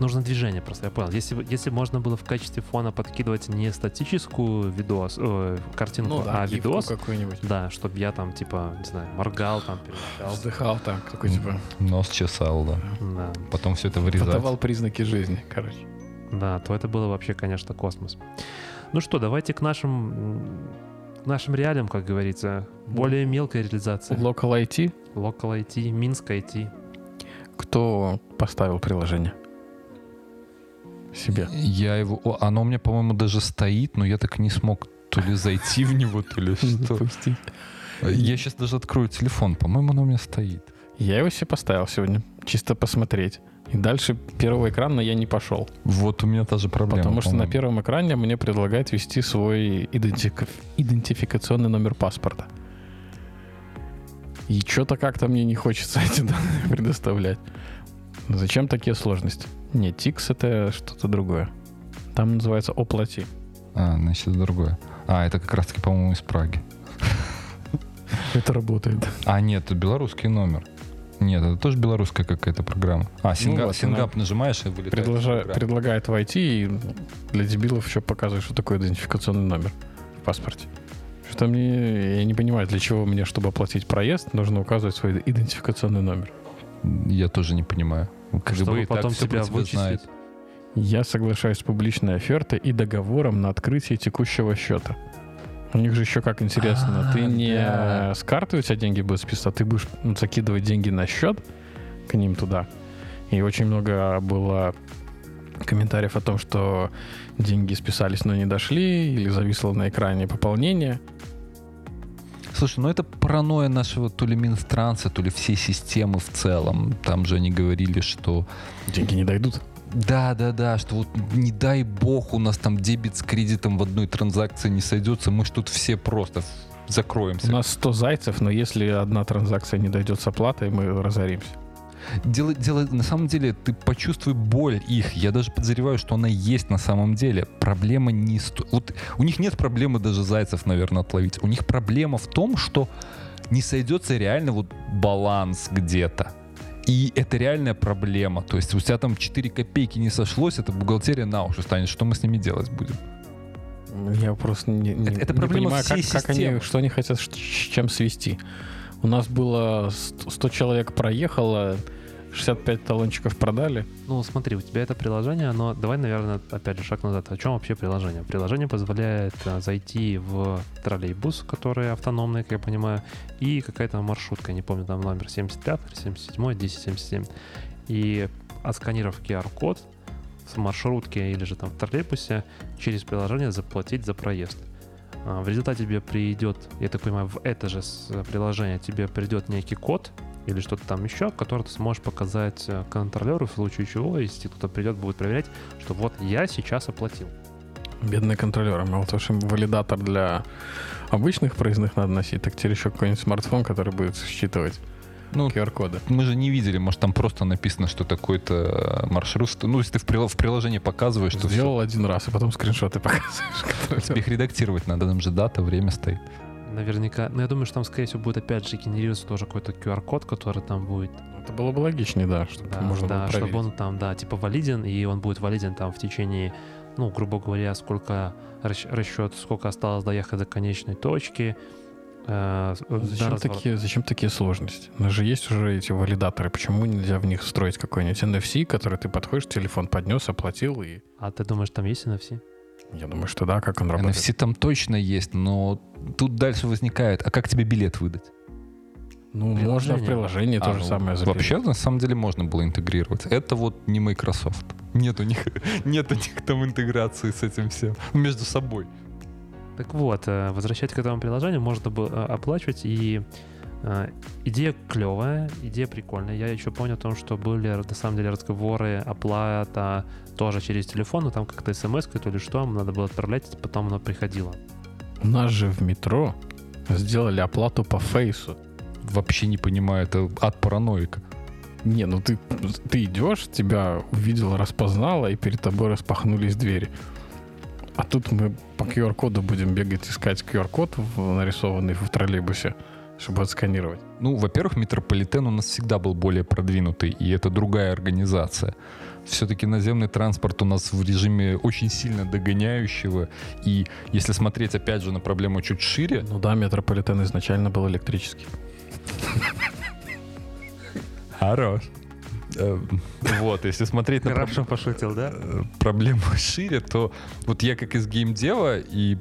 нужно движение просто, я понял. Если, если можно было в качестве фона подкидывать не статическую видос, э, картинку, а гифку видос, какой-нибудь. да, чтобы я там, типа, не знаю, моргал там, перемещался. Вздыхал там, такой типа, Нос чесал, да. Да, Потом все это вырезать. подавал признаки жизни, короче. да, то это было вообще, конечно, космос. Ну что, давайте к нашим, нашим реалиям, как говорится. Более мелкая реализация. Local IT, Local IT, Минск IT. кто поставил приложение? Себе. Я его... о, оно у меня, по-моему, даже стоит, но я так и не смог то ли зайти в него, то ли что. Я сейчас даже открою телефон. По-моему, оно у меня стоит. Я его себе поставил сегодня, чисто посмотреть. И дальше первого экрана я не пошел. Вот у меня та же проблема. потому что на по-моему. первом экране мне предлагают ввести свой идентифи- идентификационный номер паспорта. И что-то как-то мне не хочется эти данные предоставлять. Зачем такие сложности? Нет, Тикс это что-то другое. Там называется оплати. А, значит, другое. А, это как раз-таки, по-моему, из Праги. Это работает. А, нет, это белорусский номер. Нет, это тоже белорусская какая-то программа. А, Сингап, Ну вот, Сингап нажимаешь и вылетает. Предложа- предлагает войти и для дебилов еще показывает, что такое идентификационный номер в паспорте. Что мне, я не понимаю, для чего мне, чтобы оплатить проезд, нужно указывать свой идентификационный номер. Я тоже не понимаю. КГБ Чтобы так потом всё тебя про тебя знает. вычислить. Я соглашаюсь с публичной офертой и договором на открытие текущего счета. У них же еще как интересно, А, ты не да. с карты у тебя деньги будут списываться, а ты будешь закидывать деньги на счет к ним туда. И очень много было комментариев о том, что деньги списались, но не дошли, или зависло на экране пополнение. Слушай, ну это паранойя нашего то ли Минтранса, то ли всей системы в целом. Там же они говорили, что Деньги не дойдут. Да, да, да, что вот не дай бог у нас там дебет с кредитом в одной транзакции не сойдется, мы ж тут все просто У закроемся. нас 100 зайцев, но если одна транзакция не дойдет с оплатой, мы разоримся. дело, дело, на самом деле, ты почувствуй боль их. Я даже подозреваю, что она есть на самом деле. Проблема не... Сто... Вот у них нет проблемы даже зайцев, наверное, отловить. У них проблема в том, что не сойдется реально вот баланс где-то. И это реальная проблема. То есть у тебя там 4 копейки не сошлось, это бухгалтерия на уши станет. Что мы с ними делать будем? Я просто не, не, Это- это не понимаю, как, как они, что они хотят, с чем свести. У нас было 100 100 человек проехало, 65 талончиков продали. Ну, смотри, у тебя это приложение, но давай, наверное, опять же шаг назад. О чем вообще приложение? Приложение позволяет а, зайти в троллейбус, который автономный, как я понимаю, и какая-то маршрутка, не помню, там номер 75 или 77, 1077. И отсканировав QR-код в маршрутке или же там в троллейбусе, через приложение заплатить за проезд. А, В результате тебе придет, я так понимаю, в это же с- приложение тебе придет некий код, или что-то там еще, который ты сможешь показать э, контролеру, в случае чего, если кто-то придет, будет проверять, что вот я сейчас оплатил. Бедные контролеры. Мало того, что валидатор для обычных проездных надо носить, так теперь еще какой-нибудь смартфон, который будет считывать Ну, QR-коды. мы же не видели, может, там просто написано, что такой-то маршрут. Ну, если ты в, прил- в приложении показываешь, что Сделал один раз, и потом скриншоты показываешь. Тебе их редактировать надо, там же дата, время стоит. Наверняка, ну я думаю, что там, скорее всего, будет опять же генерироваться тоже какой-то QR-код, который там будет. Это было бы логичнее, да, чтобы Да, можно да, было чтобы проверить. он там, да, типа валиден, и он будет валиден там в течение, ну, грубо говоря, сколько расчет, сколько осталось доехать до конечной точки. э, до Зачем разворота. такие, зачем такие сложности? У нас же есть уже эти валидаторы. Почему нельзя в них встроить какой-нибудь NFC, который ты подходишь, телефон поднес, оплатил, и А ты думаешь, там есть NFC? Я думаю, что да, как он работает. NFC там точно есть, но тут дальше возникает, а как тебе билет выдать? Ну, можно в Приложение. приложении то А, же ну, самое запилить. Вообще, на самом деле, можно было интегрировать. Это вот не Microsoft. Нет у них, нет у них там интеграции с этим всем. Между собой. Так вот, э, возвращаясь к этому приложению, можно было э, оплачивать, и э, идея клевая, идея прикольная. Я еще помню о том, что были на самом деле разговоры, оплата тоже через телефон, но там как-то смс то или что, надо было отправлять, и потом оно приходило. У нас же в метро сделали оплату по фейсу. Вообще не понимаю, это от параноика. Не, ну ты, ты идешь, тебя увидела, распознала, и перед тобой распахнулись двери. А тут мы по QR-коду будем бегать, искать QR-код, нарисованный в троллейбусе, чтобы отсканировать. Ну, во-первых, метрополитен у нас всегда был более продвинутый, и это другая организация. Все-таки наземный транспорт у нас в режиме очень сильно догоняющего. И если смотреть, опять же, на проблему чуть шире, Ну да, метрополитен изначально был электрический. Хорош. Э, Вот, если смотреть на Хорошо пошутил, да? э, проблему шире, то вот я как из геймдева, и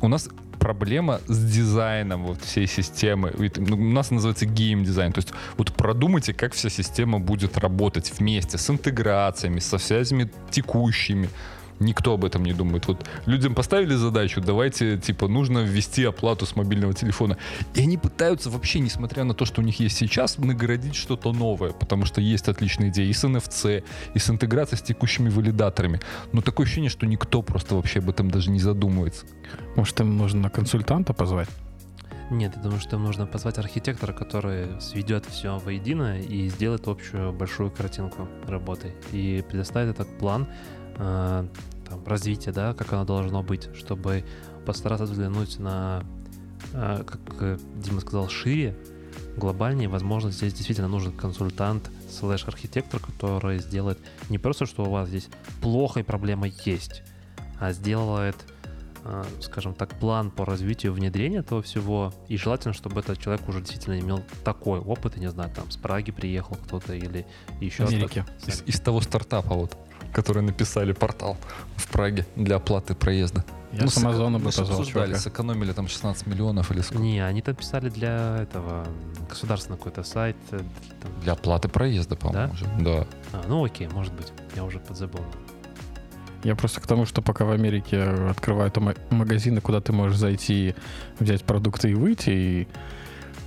у нас проблема с дизайном вот всей системы. Ну, у нас называется геймдизайн. То есть вот продумайте, как вся система будет работать вместе с интеграциями, со связями текущими. Никто об этом не думает. Вот людям поставили задачу, давайте, типа, нужно ввести оплату с мобильного телефона. И они пытаются вообще, несмотря на то, что у них есть сейчас, наградить что-то новое, потому что есть отличные идеи и с NFC, и с интеграцией с текущими валидаторами. Но такое ощущение, что никто просто вообще об этом даже не задумывается. Может, им нужно консультанта позвать? Нет, я думаю, что им нужно позвать архитектора, который сведет все воедино и сделает общую большую картинку работы. И предоставит этот план э, там, развития, да, как оно должно быть, чтобы постараться взглянуть на, э, как Дима сказал, шире, глобальнее. Возможно, здесь действительно нужен консультант слэш-архитектор, который сделает не просто, что у вас здесь плохо и проблема есть, а сделает э, скажем так, план по развитию внедрения этого всего. И желательно, чтобы этот человек уже действительно имел такой опыт, я не знаю, там с Праги приехал кто-то или еще Америки. Из, из того стартапа вот, который написали портал в Праге для оплаты проезда. Я с сэко- Амазона бы позвал чувака. сэкономили там 16 миллионов или сколько. Не, они там писали для этого м, государственный какой-то сайт. э, там. Для оплаты проезда, по-моему, же. Да. А, ну окей, может быть, я уже подзабыл. Я просто к тому, что пока в Америке открывают ма- магазины, куда ты можешь зайти, взять продукты и выйти, и,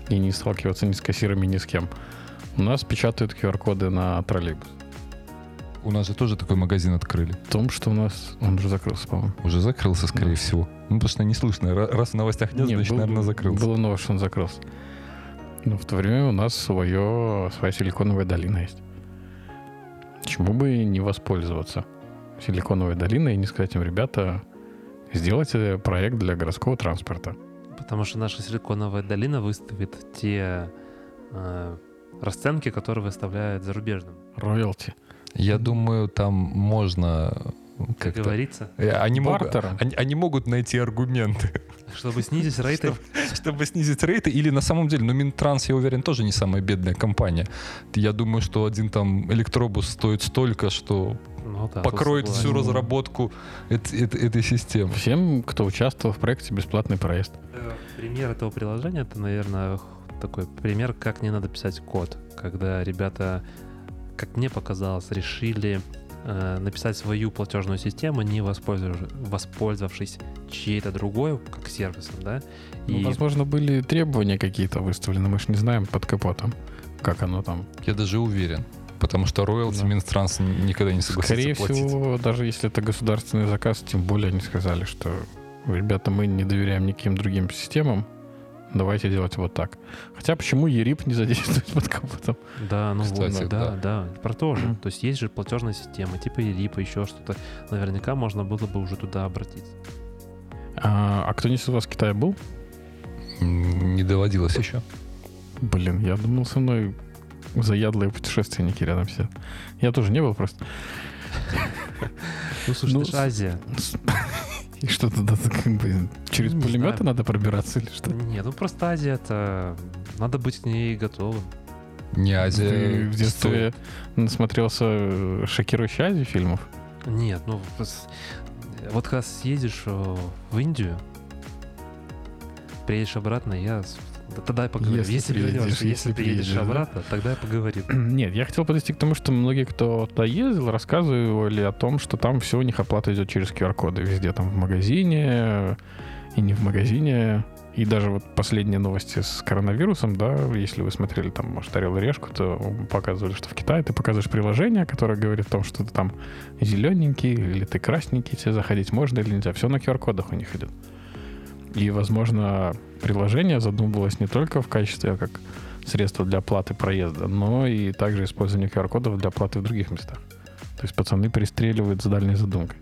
и не сталкиваться ни с кассирами, ни с кем. У нас печатают QR-коды на троллейбус. У нас же тоже такой магазин открыли. В том, что у нас... Он уже закрылся, по-моему. Уже закрылся, скорее Да. всего. Ну, потому что не слышно. Ра- Раз в новостях нет, Не, значит, был- наверное, закрылся. Было новость, что он закрылся. Но в то время у нас свое, своя силиконовая долина есть. Почему бы не воспользоваться силиконовой долиной и не сказать им, ребята, сделайте проект для городского транспорта. Потому что наша силиконовая долина выставит те э, расценки, которые выставляют зарубежным. Роялти. Я думаю, там можно Как как-то... говорится, Э, Они могут, Бартером. они, они могут найти аргументы, чтобы снизить рейты. чтобы снизить рейты. Или на самом деле, ну, Минтранс, я уверен, тоже не самая бедная компания. Я думаю, что один там электробус стоит столько, что Ну да, покроет всю разработку эт- эт- этой системы. Всем, кто участвовал в проекте «Бесплатный проезд». Э, Пример этого приложения это, наверное, такой пример, как не надо писать код. Когда ребята, как мне показалось, решили э, написать свою платежную систему, не воспользовавшись, воспользовавшись чьей-то другой, как сервисом, да? Ну, И возможно, были требования какие-то выставлены, мы же не знаем под капотом, как оно там. Я даже уверен. Потому что роялти Да. Минтранс никогда не согласится Скорее платить. всего, даже если это государственный заказ, тем более они сказали, что ребята, мы не доверяем никаким другим системам, давайте делать вот так. Хотя почему ЕРИП не задействовать под капотом? Да, ну Кстати, вот, да, да, про то же. То есть есть же платежная система, типа ELIP, еще что-то. Наверняка можно было бы уже туда обратиться. А, а кто-нибудь из вас в Китае был? Не доводилось еще. Блин, я думал, со мной заядлые путешественники рядом сидят. Я тоже не был просто. Ну, слушай, Ну, это же Азия. И что туда как бы через Не пулеметы знаю. надо пробираться или что? Нет, ну просто Азия это... Надо быть к ней готовым. Не Ты Азия. в детстве насмотрелся э, шокирующей Азии фильмов? Нет, ну вот когда съедешь э, в Индию, приедешь обратно, я тогда я поговорю. Если Если, приедешь, вернешься, если если приедешь приедешь, да? обратно, тогда я поговорим. Нет, я хотел подвести к тому, что многие, кто туда ездил, рассказывали о том, что там все у них оплата идет через QR-коды. Везде там в магазине и не в магазине. И даже вот последние новости с коронавирусом, да, если вы смотрели там, может, «Орел и решку», то показывали, что в Китае ты показываешь приложение, которое говорит о том, что ты там зелененький или ты красненький, тебе заходить можно или нельзя. Все на QR-кодах у них идет. И, возможно, приложение задумывалось не только в качестве как средства для оплаты проезда, но и также использование QR-кодов для оплаты в других местах. То есть пацаны перестреливают с дальней задумкой.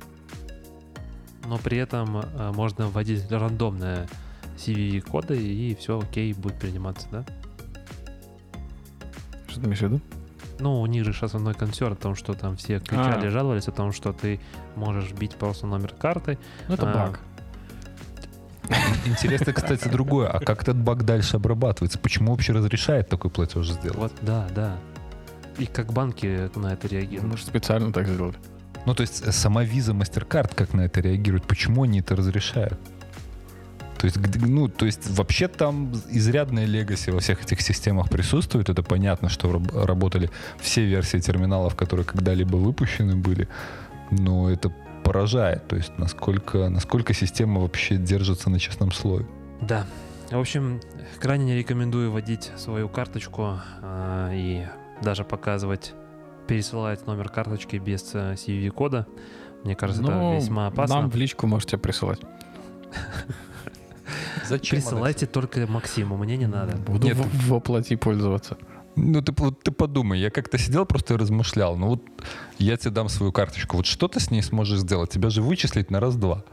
Но при этом э, можно вводить рандомное CVV-коды, и все окей, будет приниматься, да? Что ты имеешь в виду? Ну, у них же сейчас основной консерн о том, что там все кричали, А. жаловались о том, что ты можешь бить просто номер карты. Ну, это А. баг. Интересно, кстати, другое. А как этот баг дальше обрабатывается? Почему вообще разрешает такой платеж сделать? Вот, да, да. И как банки на это реагируют. Может, специально так сделали. Ну, то есть э, сама виза, MasterCard как на это реагирует? Почему они это разрешают? То есть, ну, то есть вообще там изрядная легаси во всех этих системах присутствует. Это понятно, что раб- работали все версии терминалов, которые когда-либо выпущены были. Но это поражает. То есть насколько, насколько система вообще держится на честном слове. Да. В общем, крайне не рекомендую вводить свою карточку а, и даже показывать, пересылать номер карточки без э, CVV-кода. Мне кажется, Ну, это весьма опасно. Нам в личку можете присылать. Зачем? Присылайте только Максиму, мне не надо. Буду воплоти пользоваться. Ну, ты, вот ты подумай, я как-то сидел просто и размышлял. Ну вот я тебе дам свою карточку. Вот что ты с ней сможешь сделать? Тебя же вычислить на раз-два.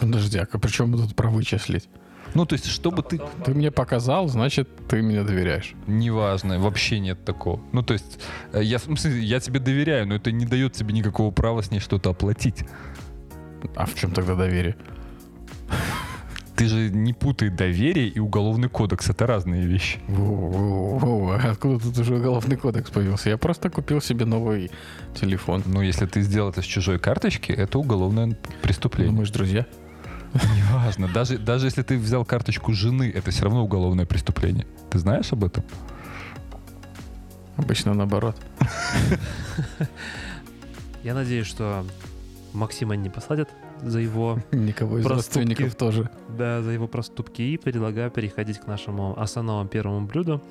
Подожди, а при чем тут про вычислить? Ну, то есть, чтобы ты... Ты мне показал, значит, ты мне доверяешь. Неважно, вообще нет такого. Ну, то есть, э, я, в смысле, я тебе доверяю, но это не дает тебе никакого права с ней что-то оплатить. А в чем тогда доверие? Ты же не путай доверие и уголовный кодекс. Это разные вещи. Воу-воу-воу, откуда тут уже уголовный кодекс появился? Я просто купил себе новый телефон. Но если ты сделал это с чужой карточки, это уголовное Ну, преступление. мы же друзья. Неважно. Даже, даже если ты взял карточку жены, это все равно уголовное преступление. Ты знаешь об этом? Обычно наоборот. Я надеюсь, что Максима не посадят за его, Никого из Проступки. родственников тоже. да, за его проступки. И предлагаю переходить к нашему основному первому блюду.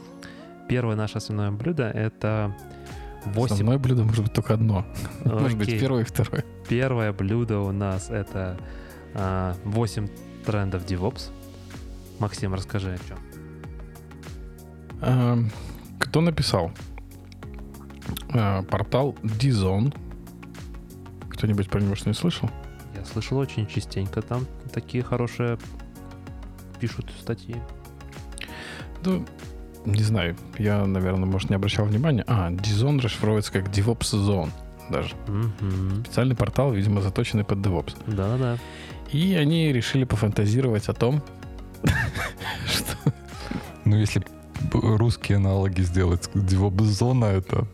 Первое наше основное блюдо — это 8... Основное блюдо может быть только одно. Может быть, первое и второе. Первое блюдо у нас это а, 8 трендов DevOps. Максим, расскажи о чем. Эм, Кто написал? Э, Портал Dizon. Кто-нибудь про него что не слышал? Я слышал очень частенько там такие хорошие пишут статьи. Ну, не знаю. Я, наверное, может, не обращал внимания. А, Dizon расшифровывается как DevOps Zone даже. Мгм. Специальный портал, видимо, заточенный под DevOps. Да-да. И они решили пофантазировать о том, что Ну, если русские аналоги сделать, девопс-зона это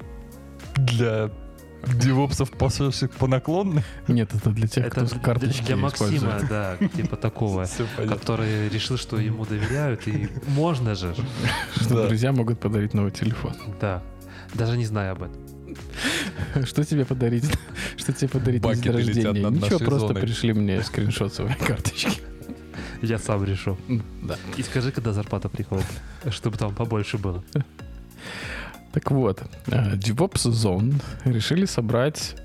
для девопсов, пошедших по наклонной. Нет, это для тех, Это кто для, карточки для Максима, да, типа такого, который решил, что ему доверяют, и можно же. Что Да. друзья могут подарить новый телефон. Да. Даже не знаю об этом. Что тебе подарить? Что тебе подарить на день рождения? Ничего, просто пришли мне скриншот своей карточки. Я сам решу. Да. И скажи, когда зарплата приходит, чтобы там побольше было. Так вот, э, DevOps Zone решили собрать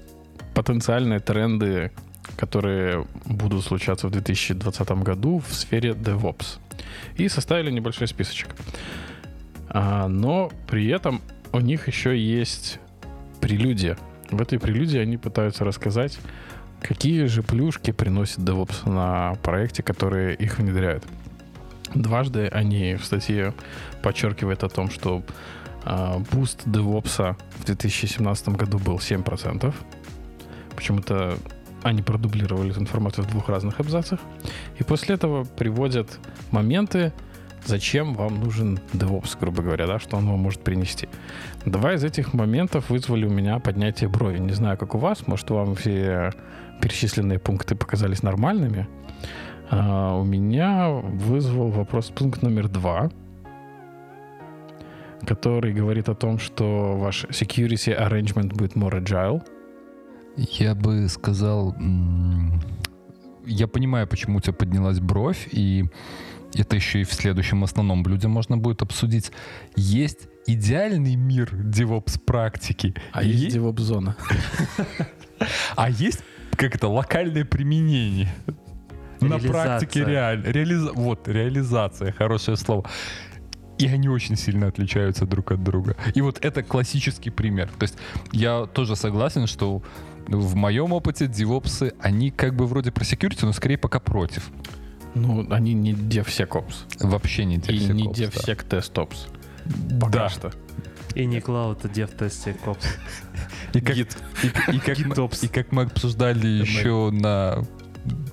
потенциальные тренды, которые будут случаться в 2020 году в сфере DevOps. И составили небольшой списочек. А, но при этом у них еще есть прелюдия. В этой прелюдии они пытаются рассказать, какие же плюшки приносит DevOps на проекте, которые их внедряют. Дважды они в статье подчеркивают о том, что boost DevOps в 2017 году был 7%. Почему-то они продублировали эту информацию в двух разных абзацах. И после этого приводят моменты, зачем вам нужен DevOps, грубо говоря, да, что он вам может принести. Два из этих моментов вызвали у меня поднятие брови. Не знаю, как у вас, может, вам все перечисленные пункты показались нормальными. А, у меня вызвал вопрос пункт номер два, который говорит о том, что ваш security arrangement будет more agile. Я бы сказал, я понимаю, почему у тебя поднялась бровь, и это еще и в следующем основном блюде можно будет обсудить. Есть идеальный мир DevOps практики, А и есть DevOps зона. а есть как это локальное применение. На практике реально. Реализа... Вот, реализация, хорошее слово. И они очень сильно отличаются друг от друга. И вот это классический пример. То есть я тоже согласен, что в моем опыте девопсы, они как бы вроде про security, но скорее пока против. Ну, они не DevSecOps. Вообще не И DevSecOps, не да. DevSecTestOps. Пока Да. что. И не Cloud DevTest Cops. И как, и, и как мы, и как мы обсуждали еще на,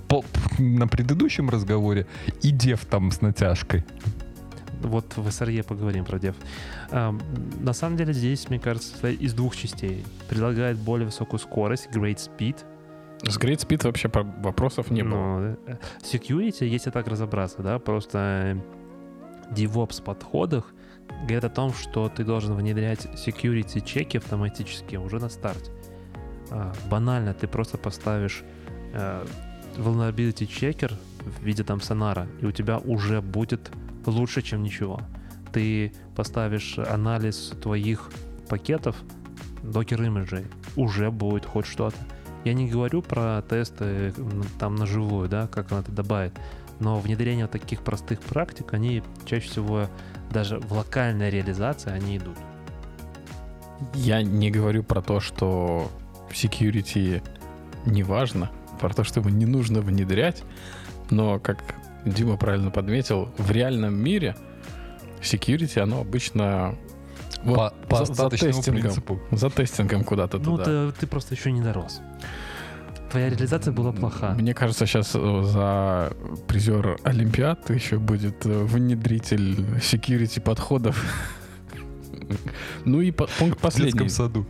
по- на предыдущем разговоре, и дев там с натяжкой. Вот в SRE поговорим про дев. Ам, на самом деле здесь, мне кажется, из двух частей. Предлагает более высокую скорость, great speed. С Great Speed вообще вопросов не было. Но, э, security, если так разобраться, да, просто DevOps подходах говорят о том, что ты должен внедрять security чеки автоматически уже на старте. А, банально, ты просто поставишь э, vulnerability checker в виде там сонара, и у тебя уже будет лучше, чем ничего. Ты поставишь анализ твоих пакетов, докер имиджей, уже будет хоть что-то. Я не говорю про тесты там на живую, да, как она это добавит, но внедрение таких простых практик, они чаще всего даже в локальной реализации они идут. Я не говорю про то, что security не важно, про то, что его не нужно внедрять, но, как Дима правильно подметил, в реальном мире security, оно обычно вот по по за- за остаточному тестингом. принципу. за тестингом куда-то Ну, туда. ты, ты просто еще не дорос. Твоя реализация была плоха. Мне кажется, сейчас за призер Олимпиад еще будет э, внедритель security подходов. Ну и по- пункт В последний. детском саду.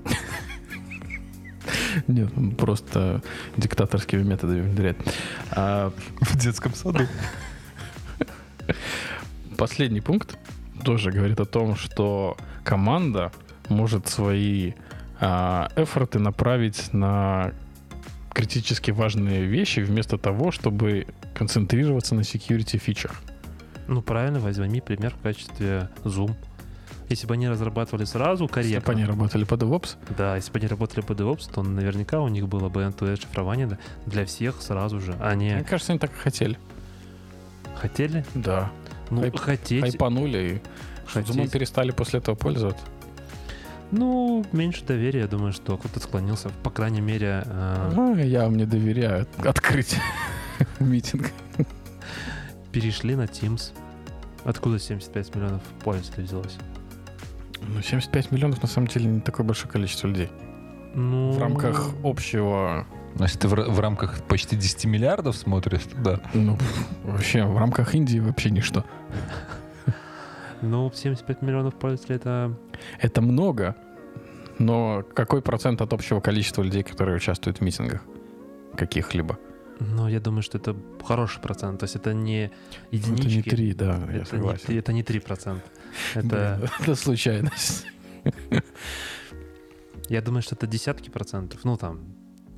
Нет, просто диктаторскими методами внедряет. А В детском саду. последний пункт тоже говорит о том, что команда может свои а, эфорты направить на критически важные вещи вместо того, чтобы концентрироваться на security фичах. Ну, правильно, возьми пример в качестве Zoom. Если бы они разрабатывали сразу Если корректно, бы они работали по DevOps, да, если бы они работали по DevOps, то наверняка у них было бы end-to-end шифрование для всех сразу же. Они мне кажется, они так и хотели. хотели? Да. Ну, Хайп- хотеть, Хайпанули и хотеть. перестали после этого пользоваться. Ну, меньше доверия, я думаю, что кто-то склонился. По крайней мере, э, А, я вам не доверяю открыть митинг. перешли на Teams. Откуда 75 миллионов пользователей взялось? Ну, 75 миллионов на самом деле не такое большое количество людей. Ну, В рамках общего, Ну, если ты в, в рамках почти 10 миллиардов смотришь, то да. ну, вообще, в рамках Индии вообще ничто. Ну, 75 миллионов пользователей это... Это много, но какой процент от общего количества людей, которые участвуют в митингах? Каких-либо? Ну, я думаю, что это хороший процент. То есть это не Ну, Это не единички. 3, да, я это, не, согласен. три- это не 3%. Это, это случайность. я думаю, что это десятки процентов. Ну, там,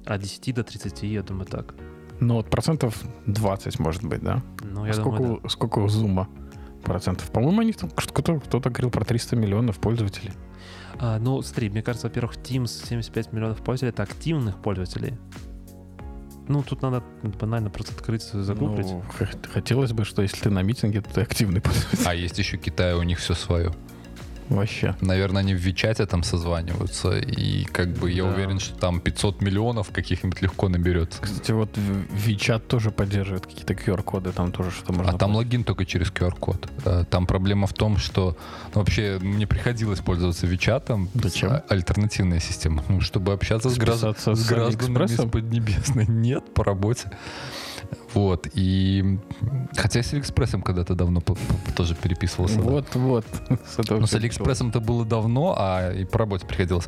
от 10 до 30, я думаю, так. Ну, вот процентов 20, может быть, да? Ну, я А сколько, думаю, у- сколько у Зума процентов? По-моему, они там кто-то, кто-то говорил про 300 миллионов пользователей. да. А, ну, смотри, мне кажется, во-первых, Teams 75 миллионов пользователей — это активных пользователей. Ну, тут надо банально просто открыть, загуглить. Ну, хотелось бы, что если ты на митинге, то ты активный пользователь. А есть еще Китай, у них все свое. Вообще. Наверное, они в Вичате там созваниваются, и как бы я Да. уверен, что там 500 миллионов каких-нибудь легко наберется. Кстати, вот в- WeChat тоже поддерживает какие-то QR-коды, там тоже что-то можно... А там логин только через QR-код. Э, Там проблема в том, что ну, вообще мне приходилось пользоваться Вичатом. Зачем? А- Альтернативная система. Ну, чтобы общаться с, Списаться с с гражданами из Алиэкспрессом? Поднебесной. Нет, по работе. Вот. И хотя я с Алиэкспрессом когда-то давно по- по- тоже переписывался. да. Вот, вот. С всё Алиэкспрессом-то было давно, а и по работе приходилось.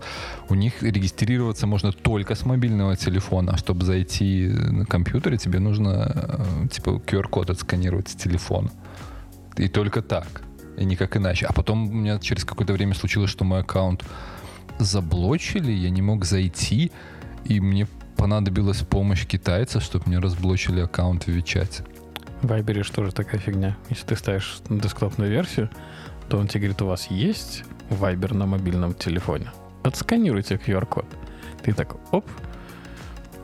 У них регистрироваться можно только с мобильного телефона. А чтобы зайти на компьютере, тебе нужно э, типа QR-код отсканировать с телефона. И только так. И никак иначе. А потом у меня через какое-то время случилось, что мой аккаунт заблочили, я не мог зайти, и мне понадобилась помощь китайца, чтобы мне разблочили аккаунт в Вичате. В Вайбере же тоже такая фигня. Если ты ставишь десктопную версию, то он тебе говорит, у вас есть Вайбер на мобильном телефоне? Отсканируйте QR-код. Ты так, оп,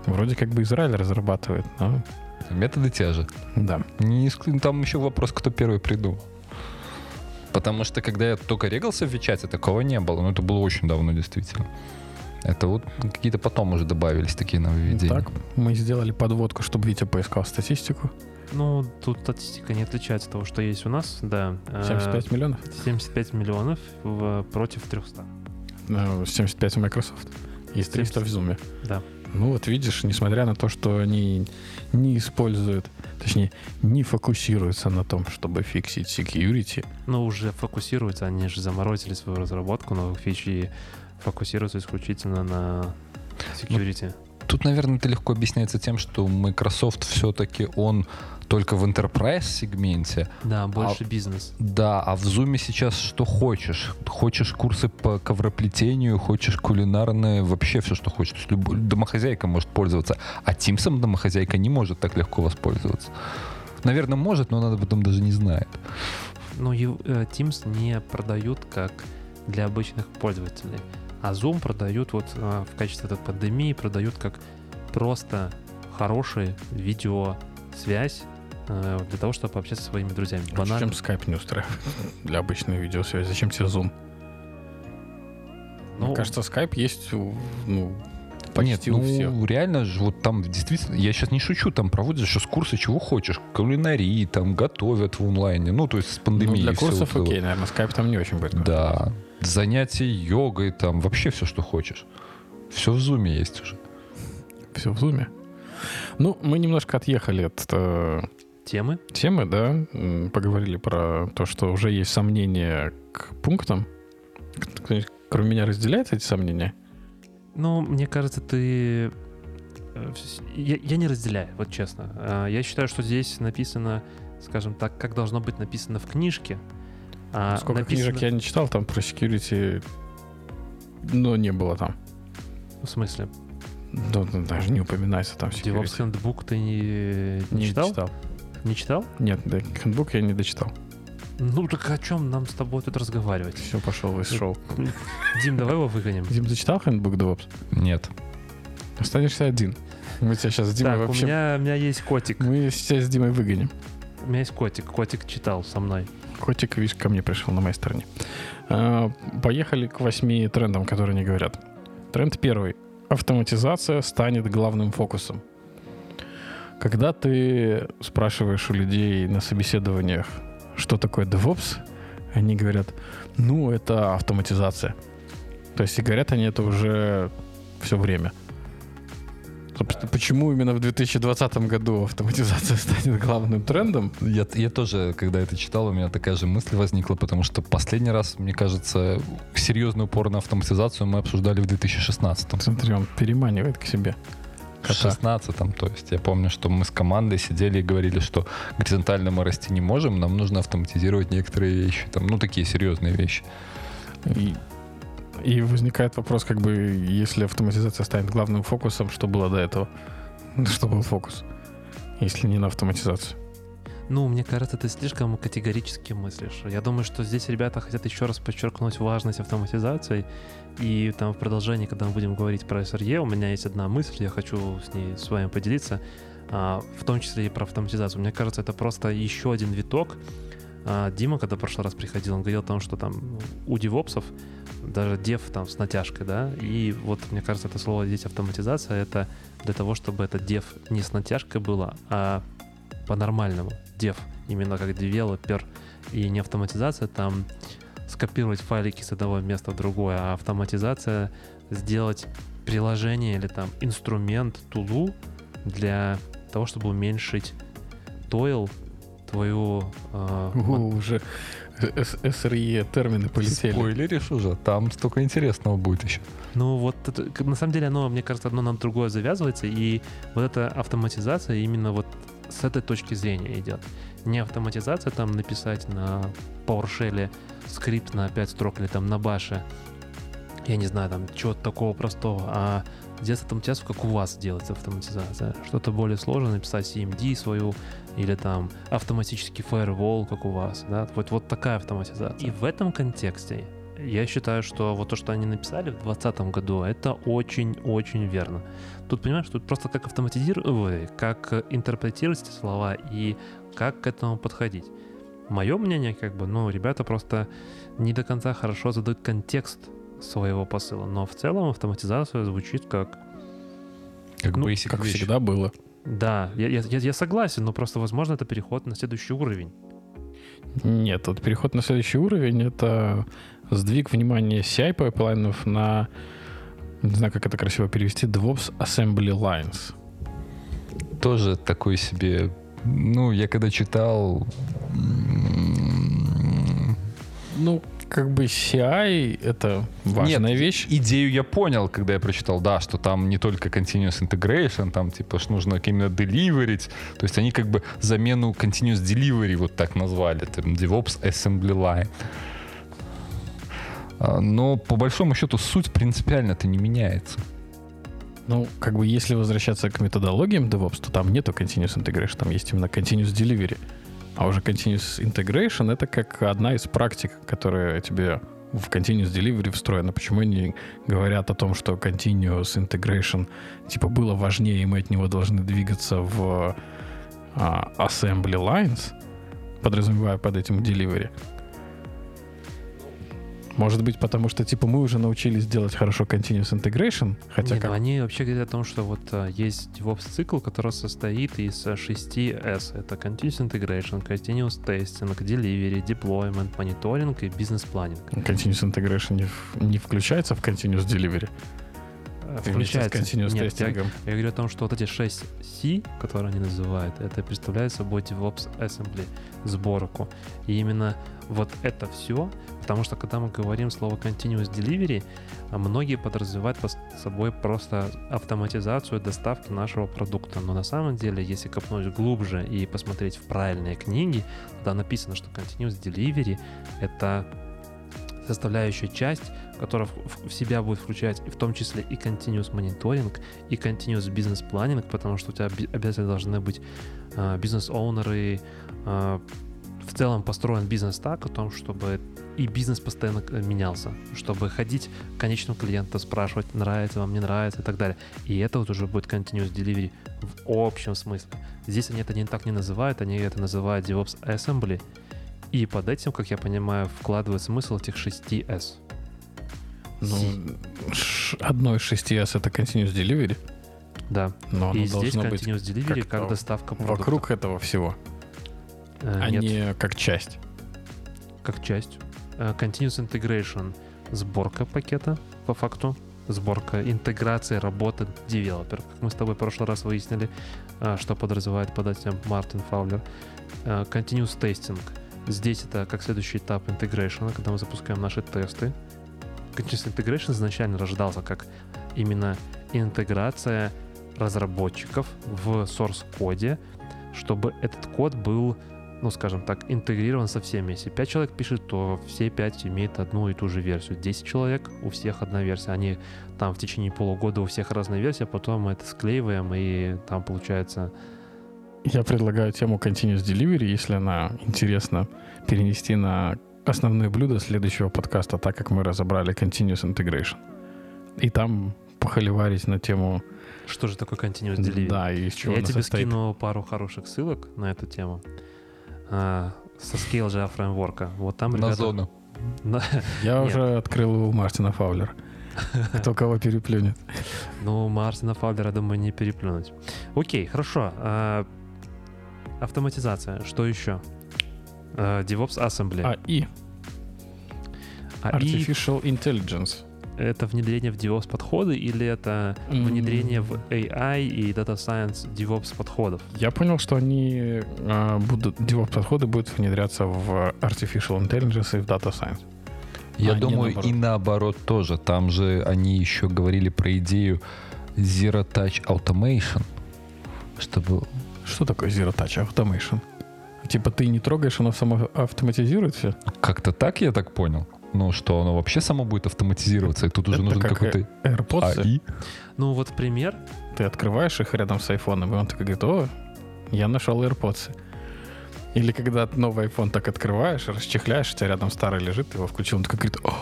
вроде как бы Израиль разрабатывает, но Методы те же. да. Не иск- Там еще вопрос, кто первый придумал. Потому что когда я только регался в Вичате, такого не было. Но это было очень давно, действительно. Это вот какие-то потом уже добавились такие нововведения. Так, мы сделали подводку, чтобы Витя поискал статистику. Ну, тут статистика не отличается от того, что есть у нас, да. Э, 75 миллионов. 75 миллионов в- против 300. Ну, 75 у Microsoft. И 300 в Zoom. Да. Ну вот видишь, несмотря на то, что они не используют, точнее, не фокусируются на том, чтобы фиксить security, Но уже фокусируются, они же заморозили свою разработку новых фич и фокусируются исключительно на security. Тут, наверное, это легко объясняется тем, что Microsoft все-таки он только в enterprise сегменте. да, больше бизнес. Да, а в Zoom сейчас что хочешь. Хочешь курсы по ковроплетению, хочешь кулинарные, вообще все, что хочешь. То есть любой, домохозяйка может пользоваться, а Teams домохозяйка не может так легко воспользоваться. Наверное, может, но она об этом даже не знает. Но ев- э, Teams не продают как для обычных пользователей. А Zoom продают вот э, в качестве этой пандемии, продают как просто хорошая видеосвязь э, для того, чтобы пообщаться со своими друзьями. Банально. Чем Skype не устраивает для обычной видеосвязи? Зачем тебе Zoom? Ну, Мне кажется, Skype есть у, ну, почти Нет, у всех. ну реально же вот там действительно, я сейчас не шучу, там проводят сейчас курсы чего хочешь, кулинарии, там готовят в онлайне, ну то есть с Ну, пандемией. для всё курсов окей, наверное, Skype там не очень будет. Да, занятия йогой, там вообще все, что хочешь. Все в зуме есть уже. Все в Zoom. Ну, мы немножко отъехали от э, темы. темы, да, поговорили про то, что уже есть сомнения к пунктам. Кто-нибудь, кроме меня, разделяет эти сомнения? Ну, мне кажется, ты... э, Я, я не разделяю, вот честно. А, Я считаю, что здесь написано, скажем так, как должно быть написано в книжке. А Сколько написано- книжек я не читал, там про security, но не было там. В смысле? Да, да, даже не упоминается там DevOps security. Handbook ты не, не Не читал? читал. Не читал? Нет, да, хендбук я не дочитал. Ну так о чем нам с тобой тут разговаривать? Все, пошел из шоу. Дим, давай его выгоним. Дим, ты читал хендбук DevOps? Нет. Останешься один. Мы тебя сейчас с Димой Так, вообще... у, меня, у меня есть котик. Мы сейчас с Димой выгоним. У меня есть котик. Котик читал со мной. Котик, видишь, ко мне пришел на моей стороне. А, Поехали к восьми трендам, которые они говорят. Тренд первый. Автоматизация станет главным фокусом. Когда ты спрашиваешь у людей на собеседованиях, что такое DevOps, они говорят, ну, это автоматизация. То есть и говорят они это уже все время. Собственно, почему именно в 2020 году автоматизация станет главным трендом? Я, я тоже, когда это читал, у меня такая же мысль возникла, потому что последний раз, мне кажется, серьезный упор на автоматизацию мы обсуждали в 2016. Смотри, он переманивает к себе. В 16 то есть я помню, что мы с командой сидели и говорили, что горизонтально мы расти не можем, нам нужно автоматизировать некоторые вещи, там, ну, такие серьезные вещи. И, и возникает вопрос, как бы, если автоматизация станет главным фокусом, что было до этого? Что был фокус, если не на автоматизацию? Ну, мне кажется, ты слишком категорически мыслишь. Я думаю, что здесь ребята хотят еще раз подчеркнуть важность автоматизации. И там в продолжении, когда мы будем говорить про SRE, у меня есть одна мысль, я хочу с ней с вами поделиться, а, в том числе и про автоматизацию. Мне кажется, это просто еще один виток. А, Дима, когда в прошлый раз приходил, он говорил о том, что там у девопсов даже дев там с натяжкой, да, и вот мне кажется, это слово здесь автоматизация, это для того, чтобы это дев не с натяжкой было, а по-нормальному. Дев, именно как девелопер, и не автоматизация, там скопировать файлики с одного места в другое, а автоматизация сделать приложение или там инструмент, тулу для того, чтобы уменьшить тойл твою... э, О, уже SRE термины полетели. Спойлеришь уже, там столько интересного будет еще. Ну вот это, на самом деле оно, мне кажется, одно на другое завязывается, и вот эта автоматизация именно вот с этой точки зрения идет. Не автоматизация там написать на PowerShell скрипт на 5 строк или там на баше, я не знаю, там чего-то такого простого, а сделать автоматизацию, как у вас делается автоматизация. Что-то более сложное, написать CMD свою, или там автоматический firewall, как у вас, да, вот, вот такая автоматизация. И в этом контексте я считаю, что вот то, что они написали в 2020 году, это очень-очень верно. Тут, понимаешь, тут просто как автоматизировать, как интерпретировать эти слова и как к этому подходить. Мое мнение, как бы, ну, ребята просто не до конца хорошо задают контекст своего посыла, но в целом автоматизация звучит как Как Ну, basic Как вещь. всегда было. Да, я, я, я- согласен, но просто, возможно, это переход на следующий уровень. Нет, вот переход на следующий уровень — это сдвиг внимания CI пайплайнов на, не знаю, как это красиво перевести, DevOps Assembly Lines. Тоже такой себе... Ну, я когда читал... Ну, как бы CI — это важная Нет, вещь. Идею я понял, когда я прочитал, да, что там не только continuous integration, там типа ж нужно именно деливерить. То есть они как бы замену continuous delivery вот так назвали, там DevOps Assembly Line. А, Но по большому счету суть принципиально-то не меняется. Ну, как бы если возвращаться к методологиям DevOps, то там нету continuous integration, там есть именно continuous delivery. А уже continuous integration — это как одна из практик, которая тебе в continuous delivery встроена. Почему они говорят о том, что continuous integration типа было важнее, и мы от него должны двигаться в а, assembly lines, подразумевая под этим delivery? Может быть, потому что типа мы уже научились делать хорошо continuous integration, хотя Не, ну как они вообще говорят о том, что вот а, есть DevOps цикл, который состоит из а, 6 S. Это Continuous Integration, Continuous Testing, Delivery, Deployment, Monitoring и Planning. Continuous integration не, в- не включается в continuous delivery. А, Вместе с continuous Нет, я, тестингом. я говорю о том, что вот эти 6 C, которые они называют, это представляет собой DevOps Assembly, сборку. И именно вот это все, потому что когда мы говорим слово Continuous Delivery, а многие подразумевают под собой просто автоматизацию доставки нашего продукта. Но на самом деле, если копнуть глубже и посмотреть в правильные книги, тогда написано, что Continuous Delivery — это составляющая часть, которая в, себя будет включать в том числе и continuous мониторинг, и continuous бизнес планинг, потому что у тебя обязательно должны быть а, бизнес-оунеры, а, в целом построен бизнес так, о том, чтобы и бизнес постоянно э, менялся, чтобы ходить к конечному клиенту, спрашивать, нравится вам, не нравится и так далее. И это вот уже будет continuous delivery в общем смысле. Здесь они это не так не называют, они это называют DevOps Assembly. И под этим, как я понимаю, вкладывает смысл этих 6S. Ну, одно из 6S это Continuous Delivery, Да. но и здесь должно быть Continuous Delivery как-то как доставка продукта. вокруг этого всего, а нет, не как часть. как часть. Э, Continuous Integration — сборка пакета, по факту. Сборка, интеграция работы девелопер, как мы с тобой в прошлый раз выяснили, э, что подразумевает под этим Мартин Фаулер. Э, Continuous Testing. Здесь это как следующий этап integration, когда мы запускаем наши тесты. Continuous Integration изначально рождался как именно интеграция разработчиков в source-коде, чтобы этот код был ну, скажем так, интегрирован со всеми. Если 5 человек пишет, то все 5 имеют одну и ту же версию. 10 человек, у всех одна версия. Они там в течение полугода у всех разная версия, потом мы это склеиваем, и там получается... Я предлагаю тему Continuous Delivery, если она интересна, перенести на основные блюда следующего подкаста, так как мы разобрали Continuous Integration. И там похоливарить на тему... Что же такое Continuous Delivery? Да, и из чего Я тебе состоит. скину пару хороших ссылок на эту тему. А, со Scale фреймворка. Вот там На ребята... зону. На- Я Нет. уже открыл у Мартина Фаулера. Кто кого переплюнет. Ну, Мартина Фаулера, думаю, не переплюнуть. Окей, хорошо. А, Автоматизация. Что еще? А, DevOps Assembly. АИ. А и Artificial Intelligence. Это внедрение в DevOps подходы или это М. внедрение в AI и Data Science DevOps подходов? Я понял, что они а, будут, DevOps подходы будут внедряться в Artificial Intelligence и в Data Science. Я А, думаю, наоборот. и наоборот тоже. Там же они еще говорили про идею Zero Touch Automation, чтобы... Что такое Zero Touch Automation? Типа ты не трогаешь, оно само автоматизирует все? Как-то так я так понял. Ну, что оно вообще само будет автоматизироваться, и тут уже Это нужен как, какой-то AirPods, АИ. Ну вот пример. ты открываешь их рядом с айфоном, и он такой говорит, о, я нашел AirPods. Или когда новый iPhone так открываешь, расчехляешь, у тебя рядом старый лежит, ты его включил, он такой говорит, о,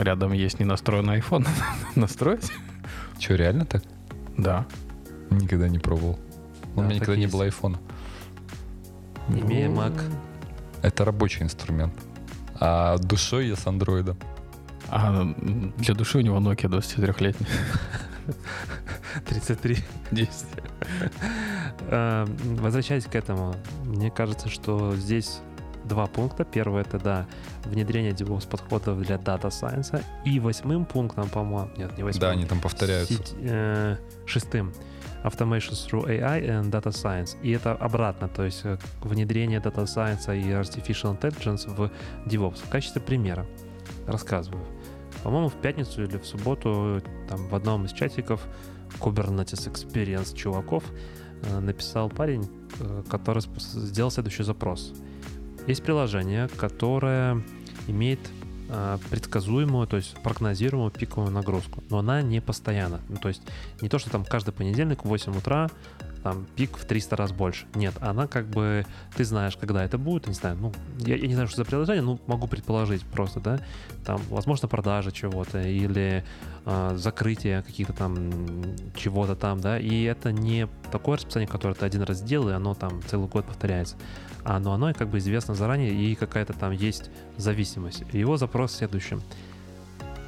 рядом есть ненастроенный iPhone. Настроить? Че, реально так? Да. Никогда не пробовал. У Да, меня так никогда не есть. было айфона. Имея Mac. Это рабочий инструмент. А душой я с андроида. А для души у него Nokia 23-летний. 33. 10. Э, Возвращаясь к этому, мне кажется, что здесь два пункта. Первый это, да, внедрение DevOps подходов для Data Science. И восьмым пунктом, по-моему, нет, не восьмым. Да, они там повторяются. Сеть- э, шестым. Automation through AI and Data Science. И это обратно, то есть э, внедрение Data Science и Artificial Intelligence в DevOps. В качестве примера рассказываю. По-моему, в пятницу или в субботу там в одном из чатиков Kubernetes Experience чуваков э, написал парень, э, который сделал следующий запрос. Есть приложение, которое имеет э, предсказуемую, то есть прогнозируемую пиковую нагрузку, но она не постоянна. Ну, то есть не то, что там каждый понедельник в 8 утра там пик в 300 раз больше. Нет, она как бы, ты знаешь, когда это будет, не знаю, ну, я, я не знаю, что за приложение, ну, могу предположить просто, да, там, возможно, продажа чего-то или э, закрытие каких-то там чего-то там, да, и это не такое расписание, которое ты один раз сделал, и оно там целый год повторяется, а но оно как бы известно заранее, и какая-то там есть зависимость. Его запрос в следующем.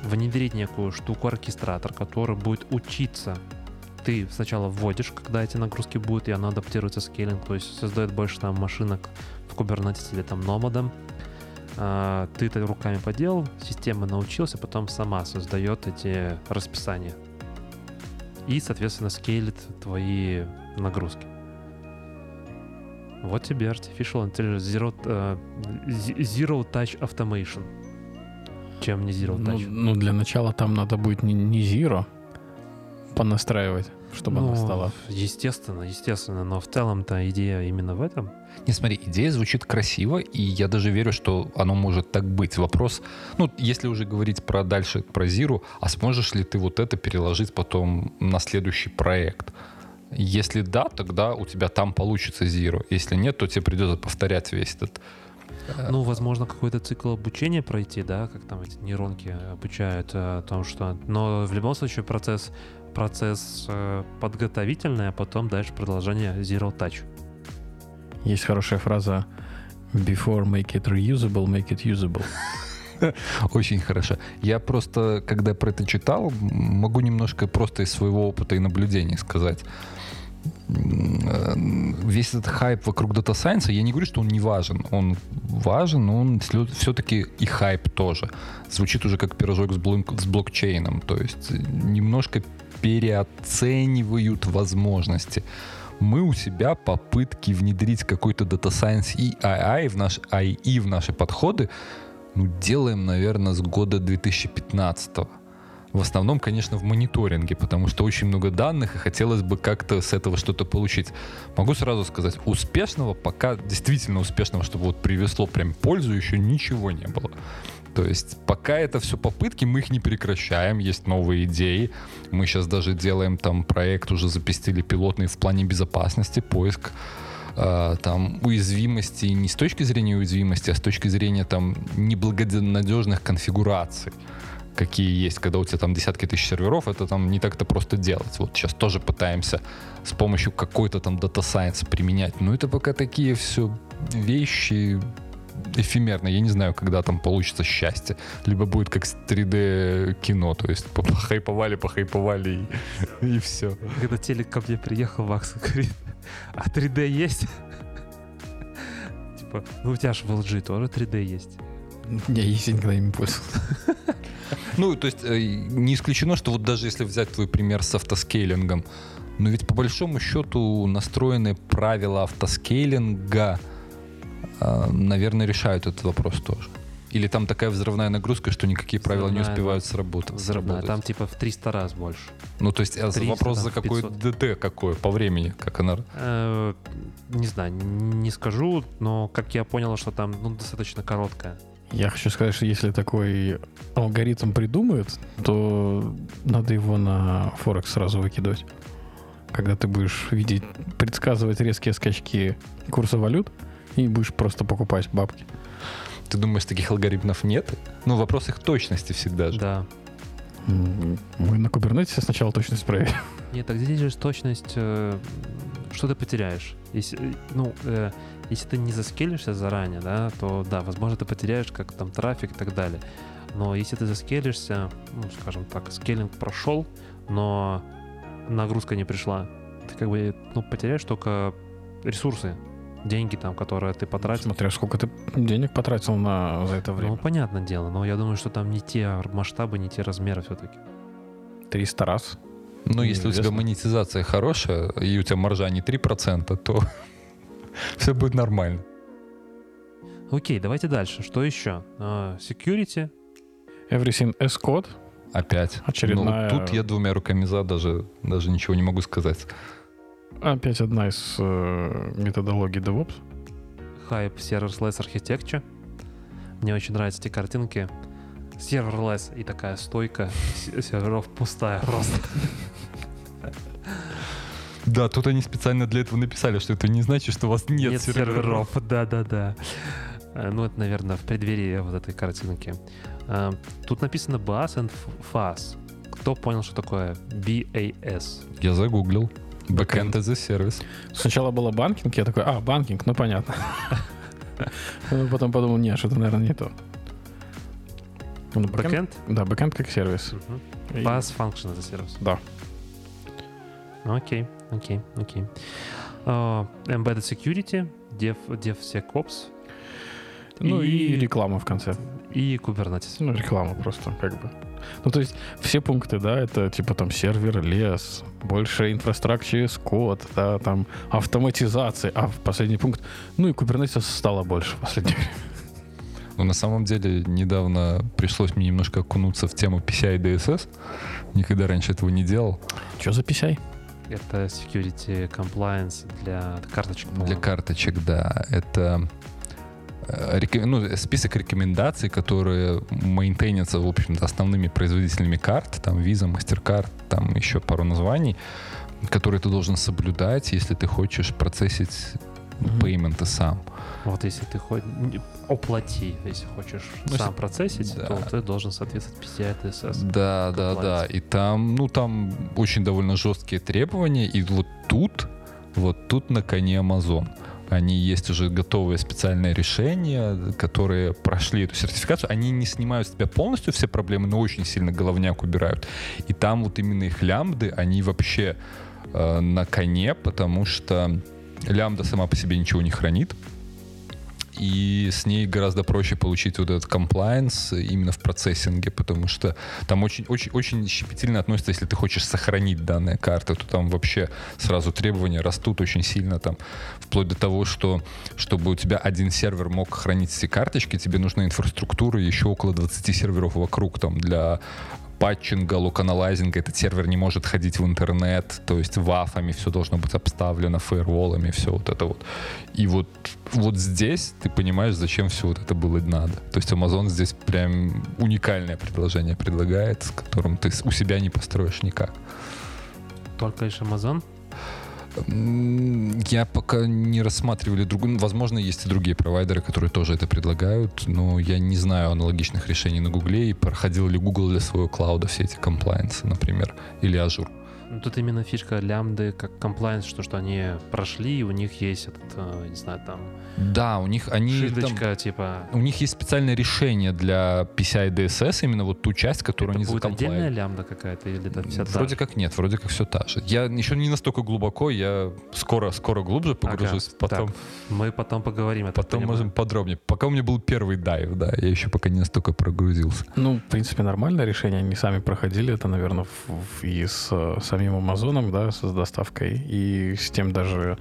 Внедрить некую штуку, оркестратор, который будет учиться ты сначала вводишь, когда эти нагрузки будут, и она адаптируется скейлинг, то есть создает больше там машинок в Kubernetes или там. А, ты это руками поделал, система научился, потом сама создает эти расписания. И, соответственно, скейлит твои нагрузки. Вот тебе Artificial Intelligence Zero, Z- Zero Touch Automation. Чем не Zero Ну, Touch? ну, для начала там надо будет не, не Zero понастраивать, чтобы она Ну, стала. Естественно, естественно, но в целом-то идея именно в этом. Не, смотри, идея звучит красиво, и я даже верю, что оно может так быть. Вопрос, ну, если уже говорить про дальше, про Зиру, а сможешь ли ты вот это переложить потом на следующий проект? Если да, тогда у тебя там получится Zero. Если нет, то тебе придется повторять весь этот... э, Ну, возможно, какой-то цикл обучения пройти, да, как там эти нейронки обучают э, о том, что... Но в любом случае процесс, процесс э, подготовительный, а потом дальше продолжение Zero Touch. Есть хорошая фраза Before make it reusable, make it usable. Очень хорошо. Я просто, когда про это читал, могу немножко просто из своего опыта и наблюдений сказать. Э, Весь этот хайп вокруг дата сайенса, я не говорю, что он не важен. Он важен, но он все-таки и хайп тоже. Звучит уже как пирожок с, блок- с блокчейном. То есть немножко переоценивают возможности. Мы у себя попытки внедрить какой-то дата сайенс и AI в, наш, AI в наши подходы ну, делаем, наверное, с года 2015 В основном, конечно, в мониторинге, потому что очень много данных, и хотелось бы как-то с этого что-то получить. Могу сразу сказать, успешного, пока действительно успешного, чтобы вот привезло прям пользу, еще ничего не было. То есть пока это все попытки, мы их не прекращаем, есть новые идеи. Мы сейчас даже делаем там проект, уже запустили пилотный в плане безопасности, поиск э, там уязвимости не с точки зрения уязвимости, а с точки зрения там неблагонадежных конфигураций какие есть, когда у тебя там десятки тысяч серверов, это там не так-то просто делать. Вот сейчас тоже пытаемся с помощью какой-то там дата сайенс применять. Но это пока такие все вещи эфемерные. Я не знаю, когда там получится счастье. Либо будет как с 3D кино, то есть похайповали, похайповали и, и все. Когда телек ко мне приехал, Макс говорит, а 3D есть? Типа, ну у тебя же в LG тоже 3D есть. Я если никогда им не пользовался. Ну, то есть э, не исключено, что вот даже если взять твой пример с автоскейлингом, но ведь по большому счету настроенные правила автоскейлинга, э, наверное, решают этот вопрос тоже. Или там такая взрывная нагрузка, что никакие правила не успевают сработать. Взрывная, там типа в 300 раз больше. Ну, то есть а 300, вопрос там, за какой 500. ДТ какой по времени, как она... Э, Не знаю, не скажу, но как я понял, что там ну, достаточно короткая. Я хочу сказать, что если такой алгоритм придумают, то надо его на Форекс сразу выкидывать. Когда ты будешь видеть, предсказывать резкие скачки курса валют и будешь просто покупать бабки. Ты думаешь, таких алгоритмов нет? Ну, вопрос их точности всегда же. Да. Мы на Кубернетисе сначала точность проверим. Нет, так здесь же точность, э, что ты потеряешь. Если, э, ну, э, если ты не заскелишься заранее, да, то да, возможно, ты потеряешь как там трафик и так далее. Но если ты заскелишься, ну, скажем так, скеллинг прошел, но нагрузка не пришла, ты как бы, ну, потеряешь только ресурсы, деньги там, которые ты потратил. Смотря сколько ты денег потратил на, за это Ну, время. понятное дело, но я думаю, что там не те масштабы, не те размеры все-таки. 300 раз. Ну, если у тебя монетизация хорошая, и у тебя маржа не 3%, то все будет нормально. Окей, давайте дальше. Что еще? А, Security. Everything S-код. Опять. Очередная- Ну, тут я двумя руками за, даже, даже ничего не могу сказать. Опять одна из э, методологий DevOps. Hype Serverless Architecture. Мне очень нравятся эти картинки. Serverless и такая стойка серверов пустая просто. Да, тут они специально для этого написали, что это не значит, что у вас нет, серверов. Да-да-да. Э, Ну, это, наверное, в преддверии вот этой картинки. Э, Тут написано BaaS and FaaS. Кто понял, что такое BaaS? Я загуглил. Backend as a service. Сначала было банкинг, я такой, а, банкинг, ну понятно. Ну, Потом подумал, нет, что-то, наверное, не то. Ну, бэкэнд- Backend? Да, бэкэнд как сервис. Function as a Service. Да. Окей, окей, окей. А, Embedded Security, Dev, DevSecOps Ну и И- реклама в конце. и Kubernetes. Ну, реклама просто, как бы. Ну, то есть все пункты, да, это типа там сервер, лес, больше инфраструктуры, код, да, там автоматизация, а в последний пункт, ну и Kubernetes стало больше в последнее время. Но на самом деле недавно пришлось мне немножко окунуться в тему PCI DSS. Никогда раньше этого не делал. Что за PCI? Это Security Compliance для карточек. Для по-моему. карточек, да. Это э, реко- ну, список рекомендаций, которые мейнтейнятся, в общем-то, основными производителями карт, там Visa, MasterCard, там еще пару названий, которые ты должен соблюдать, если ты хочешь процессить Мгм. пейменты сам. Вот если ты хоть оплати, если хочешь Ну, сам если- процессить, да. то ты должен соответствовать PCI DSS. Да, да, да. И там, ну, там очень довольно жесткие требования. И вот тут, вот тут на коне Amazon. Они есть уже готовые специальные решения, которые прошли эту сертификацию. Они не снимают с тебя полностью все проблемы, но очень сильно головняк убирают. И там вот именно их лямбды, они вообще э, на коне, потому что лямбда сама по себе ничего не хранит и с ней гораздо проще получить вот этот комплайенс именно в процессинге, потому что там очень, очень, очень щепетильно относится, если ты хочешь сохранить данные карты, то там вообще сразу требования растут очень сильно там, вплоть до того, что чтобы у тебя один сервер мог хранить все карточки, тебе нужна инфраструктура еще около 20 серверов вокруг там для патчинга, локаналайзинга, этот сервер не может ходить в интернет, то есть вафами все должно быть обставлено, фаерволами, все вот это вот. И вот, вот здесь ты понимаешь, зачем все вот это было надо. То есть Amazon здесь прям уникальное предложение предлагает, с которым ты у себя не построишь никак. Только лишь Amazon? Я пока не рассматривали другую. Возможно, есть и другие провайдеры, которые тоже это предлагают, но я не знаю аналогичных решений на Гугле и проходил ли Google для своего клауда все эти комплайенсы, например, или Azure. Ну, тут именно фишка лямбды как комплайенс, что, что они прошли, и у них есть этот, э, не знаю, там... Да, у них они... Шильдочка, там, типа... У них есть специальное решение для PCI DSS, именно вот ту часть, которую это они будет закомплайт. отдельная лямбда какая-то или это вся та Вроде же? как нет, вроде как все та же. Я еще не настолько глубоко, я скоро, скоро глубже погружусь, Ага, потом, так, Мы потом поговорим. так потом понимаю. можем подробнее. Пока у меня был первый дайв, да, я еще пока не настолько прогрузился. Ну, в принципе, нормальное решение. Они сами проходили это, наверное, в- в- и с э, самим Амазоном, да, с доставкой, и с тем даже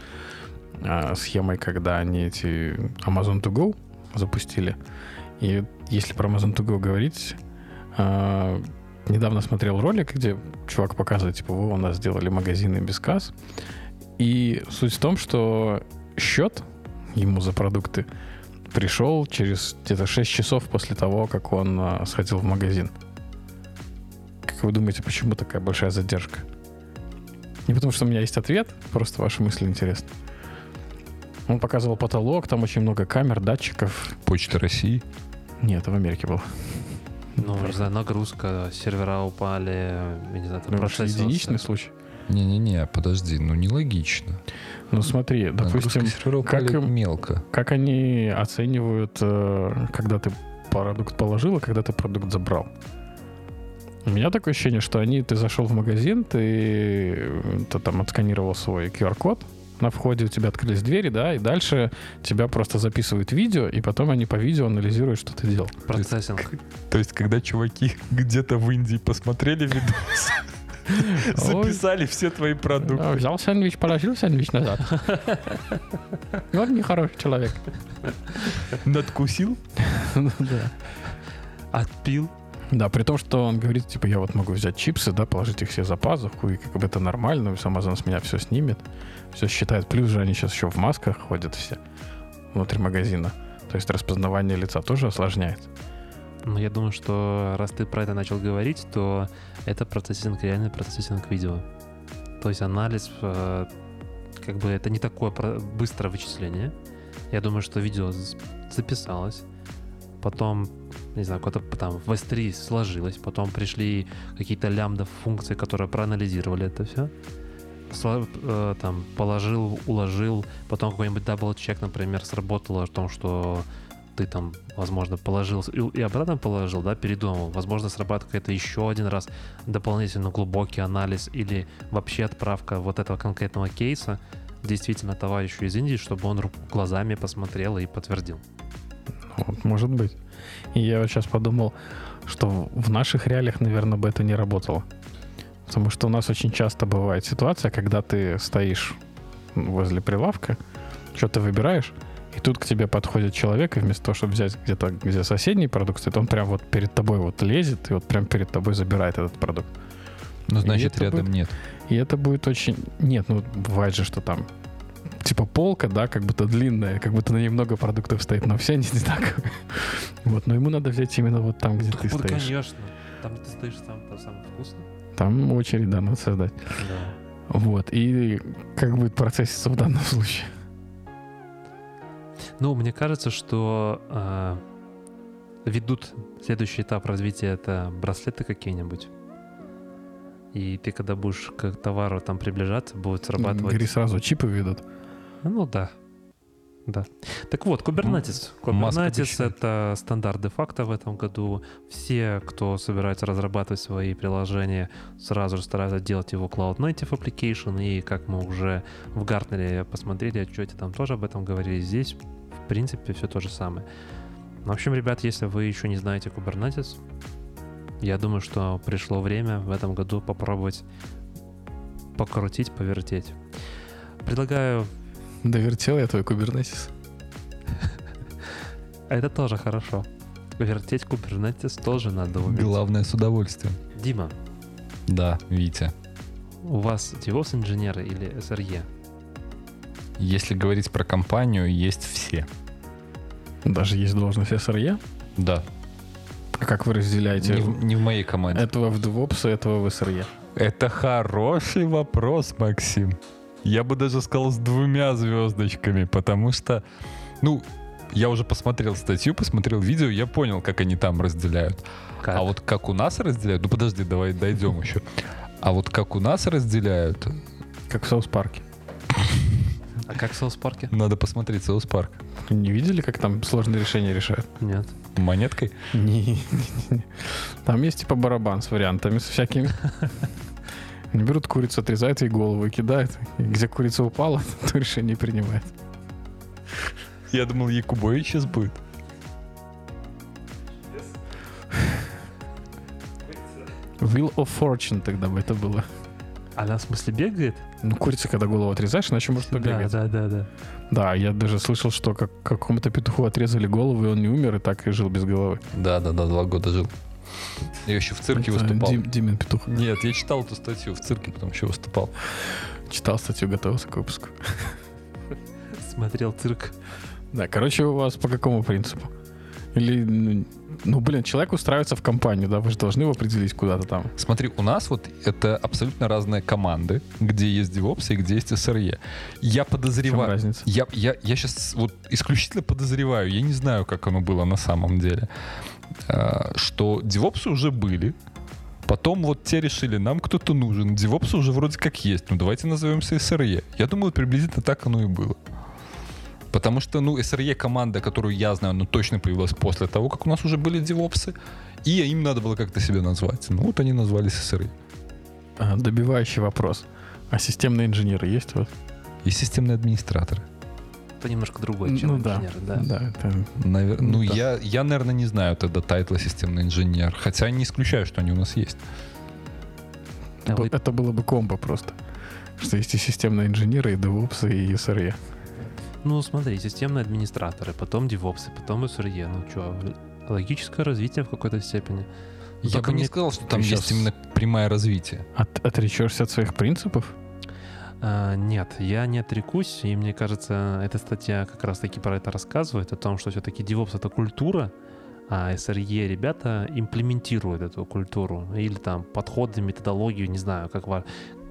а, схемой, когда они эти Amazon to Go запустили. И если про Amazon to Go говорить, а, недавно смотрел ролик, где чувак показывает, типа, вы у нас сделали магазины без касс. И суть в том, что счет ему за продукты пришел через где-то 6 часов после того, как он а, сходил в магазин. Как вы думаете, почему такая большая задержка? Не потому, что у меня есть ответ, просто ваши мысли интересны. Он показывал потолок, там очень много камер, датчиков. Почта России. Нет, это в Америке было. Ну, не знаю, нагрузка, сервера упали, я не знаю, там Ну, процессился. единичный случай. Не-не-не, подожди, ну нелогично. Ну смотри, допустим, Нагрузка как им- мелко. как они оценивают, э, когда ты продукт положил, и когда ты продукт забрал? У меня такое ощущение, что они, ты зашел в магазин, ты, э, ты там отсканировал свой QR-код, на входе у тебя открылись двери, да, и дальше тебя просто записывают видео, и потом они по видео анализируют, что ты делал. Процессинг. То есть, когда чуваки где-то в Индии посмотрели видос, записали все твои продукты. А, Взял сэндвич, положил сэндвич назад. Вот нехороший человек. Надкусил? Да. Отпил. Да, при том, что он говорит, типа, я вот могу взять чипсы, да, положить их себе за пазуху, и как бы это нормально, Amazon с меня все снимет, все считает. Плюс же они сейчас еще в масках ходят все внутри магазина. То есть распознавание лица тоже осложняет. Ну, я думаю, что раз ты про это начал говорить, то это процессинг, реальный процессинг видео. То есть анализ, э, как бы это не такое быстрое вычисление. Я думаю, что видео записалось, потом, не знаю, куда-то там в S3 сложилось, потом пришли какие-то лямбда функции, которые проанализировали это все. там положил, уложил, потом какой-нибудь double-check, например, сработало о том, что ты там, возможно, положил и, обратно положил, да, передумал. Возможно, срабатывает какой-то еще один раз дополнительно глубокий анализ или вообще отправка вот этого конкретного кейса действительно товарищу из Индии, чтобы он глазами посмотрел и подтвердил. Вот, может быть. И я вот сейчас подумал, что в наших реалиях, наверное, бы это не работало. Потому что у нас очень часто бывает ситуация, когда ты стоишь возле прилавка, что-то выбираешь, и тут к тебе подходит человек, и вместо того, чтобы взять где-то, где соседний продукт, стоит, он прям вот перед тобой вот лезет, и вот прям перед тобой забирает этот продукт. Ну, значит, рядом будет- нет. И это будет очень... Нет, ну, бывает же, что там типа полка, да, как будто длинная, как будто на ней много продуктов стоит, но все они одинаковые. Вот, но ему надо взять именно вот там, где ты стоишь. конечно. Там ты стоишь, там, там самое вкусное. Там очередь, да, надо создать. Да. Вот, и как будет процесситься в данном случае? Ну, мне кажется, что э, ведут следующий этап развития это браслеты какие-нибудь. И ты, когда будешь к товару там приближаться, будет срабатывать... Говори сразу, чипы ведут. Ну да. Да. Так вот, Kubernetes. Kubernetes — это стандарт де-факто в этом году. Все, кто собирается разрабатывать свои приложения, сразу же стараются делать его Cloud Native Application. И как мы уже в Гартнере посмотрели отчете, там тоже об этом говорили. Здесь, в принципе, все то же самое. В общем, ребят, если вы еще не знаете Kubernetes, я думаю, что пришло время в этом году попробовать покрутить, повертеть. Предлагаю Довертел я твой кубернетис. А Это тоже хорошо. Вертеть Kubernetes тоже надо уметь. Главное с удовольствием. Дима, Да, Витя. у вас DevOps инженеры или SRE? Если говорить про компанию, есть все. Даже есть должность SRE. Да. А как вы разделяете Не в, не в моей команде. этого в DevOps и этого в SRE? Это хороший вопрос, Максим. Я бы даже сказал с двумя звездочками, потому что, ну, я уже посмотрел статью, посмотрел видео, я понял, как они там разделяют. Как? А вот как у нас разделяют, ну подожди, давай дойдем еще. А вот как у нас разделяют, Как в Саус-парке. А как в Саус-парке? надо посмотреть Саус Парк. Не видели, как там сложные решения решают? Нет. Монеткой? Не, не, не. Там есть типа барабан с вариантами, с всякими. Они берут курицу, отрезают ей голову и кидают. И где курица упала, то решение принимает. Я думал, Якубович сейчас будет. Wheel of Fortune тогда бы это было. Она в смысле бегает? Ну, курица, когда голову отрезаешь, иначе может побегать. Да, да, да, да. Да, я даже слышал, что как какому-то петуху отрезали голову, и он не умер, и так и жил без головы. Да, да, да, два года жил. Я еще в цирке Это выступал. Дим- Димин петух. Нет, я читал эту статью в цирке, потом еще выступал. Читал статью, готовился к выпуску. Смотрел цирк. Да, короче, у вас по какому принципу? Или, ну, ну, блин, человек устраивается в компанию, да, вы же должны его определить куда-то там. Смотри, у нас вот это абсолютно разные команды, где есть DevOps и где есть SRE. Я В чем подозреваю... разница? Я, я, я сейчас вот исключительно подозреваю, я не знаю, как оно было на самом деле, что DevOps уже были, потом вот те решили, нам кто-то нужен, DevOps уже вроде как есть, ну давайте назовемся SRE. Я думаю, приблизительно так оно и было. Потому что, ну, SRE команда, которую я знаю, ну, точно появилась после того, как у нас уже были девопсы, и им надо было как-то себя назвать. Ну, вот они назвались. А, добивающий вопрос. А системные инженеры есть у вас? И системные администраторы. Это немножко другой, чем ну да, инженеры, да. да. это- Навер- Ну Ну, да. я, я, наверное, не знаю тогда тайтла системный инженер. Хотя не исключаю, что они у нас есть. А вы- Это было бы комбо просто. Что есть и системные инженеры, и DevOps, и SRE. Ну, смотри, системные администраторы, потом девопсы, потом SRE. Ну что, логическое развитие в какой-то степени. Я Только бы не мне- сказал, что там Ты есть именно прямое развитие. От, отречешься от своих принципов? А, нет, я не отрекусь, и мне кажется, эта статья как раз-таки про это рассказывает, о том, что все-таки DevOps — это культура, а SRE ребята имплементируют эту культуру, или там подходы, методологию, не знаю, как ва-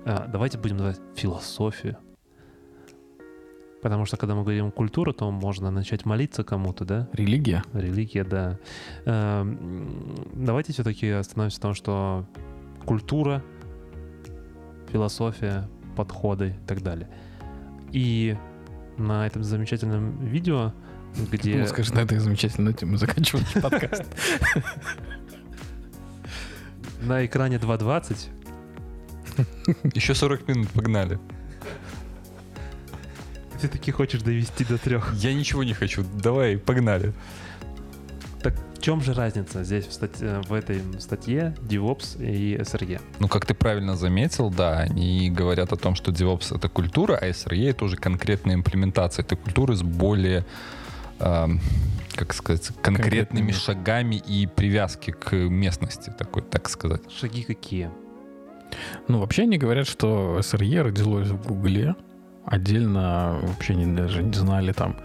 а, Давайте будем называть философию. Потому что когда мы говорим культура, то можно начать молиться кому-то, да? Религия? Религия, да. Эм, Давайте все-таки остановимся на том, что культура, философия, подходы и так далее. И на этом замечательном видео, где... Ну, скажи, на этой замечательной ноте мы заканчиваем подкаст. На экране 2.20 Еще 40 минут, погнали. ты таки хочешь довести до трех. Я ничего не хочу. Давай, погнали. Так в чем же разница здесь в, статье- в этой статье DevOps и SRE? Ну, как ты правильно заметил, да, они говорят о том, что DevOps — это культура, а SRE — это уже конкретная имплементация этой культуры с более, эм, как сказать, конкретными Конкретными. шагами и привязки к местности, такой, так сказать. Шаги какие? Ну, вообще они говорят, что SRE родилось в Гугле. Отдельно вообще не, даже не знали там,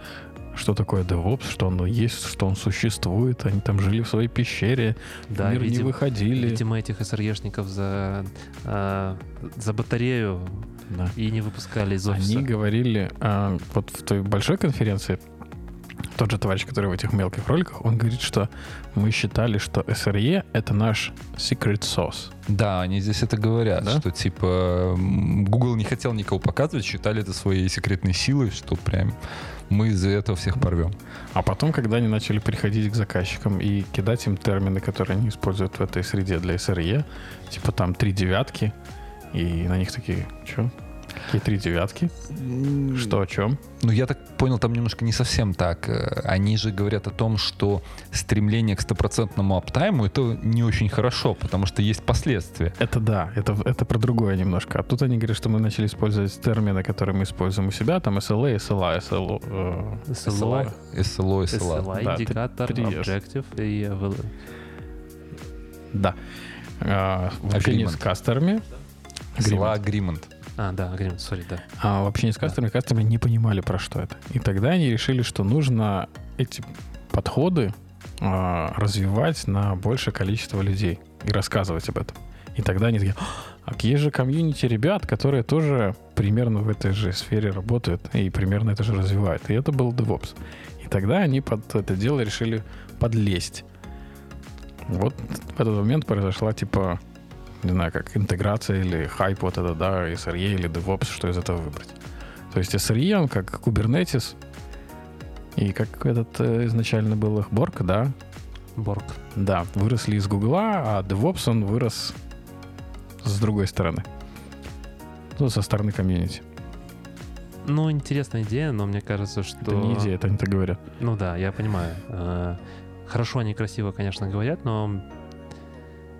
что такое DevOps, что оно есть, что он существует. Они там жили в своей пещере, Да, мир не видимо, выходили. видимо, этих SRE-шников за, а, за батарею Да. и не выпускали из офиса. Они говорили, а, вот в той большой конференции, тот же товарищ, который в этих мелких роликах, он говорит, что мы считали, что SRE — это наш secret sauce. Да, они здесь это говорят, Да? что типа Google не хотел никого показывать, считали это своей секретной силой, что прям мы из-за этого всех порвем. А потом, когда они начали приходить к заказчикам и кидать им термины, которые они используют в этой среде для SRE, типа там три девятки, и на них такие, что? Какие три девятки? Что, о чем? Ну, я так понял, там немножко не совсем так. Э, Они же говорят о том, что стремление к стопроцентному аптайму это не очень хорошо, потому что есть последствия. Это да, это, это про другое немножко. А тут они говорят, что мы начали использовать термины, которые мы используем у себя, там SLA, SLA, SLO, э, SLO, SLO, SLA. SLA, Да, индикатор, objective и да. В общении Agreement. с кастерами, SLA agreement. А, да, agreement, sorry, да. а в общении с кастерами, кастеры не понимали, про что это. И тогда они решили, что нужно эти подходы а, развивать на большее количество людей и рассказывать об этом. И тогда они такие, а есть же комьюнити ребят, которые тоже примерно в этой же сфере работают и примерно это же развивают. И это был DevOps. И тогда они под это дело решили подлезть. Вот в этот момент произошла типа, не знаю, как интеграция или хайп вот это, да, SRE или DevOps, что из этого выбрать. То есть SRE, он как Kubernetes, и как этот э, изначально был их Borg, да, Борг. да, выросли из Гугла, а DevOps он вырос с другой стороны. Ну, со стороны комьюнити. Ну, интересная идея, но мне кажется, что... Это не идея, это они так говорят. Ну да, я понимаю. Э, Хорошо они красиво, конечно, говорят, но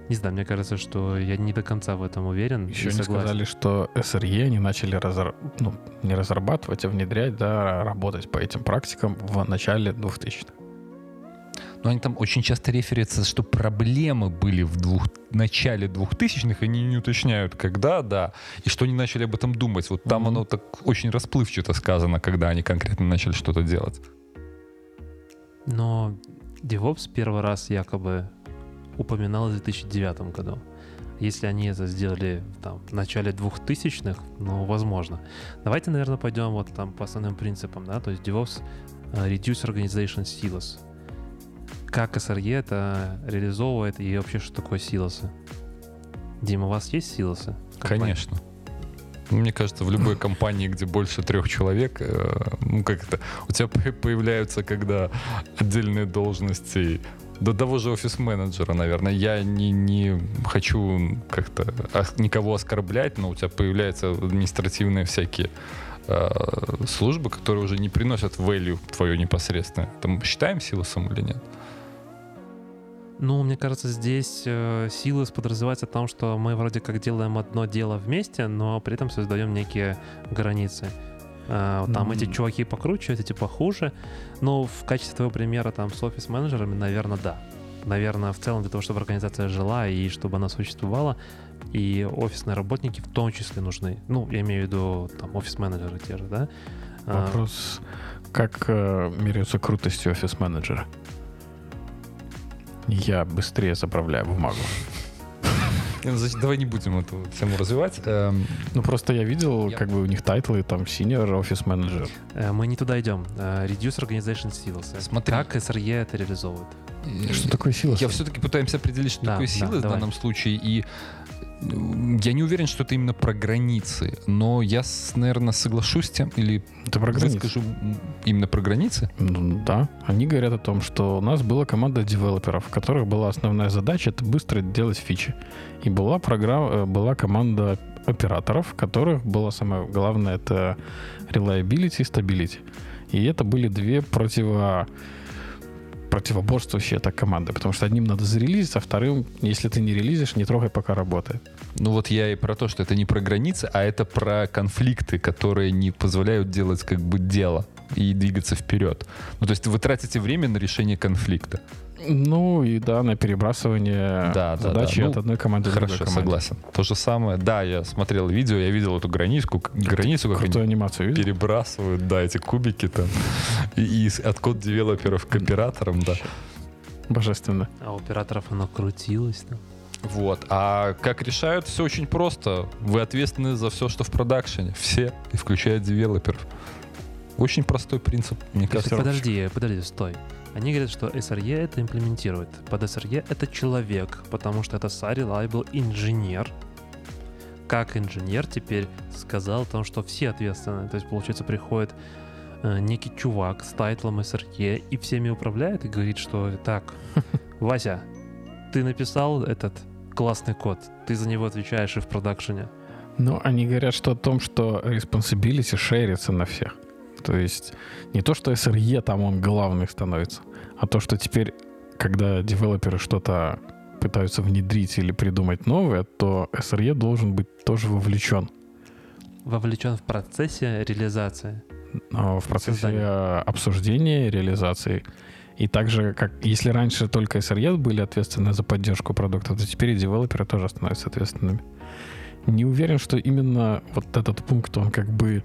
не знаю, мне кажется, что я не до конца в этом уверен. Еще не согласен. сказали, что SRE они начали разра- ну, не разрабатывать, а внедрять, да, работать по этим практикам в начале 2000-х. Но они там очень часто реферятся, что проблемы были в двух, начале 2000-х, они не уточняют, когда, да, и что они начали об этом думать. Вот там Мгм. оно так очень расплывчато сказано, когда они конкретно начали что-то делать. Но DevOps первый раз якобы упоминал в 2009 году. Если они это сделали там, в начале 2000-х, ну, возможно. Давайте, наверное, пойдем вот там по основным принципам, да, то есть DevOps э, Reduce Organization Silos. Как SRE это реализовывает и вообще, что такое силосы? Дима, у вас есть силосы? Конечно. Мне кажется, в любой компании, где больше трех человек, э, ну как это, у тебя по- появляются, когда отдельные должности до того же офис-менеджера, наверное. Я не, не хочу как-то никого оскорблять, но у тебя появляются административные всякие э, службы, которые уже не приносят value твою непосредственно. Мы считаем силосом или нет? Ну, мне кажется, здесь э, силы подразумевается о том, что мы вроде как делаем одно дело вместе, но при этом создаем некие границы. Э, там эти М. чуваки покруче, эти типа хуже. Но в качестве твоего примера там с офис-менеджерами, наверное, да. Наверное, в целом для того, чтобы организация жила и чтобы она существовала, и офисные работники в том числе нужны. Ну, я имею в виду там офис-менеджеры те же, да? А, Вопрос, как э, меряются крутостью офис-менеджера? Я быстрее заправляю бумагу. Ну, значит, Давай не будем эту тему развивать. Эм, Ну, просто я видел, Я- как бы у них title ы, там, senior офис менеджер. э, мы не туда идем. Э, Reduce Organization Silos. Смотри. Как SRE это реализовывает? Что такое silo? Я все-таки пытаемся определить, что Да, такое да, сила в давай. данном случае. И я не уверен, что это именно про границы. Но я, наверное, соглашусь с тем, или Это про границы. выскажу м, именно про границы. Ну, да, они говорят о том, что у нас была команда девелоперов, у которых была основная задача это быстро делать фичи. И была программа, э, была команда операторов, у которых было самое главное это reliability и stability. И это были две противо противоборствующие так команды, потому что одним надо зарелизить, а вторым, если ты не релизишь, не трогай, пока работает. Ну вот я и про то, что это не про границы, а это про конфликты, которые не позволяют делать как бы дело и двигаться вперед. Ну то есть вы тратите время на решение конфликта. Ну и да, на перебрасывание Да, да, задачи да. Ну, от одной команды к Хорошо, другой команде. согласен. То же самое. Да, я смотрел видео, я видел эту границу, границу как они Крутую анимацию видел? перебрасывают, да, эти кубики там. И, и от код девелоперов к операторам, да. Божественно. А у операторов оно крутилось там. Вот. А как решают, все очень просто. Вы ответственны за все, что в продакшене. Все, и включая девелоперов. Очень простой принцип, мне кажется. Подожди, подожди, стой. Они говорят, что SRE это имплементирует. Под SRE это человек, потому что это SAR Reliable инженер. Как инженер теперь сказал о том, что все ответственны. То есть, получается, приходит э, некий чувак с тайтлом SRE и всеми управляет и говорит, что так, Вася, ты написал этот классный код, ты за него отвечаешь и в продакшене. Ну, они говорят, что о том, что responsibility шерится на всех. То есть не то, что SRE там он главный становится, а то, что теперь, когда девелоперы что-то пытаются внедрить или придумать новое, то SRE должен быть тоже вовлечен. Вовлечен в процессе реализации. В процессе Создание. обсуждения, реализации. И также, как если раньше только SRE были ответственны за поддержку продукта, то теперь и девелоперы тоже становятся ответственными. Не уверен, что именно вот этот пункт, он как бы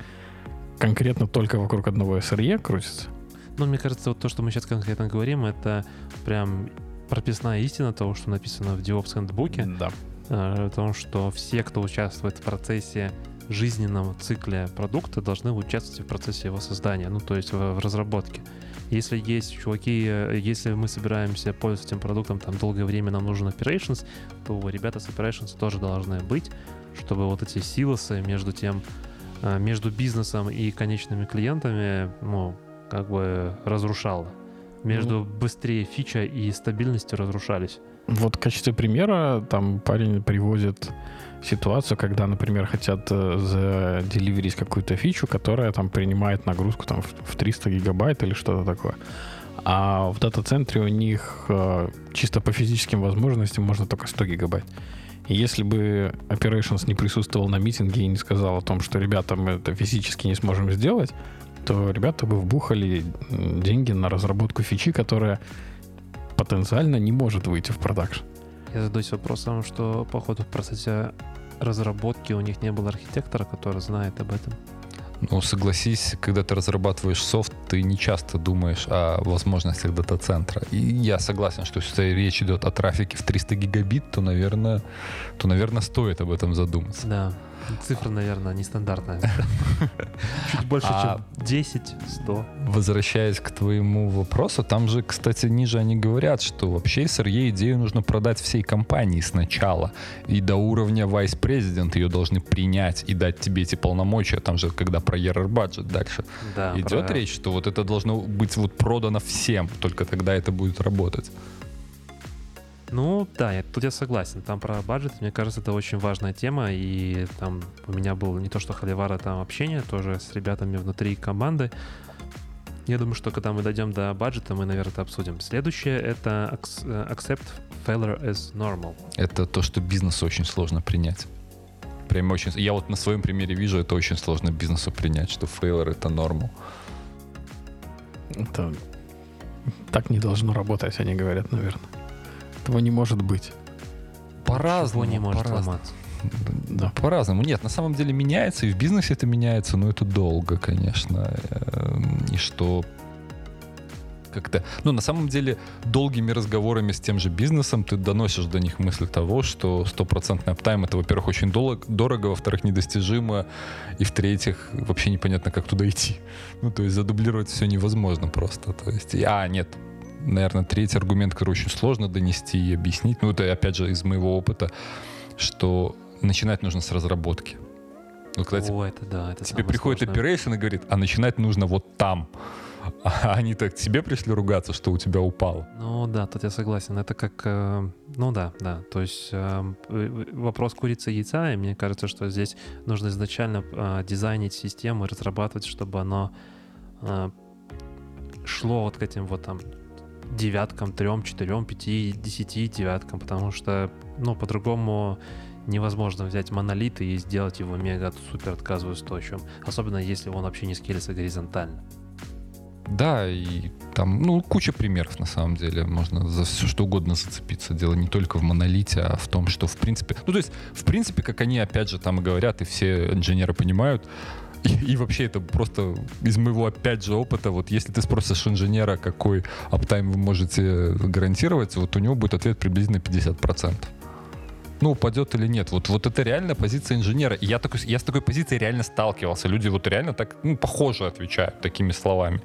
конкретно только вокруг одного SRE крутится? Ну, мне кажется, вот то, что мы сейчас конкретно говорим, это прям прописная истина того, что написано в DevOps Handbook. Да. Э, о том, что все, кто участвует в процессе жизненного цикле продукта, должны участвовать в процессе его создания, ну, то есть в, в разработке. Если есть чуваки, э, если мы собираемся пользоваться этим продуктом, там долгое время нам нужен operations, то ребята с operations тоже должны быть, чтобы вот эти силосы между тем, Э, между бизнесом и конечными клиентами, ну, как бы разрушало. Между ну, быстрее фича и стабильностью разрушались. Вот в качестве примера там парень приводит ситуацию, когда, например, хотят э, заделиверить какую-то фичу, которая там принимает нагрузку там в 300 гигабайт или что-то такое. А в дата-центре у них э, чисто по физическим возможностям можно только 100 гигабайт. Если бы Operations не присутствовал на митинге и не сказал о том, что ребята, мы это физически не сможем сделать, то ребята бы вбухали деньги на разработку фичи, которая потенциально не может выйти в продакшн. Я задаюсь вопросом, что, походу, в процессе разработки у них не было архитектора, который знает об этом. Ну, согласись, когда ты разрабатываешь софт, ты не часто думаешь о возможностях дата-центра. И я согласен, что если речь идет о трафике в 300 гигабит, то, наверное, то, наверное, стоит об этом задуматься. Да. Цифра, наверное, нестандартная. Чуть больше, а чем 10, 100. Возвращаясь к твоему вопросу, там же, кстати, ниже они говорят, что вообще SRE идею нужно продать всей компании сначала. И до уровня President ее должны принять и дать тебе эти полномочия. Там же, когда про error budget дальше да, идет про... речь, что вот это должно быть вот продано всем, только тогда это будет работать. Ну, да, я, тут я согласен. Там про бюджет, мне кажется, это очень важная тема. И там у меня был не то что холивара, там общение тоже с ребятами внутри команды. Я думаю, что когда мы дойдем до бюджета, мы, наверное, это обсудим. Следующее — это э, accept failure as normal. Это то, что бизнесу очень сложно принять. Прям очень... Я вот на своем примере вижу, это очень сложно бизнесу принять, что failure — это нормал. Это так не должно работать, они говорят, наверное. Этого не может быть. По-разному. не может по ломаться. Да, по-разному. Нет, на самом деле меняется, и в бизнесе это меняется, но это долго, конечно. Эм, и что как-то... Ну, на самом деле, долгими разговорами с тем же бизнесом ты доносишь до них мысль того, что стопроцентный аптайм — это, во-первых, очень дорого, дорого, во-вторых, недостижимо, и, в-третьих, вообще непонятно, как туда идти. Ну, то есть задублировать все невозможно просто. То есть, а, нет, наверное, третий аргумент, который очень сложно донести и объяснить, ну, это, опять же, из моего опыта, что начинать нужно с разработки. Вот когда О, это да, это тебе приходит operation и говорит, а начинать нужно вот там. А они так к тебе пришли ругаться, что у тебя упало. Ну да, тут я согласен. Это как, э, ну да, да. То есть э, вопрос курицы и яйца, и мне кажется, что здесь нужно изначально э, дизайнить систему, разрабатывать, чтобы оно э, шло вот к этим вот там девяткам, трем, четырем, пяти, десяти девяткам, потому что, ну, по-другому невозможно взять монолит и сделать его мега-супер отказоустойчивым, особенно если он вообще не скелится горизонтально. Да, и там, ну, куча примеров на самом деле. Можно за все что угодно зацепиться. Дело не только в монолите, а в том, что в принципе... Ну, то есть, в принципе, как они опять же там и говорят, и все инженеры понимают, и, и вообще это просто из моего, опять же, опыта, вот если ты спросишь инженера, какой аптайм вы можете гарантировать, вот у него будет ответ приблизительно 50%. ну, упадет или нет. Вот, вот это реально позиция инженера. И я, такой, я с такой позицией реально сталкивался. Люди вот реально так, ну, похоже отвечают такими словами.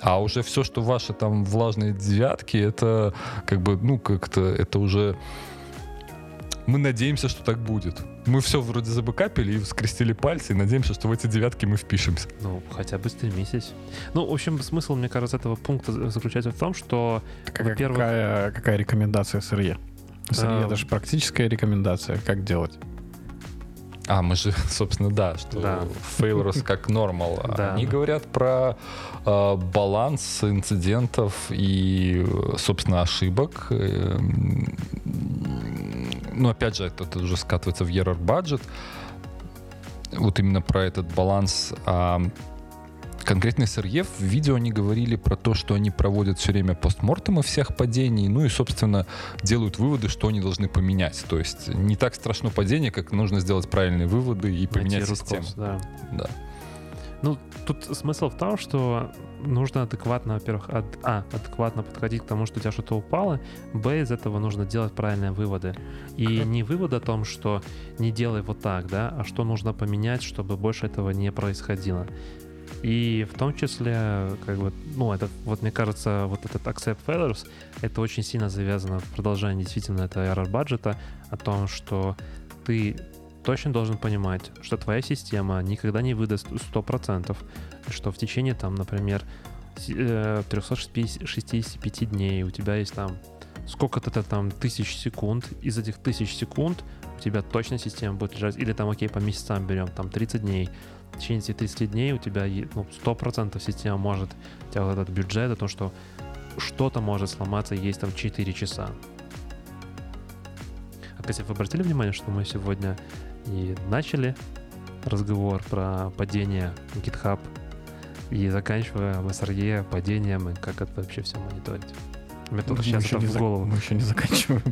А уже все, что ваши там влажные девятки, это как бы, ну, как-то, это уже... Мы надеемся, что так будет. Мы все вроде забыкапили и скрестили пальцы, и надеемся, что в эти девятки мы впишемся. Ну, хотя бы стремитесь. Ну, в общем, смысл, мне кажется, этого пункта заключается в том, что, Какая, во-первых, какая, какая рекомендация SRE? SRE А, это же практическая рекомендация, как делать. А, мы же, собственно, да, что Да. failures как нормал. Да. Они говорят про э, баланс инцидентов и, собственно, ошибок. Эм, Ну, опять же, это, это уже скатывается в error budget. Вот именно про этот баланс. А конкретно SRE в видео они говорили про то, что они проводят все время постмортемы всех падений, ну и, собственно, делают выводы, что они должны поменять. То есть не так страшно падение, как нужно сделать правильные выводы и поменять найти систему. cause, да. Да. Ну, тут смысл в том, что нужно адекватно, во-первых, ад- а, адекватно подходить к тому, что у тебя что-то упало, б, из этого нужно делать правильные выводы. И не вывод о том, что не делай вот так, да, а что нужно поменять, чтобы больше этого не происходило. И в том числе, как бы, ну, это, вот мне кажется, вот этот accept failures, это очень сильно завязано в продолжении действительно этого error баджета, о том, что ты точно должен понимать, что твоя система никогда не выдаст 100%, что в течение, там, например, с- э, 365 дней у тебя есть там сколько-то там тысяч секунд, из этих тысяч секунд у тебя точно система будет лежать, или там, окей, по месяцам берем, там 30 дней, в течение этих 30 дней у тебя ну, 100% система может, у тебя вот этот бюджет, о том, что что-то может сломаться, есть там 4 часа. А, кстати, вы обратили внимание, что мы сегодня и начали разговор про падение GitHub и заканчивая SRE падением и как это вообще все мониторить. Мне только сейчас это не в голову. Мы еще не заканчиваем.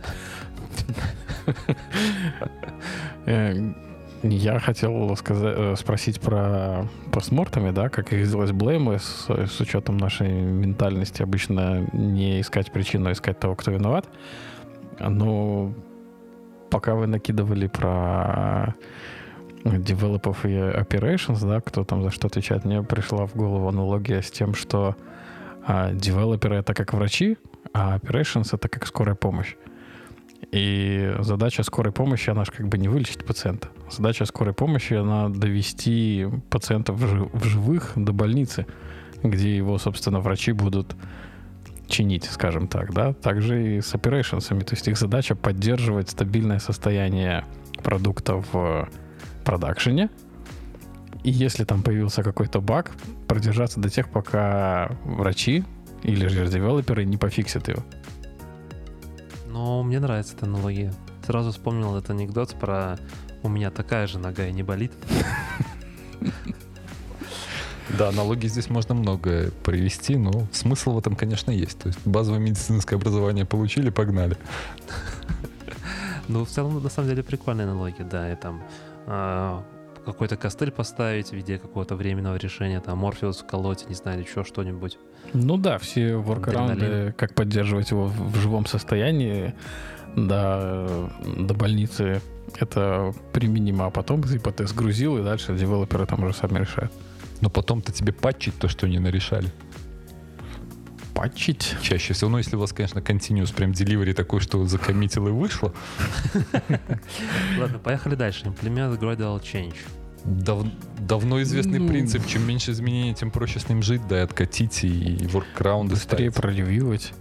Я хотел сказать, э, спросить про постмортами, да, как их сделать блеймы с, с учетом нашей ментальности обычно не искать причину, а искать того, кто виноват. Но пока вы накидывали про девелопов и operations, да, кто там за что отвечает, мне пришла в голову аналогия с тем, что а, девелоперы это как врачи, а operations это как скорая помощь. И задача скорой помощи, она же как бы не вылечить пациента. Задача скорой помощи, она довести пациента в, жи- в живых до больницы, где его, собственно, врачи будут чинить, скажем так, да. Также и с operations. То есть их задача поддерживать стабильное состояние продукта в продакшене. И если там появился какой-то баг, продержаться до тех, пока врачи или же девелоперы не пофиксят его. Но мне нравится эта аналогия. Сразу вспомнил этот анекдот про «У меня такая же нога и не болит». Да, аналогии здесь можно много привести, но смысл в этом, конечно, есть. То есть базовое медицинское образование получили, погнали. Ну, в целом, на самом деле, прикольная аналогия, да. И там а, какой-то костыль поставить в виде какого-то временного решения, там, Морфеус вколоть, не знаю, еще что-нибудь. Ну да, все воркараунды, как поддерживать его в, живом состоянии до, до больницы, это применимо. А потом типа ты сгрузил, и дальше девелоперы там уже сами решают. Но потом-то тебе патчить то, что они нарешали. Патчить. Чаще всего, ну, если у вас, конечно, continuous прям delivery такой, что закоммитил и вышло, Ладно, поехали дальше. Implement gradual change. Дав- давно известный Ну. принцип, чем меньше изменений, тем проще с ним жить, да, и откатить, и воркраунды Быстрее ставить. проревьювать.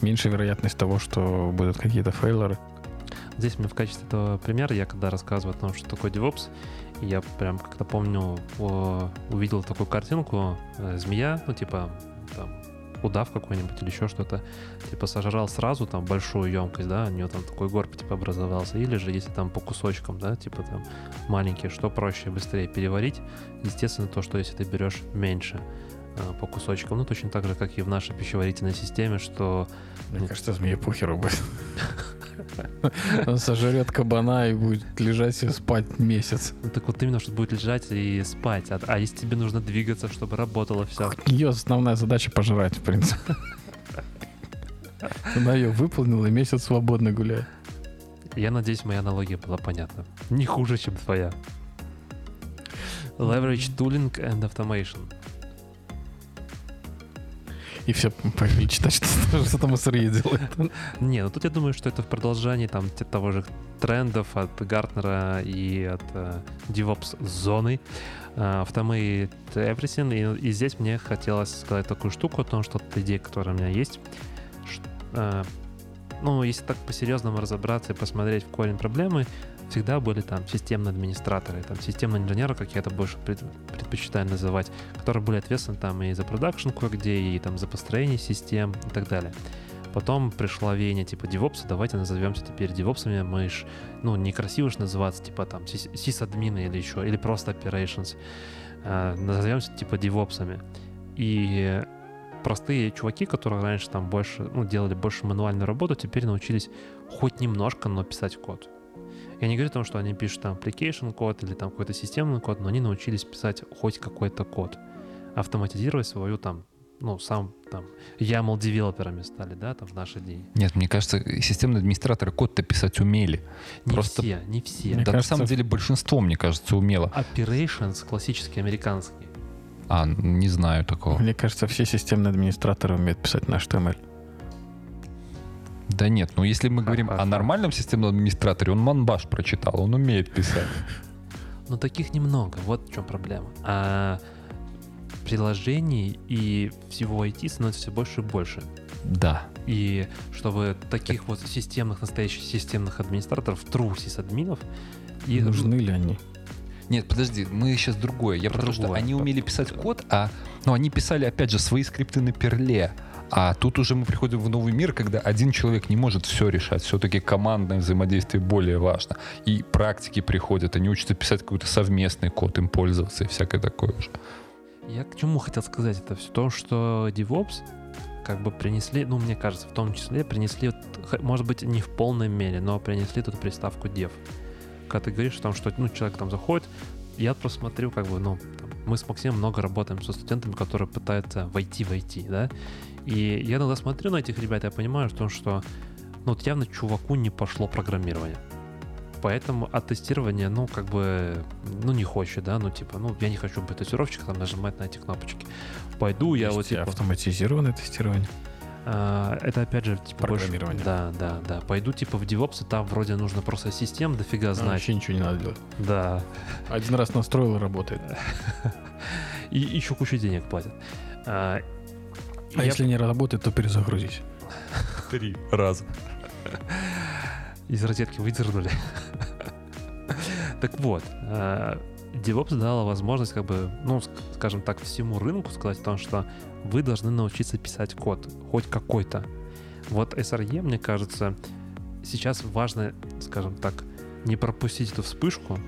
Меньше вероятность того, что будут какие-то фейлеры. Здесь мне в качестве этого примера, я когда рассказываю о том, что такое DevOps, я прям как-то помню, увидел такую картинку, э, змея, ну типа там удав какой-нибудь или еще что-то, типа сожрал сразу там большую емкость, да, у него там такой горб типа образовался, или же если там по кусочкам, да, типа там маленькие, что проще быстрее переварить, естественно то, что если ты берешь меньше по кусочкам, ну точно так же, как и в нашей пищеварительной системе, что Мне Ну. кажется, змея похеру будет. Он сожрет кабана и будет лежать и спать месяц. Ну, так вот именно, что будет лежать и спать. А, а если тебе нужно двигаться, чтобы работало все. Ее основная задача пожрать, в принципе. Она ее выполнила, и месяц свободно гуляет. Я надеюсь, моя аналогия была понятна. Не хуже, чем твоя. Leverage tooling and automation. И все пошли читать, что, что там SRE делает. Не, ну тут я думаю, что это в продолжении там того же трендов от Гартнера и от э, DevOps зоны. Э, Automate everything. И, и здесь мне хотелось сказать такую штуку о том, что та идея, которая у меня есть, ш- э, ну, если так по-серьезному разобраться и посмотреть в корень проблемы, всегда были там системные администраторы, там системные инженеры, как я это больше пред- предпочитаю называть, которые были ответственны там и за продакшн кое-где, и там за построение систем и так далее. Потом пришло веяние типа DevOps, давайте назовемся теперь девопсами, мы ж, ну, некрасиво ж называться, типа там сис- сисадмины или еще, или просто operations. А, назовемся типа девопсами. И простые чуваки, которые раньше там больше, ну, делали больше мануальную работу, теперь научились хоть немножко, но писать код. Я не говорю о том, что они пишут там application код или там какой-то системный код, но они научились писать хоть какой-то код, автоматизировать свою там, ну, сам там YAML девелоперами стали, да, там в наши дни. Нет, мне кажется, системные администраторы код-то писать умели. Не Просто- все, не все. Мне да на кажется- самом деле большинство, мне кажется, умело. Operations классический американский. А, не знаю такого. Мне кажется, все системные администраторы умеют писать на HTML. Да нет, ну если мы говорим о Ха-ха-ха. нормальном системном администраторе, он манбаш прочитал, он умеет писать. Но таких немного, вот в чем проблема. А приложений и всего IT становится все больше и больше. Да. И чтобы таких вот системных, настоящих системных администраторов, true сисадминов, И нужны ли они? Нет, подожди, мы сейчас другое. Я Про про то, что они умели писать код, а ну, они писали, опять же, свои скрипты на перле. А тут уже мы приходим в новый мир, когда один человек не может все решать. Все-таки командное взаимодействие более важно. И практики приходят, они учатся писать какой-то совместный код, им пользоваться и всякое такое же. Я к чему хотел сказать это все? То, что DevOps как бы принесли, ну, мне кажется, в том числе принесли, может быть, не в полной мере, но принесли тут приставку dev. Когда ты говоришь о том, что ну, человек там заходит, я просто смотрю, как бы, ну, там, мы с Максимом много работаем со студентами, которые пытаются войти в IT, да, и я иногда смотрю на этих ребят, я понимаю, что, что ну, вот явно чуваку не пошло программирование. Поэтому от тестирования, ну, как бы, ну, не хочет, да, ну, типа, ну, я не хочу быть тестировщиком, там, нажимать на эти кнопочки. Пойду я вот, типа, автоматизированное тестирование. а, это опять же, типа, больше- Программирование. Да, да, да. Пойду, типа, в DevOps, и там вроде нужно просто систем дофига А, знать. Вообще ничего не надо делать. Да. Один раз настроил и работает. И еще кучу денег платят. А, я если не работает, то перезагрузись. Три раза. из розетки выдернули. Так вот, а, DevOps дала возможность, как бы, ну, ск- скажем так, всему рынку сказать о том, что вы должны научиться писать код, хоть какой-то. Вот SRE, мне кажется, сейчас важно, скажем так, не пропустить эту вспышку.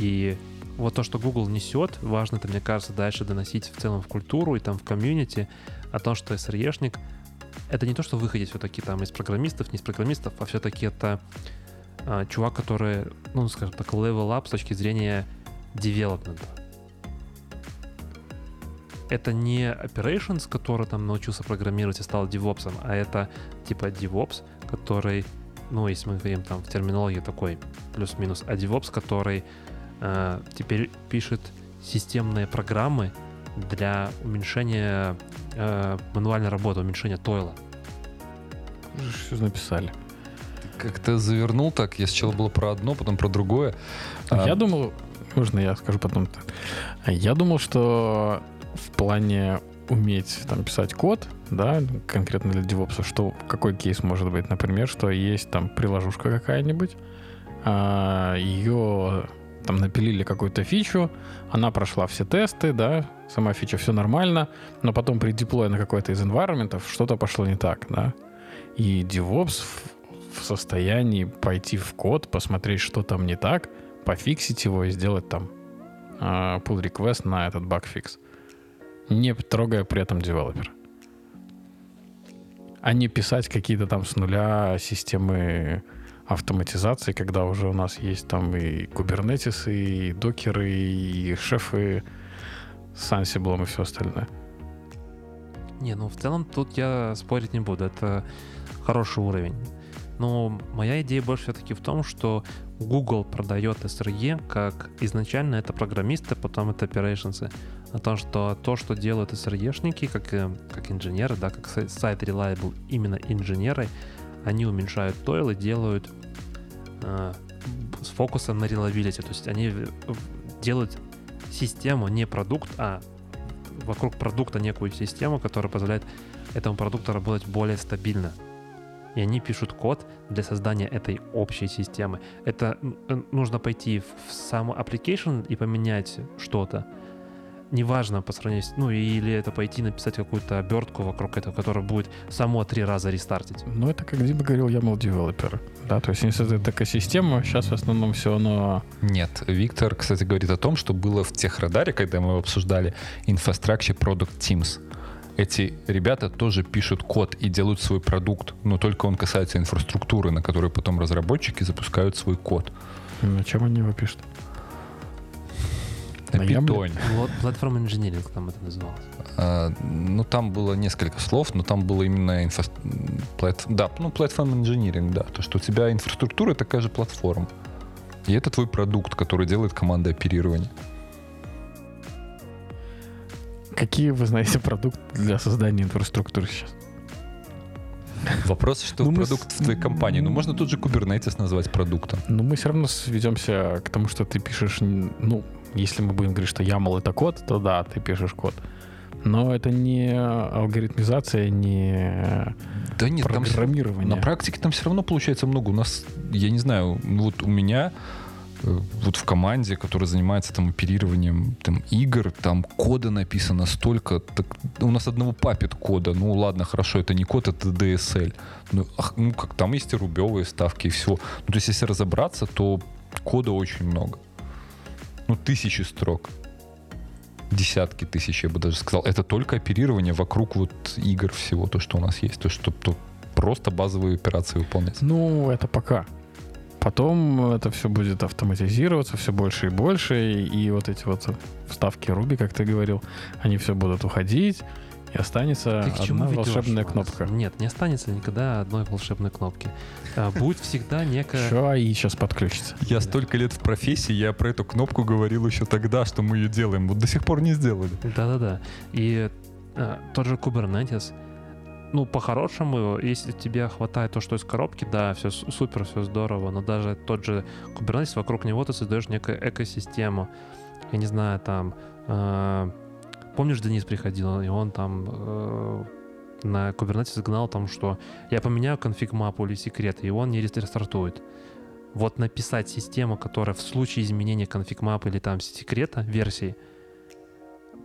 И вот то, что Google несет, важно это, мне кажется, дальше доносить в целом в культуру и там в комьюнити о том, что SRE-шник это не то, что выходит все-таки там из программистов, не из программистов, а все-таки это а, чувак, который, ну, скажем так, level up с точки зрения девелопмента. Это не operations, который там научился программировать и стал девопсом, а это типа DevOps, который, ну, если мы говорим там в терминологии такой плюс-минус, а DevOps, который э, теперь пишет системные программы для уменьшения э, мануальной работы, уменьшения тойла. Все написали. Как-то завернул так, я сначала было про одно, потом про другое. А, Я думал, можно я скажу потом. Я думал, что в плане уметь там писать код, да, конкретно для DevOps, что какой кейс может быть, например, что есть там приложушка какая-нибудь, а, ее там напилили какую-то фичу, она прошла все тесты, да, сама фича все нормально, но потом при деплое на какой-то из environment что-то пошло не так, да. И DevOps в, в состоянии пойти в код, посмотреть, что там не так, пофиксить его и сделать там а, pull request на этот баг-фикс. Не трогая при этом девелопера. А не писать какие-то там с нуля системы автоматизации, когда уже у нас есть там и Kubernetes, и докеры, и шефы с Ansible и все остальное. Не, ну в целом тут я спорить не буду. Это хороший уровень. Но моя идея больше все-таки в том, что Google продает SRE как изначально это программисты, потом это operations. О том, что то, что делают SRE-шники, как, э, как инженеры, да, как сайт Reliable, именно инженеры, они уменьшают тойл и делают с фокусом на reliability. То есть они делают систему, не продукт, а вокруг продукта некую систему, которая позволяет этому продукту работать более стабильно. И они пишут код для создания этой общей системы. Это нужно пойти в сам application и поменять что-то. Неважно по сравнению с... Ну, или это пойти написать какую-то обертку вокруг этого, которая будет само три раза рестартить. Ну, это, как Дима говорил, YAML девелопер. Да, то есть если это экосистема, сейчас в основном все оно... Нет, Виктор, кстати, говорит о том, что было в тех радаре, когда мы обсуждали, Infrastructure Product Teams эти ребята тоже пишут код и делают свой продукт, но только он касается инфраструктуры, на которой потом разработчики запускают свой код. На чем они его пишут? На, питоне. Платформ инженеринг там это называлось. А, ну, там было несколько слов, но там было именно инфо... Плат... Да, ну, платформ инженеринг, да. То, что у тебя инфраструктура такая же платформа. И это твой продукт, который делает команда оперирования. Какие вы знаете продукты для создания инфраструктуры сейчас? Вопрос, что ну, продукт с... в твоей компании. Ну, можно тут же Kubernetes назвать продуктом. Ну, мы все равно сведемся к тому, что ты пишешь, ну, если мы будем говорить, что YAML это код, то да, ты пишешь код. Но это не алгоритмизация, не да нет, программирование. Там, на практике там все равно получается много. У нас, я не знаю, вот у меня Э, вот в команде, которая занимается там оперированием там, игр, там кода написано столько. Так, у нас одного папит кода. Ну ладно, хорошо, это не код, это DSL. Ну, ах, ну как там есть и рубевые ставки и все. Ну, то есть, если разобраться, то кода очень много. Ну, тысячи строк. Десятки тысяч, я бы даже сказал. Это только оперирование вокруг вот игр всего, то, что у нас есть. То, что то просто базовые операции выполнять. Ну, это пока. Потом это все будет автоматизироваться все больше и больше, и, вот эти вот вставки Ruby, как ты говорил, они все будут уходить, и останется ты одна волшебная кнопка. Нет, не останется никогда одной волшебной кнопки. А, будет всегда некая... Что АИ сейчас подключится? Я столько лет в профессии, я про эту кнопку говорил еще тогда, что мы ее делаем. Вот до сих пор не сделали. Да-да-да. И а, тот же Kubernetes, ну, по-хорошему, если тебе хватает то, что из коробки, да, все супер, все здорово, но даже тот же Kubernetes, вокруг него ты создаешь некую экосистему. Я не знаю, там... Э, помнишь, Денис приходил, и он там э, на Kubernetes загнал там, что я поменяю конфиг мапу или секрет, и он не рестартует. Вот написать систему, которая в случае изменения конфиг мапы или там секрета версии,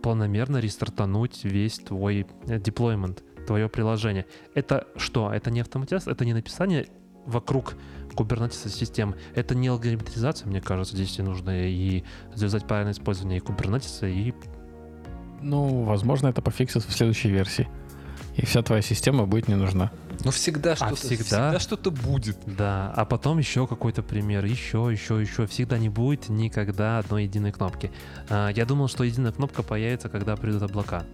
планомерно рестартануть весь твой деплоймент твое приложение. Это что? Это не автоматизация, это не написание вокруг Kubernetes систем. Это не алгоритмизация, мне кажется, здесь нужно и завязать правильное использование и Kubernetes, и... Ну, возможно, это пофиксится в следующей версии. И вся твоя система будет не нужна. Но всегда а что-то, а всегда, всегда что-то будет. Да, а потом еще какой-то пример, еще, еще, еще. Всегда не будет никогда одной единой кнопки. А, я думал, что единая кнопка появится, когда придут облака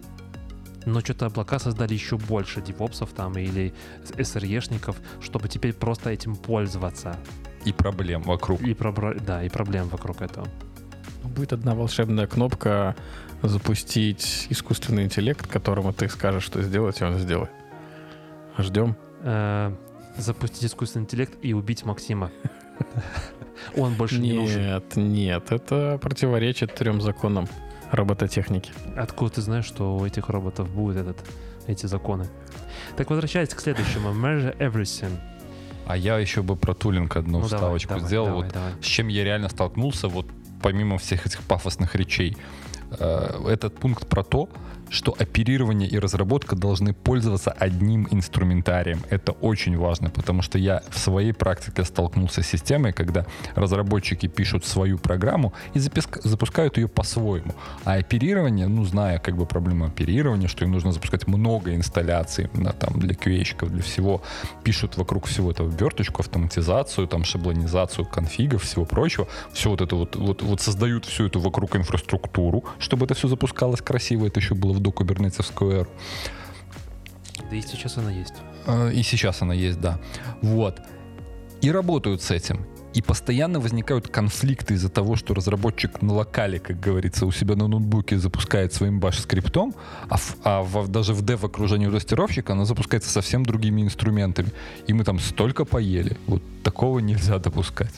но что-то облака создали еще больше девопсов там или SRE-шников, чтобы теперь просто этим пользоваться. И проблем вокруг. И про... Да, и проблем вокруг этого. Ну, будет одна волшебная кнопка запустить искусственный интеллект, которому ты скажешь, что сделать, и он сделает. Ждем. Э, запустить искусственный интеллект и убить Максима. Он больше не нужен. Нет, нет, это противоречит трем законам робототехники. Откуда ты знаешь, что у этих роботов будут этот, эти законы? Так возвращаясь к следующему. Measure everything. А я еще бы про тулинг одну ну, вставочку давай, сделал. Давай, вот давай. С чем я реально столкнулся, вот помимо всех этих пафосных речей. Э, этот пункт про то, что оперирование и разработка должны пользоваться одним инструментарием. Это очень важно, потому что я в своей практике столкнулся с системой, когда разработчики пишут свою программу и запускают ее по-своему. А оперирование, ну, зная как бы проблему оперирования, что им нужно запускать много инсталляций на, там, для QA, для всего, пишут вокруг всего этого верточку, автоматизацию, там, шаблонизацию конфигов, всего прочего. Все вот это вот, вот, вот создают всю эту вокруг инфраструктуру, чтобы это все запускалось красиво, это еще было в докубернетовскую эру. Да и сейчас она есть. А, и сейчас она есть, да. Вот. и работают с этим. И постоянно возникают конфликты из-за того, что разработчик на локале, как говорится, у себя на ноутбуке запускает своим баш-скриптом, а, в- а в- даже в дев-окружении у тестировщика она запускается совсем другими инструментами. И мы там столько поели. Вот такого нельзя допускать.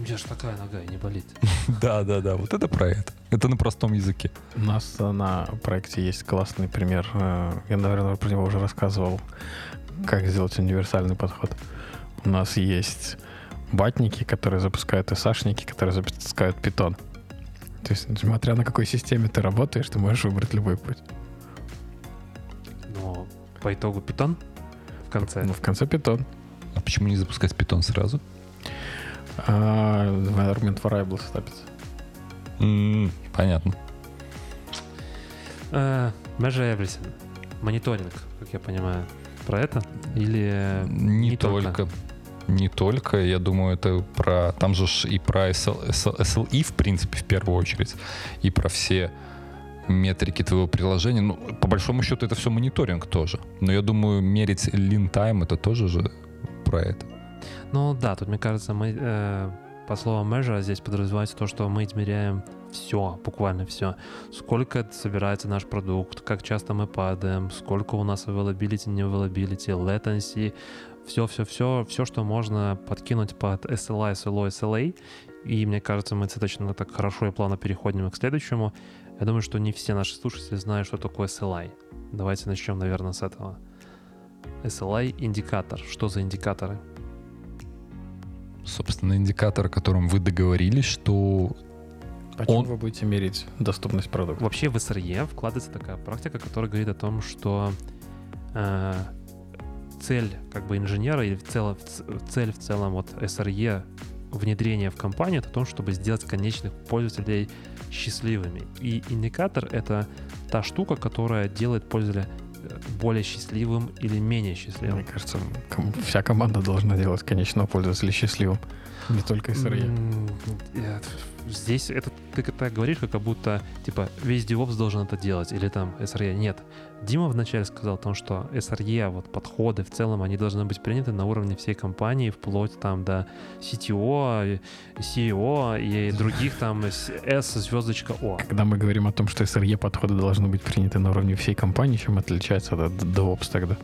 У меня же такая нога и не болит. Да, да, да, вот это про это. Это на простом языке. У нас на проекте есть классный пример. э, Я, наверное, про него уже рассказывал, как сделать универсальный подход. У нас есть батники, которые запускают SH-ники, которые запускают питон. То есть, несмотря на какой системе ты работаешь, ты можешь выбрать любой путь. Но по итогу питон в конце. Ну, в конце питон. А почему не запускать питон сразу? А environment variables ставится. М, Понятно. Э, Measure Everything. Мониторинг, как я понимаю. Про это? Или Не, не только? только. Не только, я думаю, это про... Там же и про SL, SL, SLE, в принципе, в первую очередь, и про все метрики твоего приложения. Ну, по большому счету, это все мониторинг тоже. Но я думаю, мерить time это тоже же про это. Ну да, тут, мне кажется, мы э, по слову measure здесь подразумевается то, что мы измеряем все, буквально все. Сколько собирается наш продукт, как часто мы падаем, сколько у нас availability, не availability, latency, все-все-все, все, что можно подкинуть под SLI, SLO, SLA. И мне кажется, мы достаточно так хорошо и плавно переходим к следующему. Я думаю, что не все наши слушатели знают, что такое SLI. Давайте начнем, наверное, с этого. SLI — индикатор. Что за индикаторы? Собственно, индикатор, о котором вы договорились, что Он- вы будете мерить доступность продукта? Вообще в SRE вкладывается такая практика, которая говорит о том, что э, цель как бы инженера и в целом, цель в целом вот SRE внедрения в компанию это о том, чтобы сделать конечных пользователей счастливыми. И индикатор — это та штука, которая делает пользователя более счастливым или менее счастливым. Мне кажется, вся команда должна делать конечного пользователя счастливым. Не только SRE. Здесь это ты так говоришь, как будто типа весь DevOps должен это делать, или там SRE. Нет. Дима вначале сказал о том, что SRE, вот подходы в целом, они должны быть приняты на уровне всей компании, вплоть там до CTO, CEO и других там с- S звездочка О. Когда мы говорим о том, что SRE подходы должны быть приняты на уровне всей компании, чем отличается от DevOps тогда?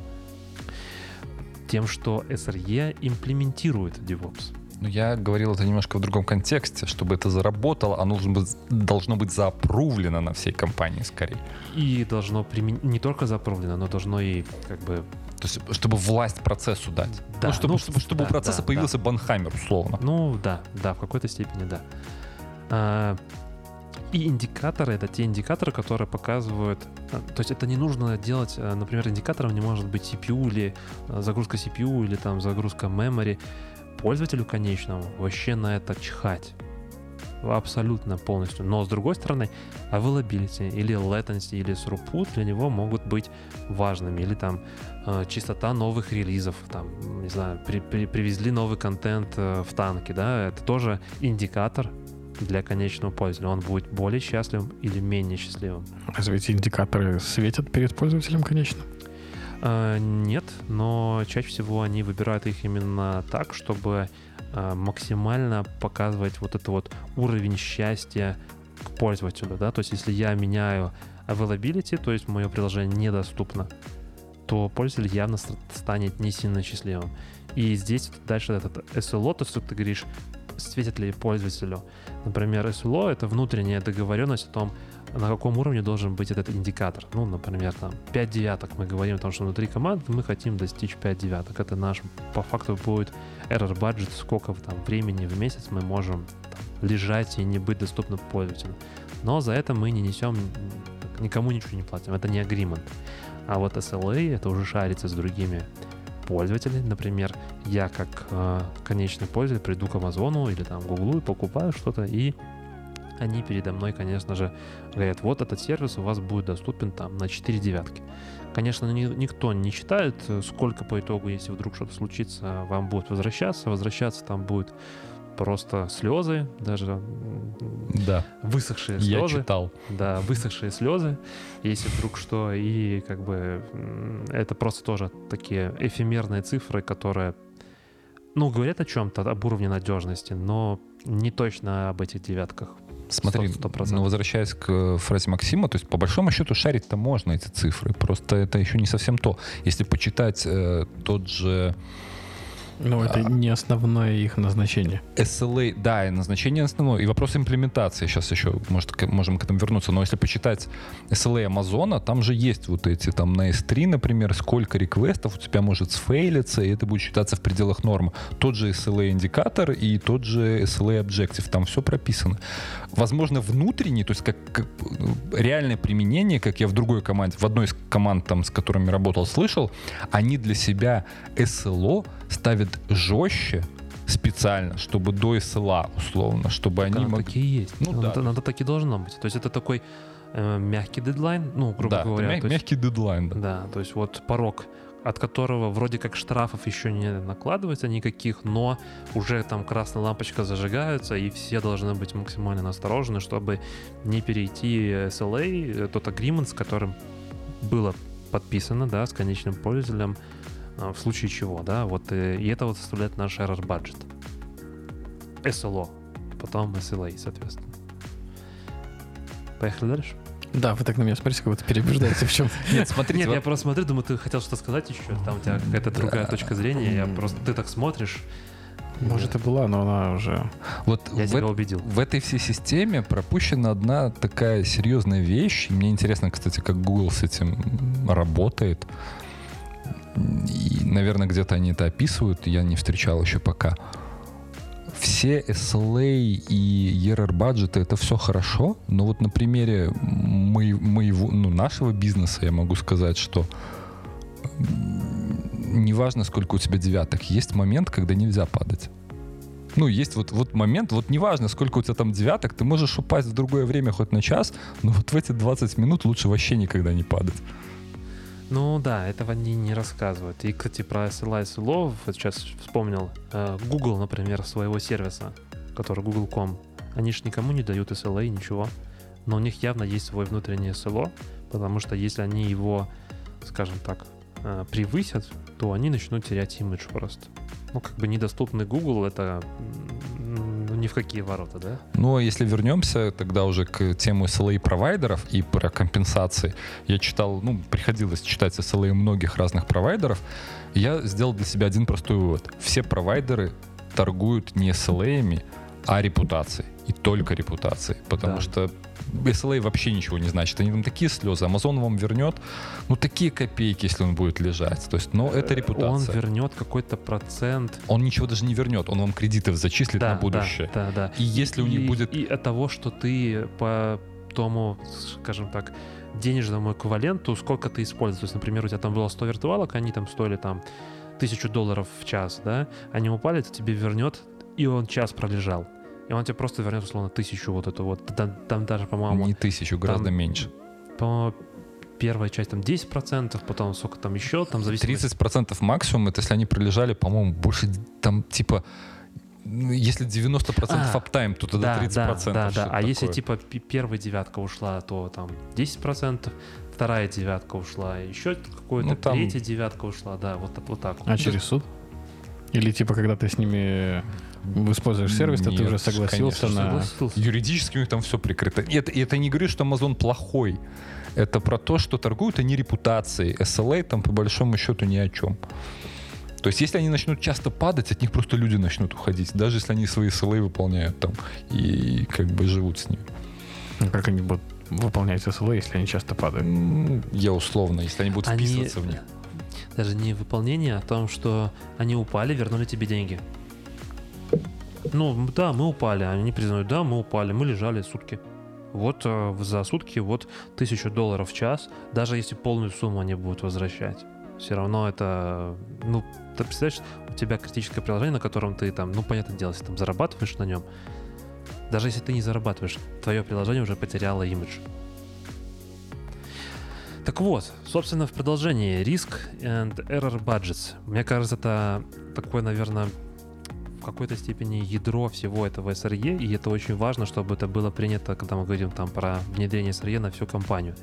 Тем, что SRE имплементирует DevOps. Ну, я говорил это немножко в другом контексте. Чтобы это заработало, оно должно быть, должно быть заапрувлено на всей компании скорее. И должно примен- не только запровлено, но должно и как бы... То есть, чтобы власть процессу дать. Да, ну, чтобы, ну, чтобы, чтобы да, у процесса да, появился банхаймер, условно. Ну да, да, в какой-то степени да. А, и индикаторы это те индикаторы, которые показывают. а, То есть это не нужно делать, а, например, индикатором не может быть CPU или а, загрузка CPU или там загрузка memory. Пользователю конечному вообще на это чихать. Абсолютно полностью. Но с другой стороны, availability или latency или throughput для него могут быть важными. Или там э, частота новых релизов, там, не знаю, при- при- привезли новый контент э, в танке, да, это тоже индикатор для конечного пользователя. Он будет более счастливым или менее счастливым. Разве эти индикаторы светят перед пользователем, конечно? Э, Нет, но чаще всего они выбирают их именно так, чтобы э, максимально показывать вот это вот уровень счастья к пользователю, да, то есть если я меняю availability, то есть мое приложение недоступно, то пользователь явно ст- станет не сильно счастливым. И здесь дальше этот SLO, то, что ты говоришь, светит ли пользователю. Например, SLO — это внутренняя договоренность о том, на каком уровне должен быть этот индикатор. Ну, например, там 5 девяток. Мы говорим о том, что внутри команды мы хотим достичь 5 девяток. Это наш, по факту, будет error budget, сколько там времени в месяц мы можем лежать и не быть доступным пользователю. Но за это мы не несем, никому ничего не платим. Это не agreement. А вот SLA это уже шарится с другими пользователями. Например, я как э, конечный пользователь приду к Амазону или там Гуглу и покупаю что-то, и они передо мной, конечно же, говорят, вот этот сервис у вас будет доступен там на 4 девятки. Конечно, ни- никто не считает, э, сколько по итогу, если вдруг что-то случится, вам будет возвращаться. Возвращаться там будет просто слезы, даже Да, высохшие я слезы. читал. Да, высохшие слезы, если вдруг что, и как бы это просто тоже такие эфемерные цифры, которые ну, говорят о чем-то, об уровне надежности, но не точно об этих девятках. Смотри, Сто- сто процентов. ну, возвращаясь к э, фразе Максима, то есть по большому счету шарить-то можно эти цифры, просто это еще не совсем то. Если почитать э, тот же Ну, это А. не основное их назначение. SLA, да, и назначение основное, и вопрос имплементации, сейчас еще, может, к- можем к этому вернуться, но если почитать SLA Амазона, там же есть вот эти, там на S3, например, сколько реквестов у тебя может сфейлиться, и это будет считаться в пределах нормы. Тот же SLA-индикатор и тот же SLA-объектив, там все прописано. Возможно, внутренний, то есть как, как, реальное применение, как я в другой команде, в одной из команд, там, с которыми работал, слышал, они для себя SLO ставят жестче специально, чтобы до SLA, условно, чтобы Так они могли... таки и есть. Ну Ну, да. надо, надо так и должно быть. То есть это такой э, мягкий дедлайн, ну, грубо Да, говоря. мя- есть- мягкий дедлайн, да. Да, то есть вот порог, от которого вроде как штрафов еще не накладывается никаких, но уже там красная лампочка зажигается, и все должны быть максимально насторожены, чтобы не перейти SLA, э, тот agreement, с которым было подписано, да, с конечным пользователем, в случае чего, да, вот, э, и это вот составляет наш error budget. SLO, потом SLA, соответственно. Поехали дальше? Да, вы так на меня смотрите, как будто переубеждаете в чем. Нет, смотрите, Нет, вот- я просто смотрю, думаю, ты хотел что-то сказать еще, там у тебя какая-то другая точка зрения, я просто, ты так смотришь, Может, и была, но она уже... вот я в тебя убедил. В этой всей системе пропущена одна такая серьезная вещь. Мне интересно, кстати, как Google с этим работает. И, наверное, где-то они это описывают, я не встречал еще пока. Все SLA и ERR бюджеты это все хорошо, но вот на примере мои- моего, ну, нашего бизнеса я могу сказать, что неважно, сколько у тебя девяток, есть момент, когда нельзя падать. Ну, есть вот, вот момент, вот неважно, сколько у тебя там девяток, ты можешь упасть в другое время хоть на час, но вот в эти 20 минут лучше вообще никогда не падать. Ну да, этого они не рассказывают. И, кстати, про SLA SLO, вот сейчас вспомнил, э, Google, например, своего сервиса, который Google.com, они же никому не дают SLA, ничего, но у них явно есть свой внутренний SLO, потому что если они его, скажем так, э, превысят, то они начнут терять имидж просто. Ну, как бы недоступный Google, это ну, ни в какие ворота, да? Ну, а если вернемся тогда уже к тему SLA провайдеров и про компенсации. Я читал, ну, приходилось читать SLA многих разных провайдеров. Я сделал для себя один простой вывод. Все провайдеры торгуют не SLA, а репутацией. И только репутацией. Потому Да. что SLA вообще ничего не значит. Они там такие слезы. Amazon вам вернет, ну, такие копейки, если он будет лежать. То есть, но это Э, Он репутация. вернет какой-то процент. Он ничего даже не вернет. Он вам кредитов зачислит Да, на будущее. Да, да, да. И если у них И- будет И от того, что ты по тому, скажем так, денежному эквиваленту, сколько ты используешь. То есть, например, у тебя там было 100 виртуалок, они там стоили там тысячу долларов в час, да, они упали, то тебе вернет, и он час пролежал. И он тебе просто вернет, условно, тысячу вот эту вот. Там, там даже, по-моему, не тысячу, гораздо там меньше. по первая часть там 10%, потом сколько там еще, там зависит 30% максимум, это если они пролежали, по-моему, больше там типа ну, если 90% А, аптайм, то тогда да, 30%. да, да, да. А если такое. типа пи- первая девятка ушла, то там 10%, вторая девятка ушла, еще какое-то Ну, там- третья девятка ушла, да, вот, так- вот так вот. А через суд? Или типа, когда ты с ними используешь сервис, то ты Нет, уже согласился конечно, на... Согласился. Юридически у них там все прикрыто. И это, и это не говорит, что Amazon плохой. Это про то, что торгуют они репутацией. SLA там по большому счету ни о чем. То есть, если они начнут часто падать, от них просто люди начнут уходить, даже если они свои SLA выполняют там и как бы живут с ними. Ну, Как они будут выполнять SLA, если они часто падают? Я условно, если они будут Они- вписываться в них. Даже не выполнение, а о том, что они упали, вернули тебе деньги. Ну, да, мы упали. Они признают, да, мы упали, мы лежали сутки. Вот э, за сутки вот тысячу долларов в час, даже если полную сумму они будут возвращать. Все равно это, ну, ты представляешь, у тебя критическое приложение, на котором ты там, ну, понятное дело, если там зарабатываешь на нем, даже если ты не зарабатываешь, твое приложение уже потеряло имидж. Так вот, собственно, в продолжении риск and error budgets. Мне кажется, это такое, наверное, какой-то степени ядро всего этого SRE, и это очень важно, чтобы это было принято, когда мы говорим там про внедрение SRE на всю компанию.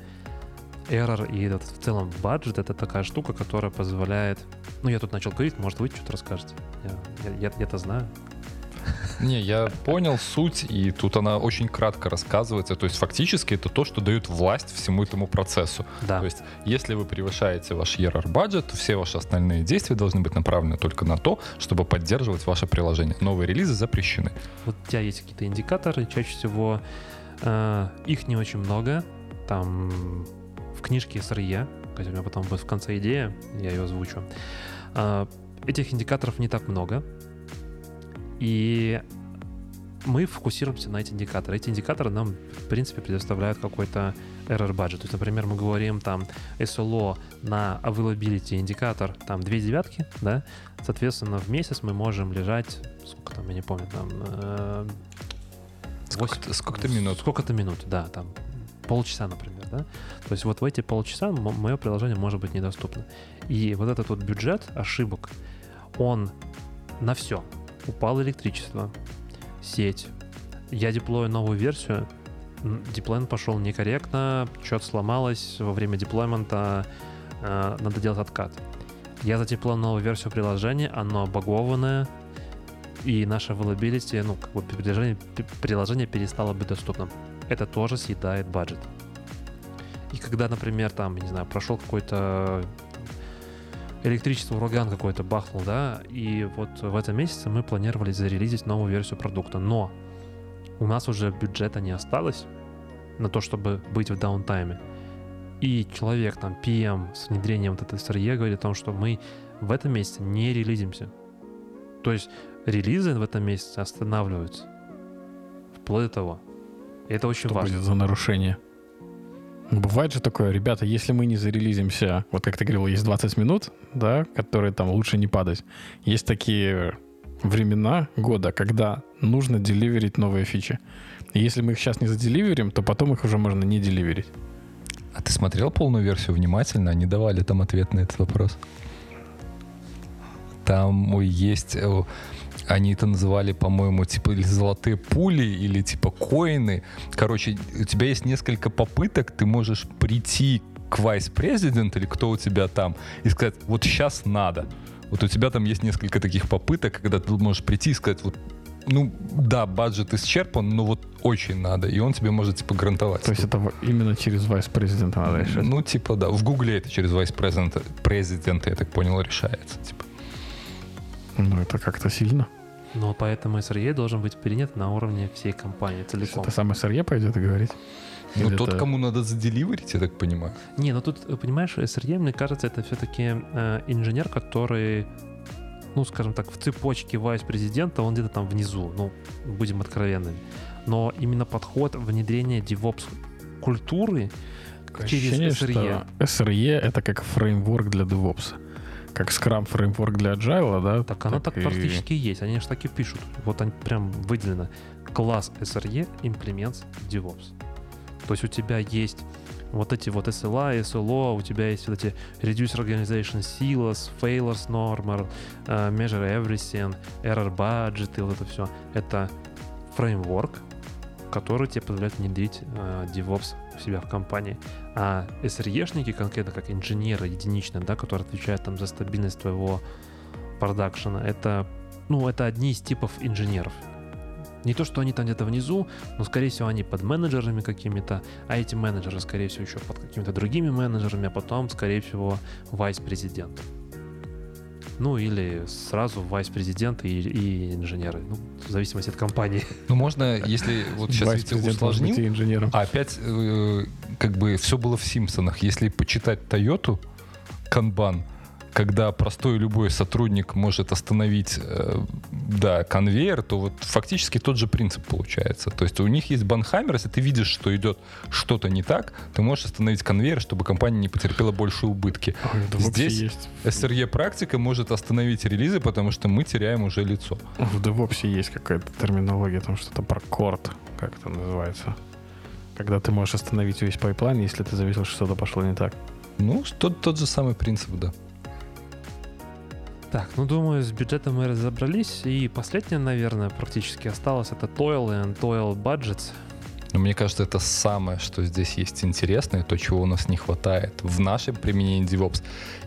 error и этот в целом бюджет это такая штука, которая позволяет... Ну, я тут начал говорить, может, вы что-то расскажете. Я, я, я, я-то знаю. Не, я понял суть, и тут она очень кратко рассказывается. То есть фактически это то, что дает власть всему этому процессу. Да. То есть если вы превышаете ваш ERR бюджет, то все ваши остальные действия должны быть направлены только на то, чтобы поддерживать ваше приложение. Новые релизы запрещены. Вот у тебя есть какие-то индикаторы, чаще всего э, их не очень много. Там в книжке SRE, хотя у меня потом будет в конце идея, я ее озвучу. Э, этих индикаторов не так много. И мы фокусируемся на эти индикаторы. Эти индикаторы нам, в принципе, предоставляют какой-то error budget. То есть, например, мы говорим там SLO на availability индикатор, там две девятки, да, соответственно, в месяц мы можем лежать, сколько там, я не помню, там... э, Сколько-то, восемь- сколько-то минут. Сколько-то минут, да, там полчаса, например, да. То есть вот в эти полчаса мое приложение может быть недоступно. И вот этот вот бюджет ошибок, он на все. Упало электричество, сеть. Я деплою новую версию, м, деплоймент пошел некорректно, что-то сломалось во время деплоймента, э, надо делать откат. Я задеплоил новую версию приложения, оно багованное, и наше availability, ну, как бы приложение, приложение перестало быть доступным. Это тоже съедает бюджет. И когда, например, там, не знаю, прошел какой-то электричество, ураган какой-то бахнул, да, и вот в этом месяце мы планировали зарелизить новую версию продукта, но у нас уже бюджета не осталось на то, чтобы быть в даунтайме. И человек, там, PM с внедрением вот этой SRE говорит о том, что мы в этом месяце не релизимся. То есть релизы в этом месяце останавливаются. Вплоть до того. И это очень Что важно. будет за нарушение? Бывает же такое, ребята, если мы не зарелизимся, вот как ты говорил, есть 20 минут, да, которые там лучше не падать. Есть такие времена года, когда нужно деливерить новые фичи. И если мы их сейчас не заделиверим, то потом их уже можно не деливерить. А ты смотрел полную версию внимательно? Они давали там ответ на этот вопрос. Там ой, есть... Они это называли, по-моему, типа или золотые пули, или типа коины. Короче, у тебя есть несколько попыток, ты можешь прийти к вайс-президенту или кто у тебя там и сказать, вот сейчас надо. Вот у тебя там есть несколько таких попыток, когда ты можешь прийти и сказать, вот ну да, бюджет исчерпан, но вот очень надо, и он тебе может типа гарантовать. То есть это именно через вайс-президента надо решать. Ну, типа, да. В Гугле это через вайс-президента, президента, я так понял, решается. Типа. Ну, это как-то сильно. Но поэтому SRE должен быть принят на уровне всей компании целиком. Это сам SRE пойдет и говорить? Ну, тот, это- кому надо заделиверить, я так понимаю. Не, ну тут, понимаешь, SRE, мне кажется, это все-таки э, инженер, который, ну, скажем так, в цепочке вайс-президента, он где-то там внизу, ну, будем откровенными. Но именно подход внедрения DevOps культуры через Ощущение, SRE. что SRE это как фреймворк для DevOps. Как Scrum фреймворк для Agile, да? Так оно так и- практически и есть. Они же так и пишут. Вот они прям выделено. Класс SRE implements DevOps. То есть у тебя есть вот эти вот SLA, SLO, у тебя есть вот эти Reduce Organization Silos, Failures Normal, э, Measure Everything, Error Budget и вот это все. Это фреймворк, который тебе позволяет внедрить э, DevOps у себя в компании. А SRE-шники, конкретно как инженеры единичные, да, которые отвечают там за стабильность твоего продакшена, это, ну, это одни из типов инженеров. Не то, что они там где-то внизу, но, скорее всего, они под менеджерами какими-то, а эти менеджеры, скорее всего, еще под какими-то другими менеджерами, а потом, скорее всего, вайс-президент. Ну, или сразу вайс-президент и, и инженеры. Ну, в зависимости от компании. Ну, можно, если вот сейчас видите, и инженером. а опять э, как бы все было в Симпсонах. Если почитать Тойоту, канбан, когда простой любой сотрудник может остановить, э, да, конвейер, то вот фактически тот же принцип получается. То есть у них есть банхаммер, если ты видишь, что идет что-то не так, ты можешь остановить конвейер, чтобы компания не потерпела большие убытки. Ой, здесь есть, SRE практика может остановить релизы, потому что мы теряем уже лицо. в DevOps есть какая-то терминология, там что-то про корт, как это называется. Когда ты можешь остановить весь pipeline, если ты заметил, что что-то пошло не так. Ну, тот, тот же самый принцип, да. Так, ну думаю, с бюджетом мы разобрались. И последнее, наверное, практически осталось, это Toil and Toil Budgets. Но мне кажется, это самое, что здесь есть интересное, то, чего у нас не хватает в нашем применении DevOps.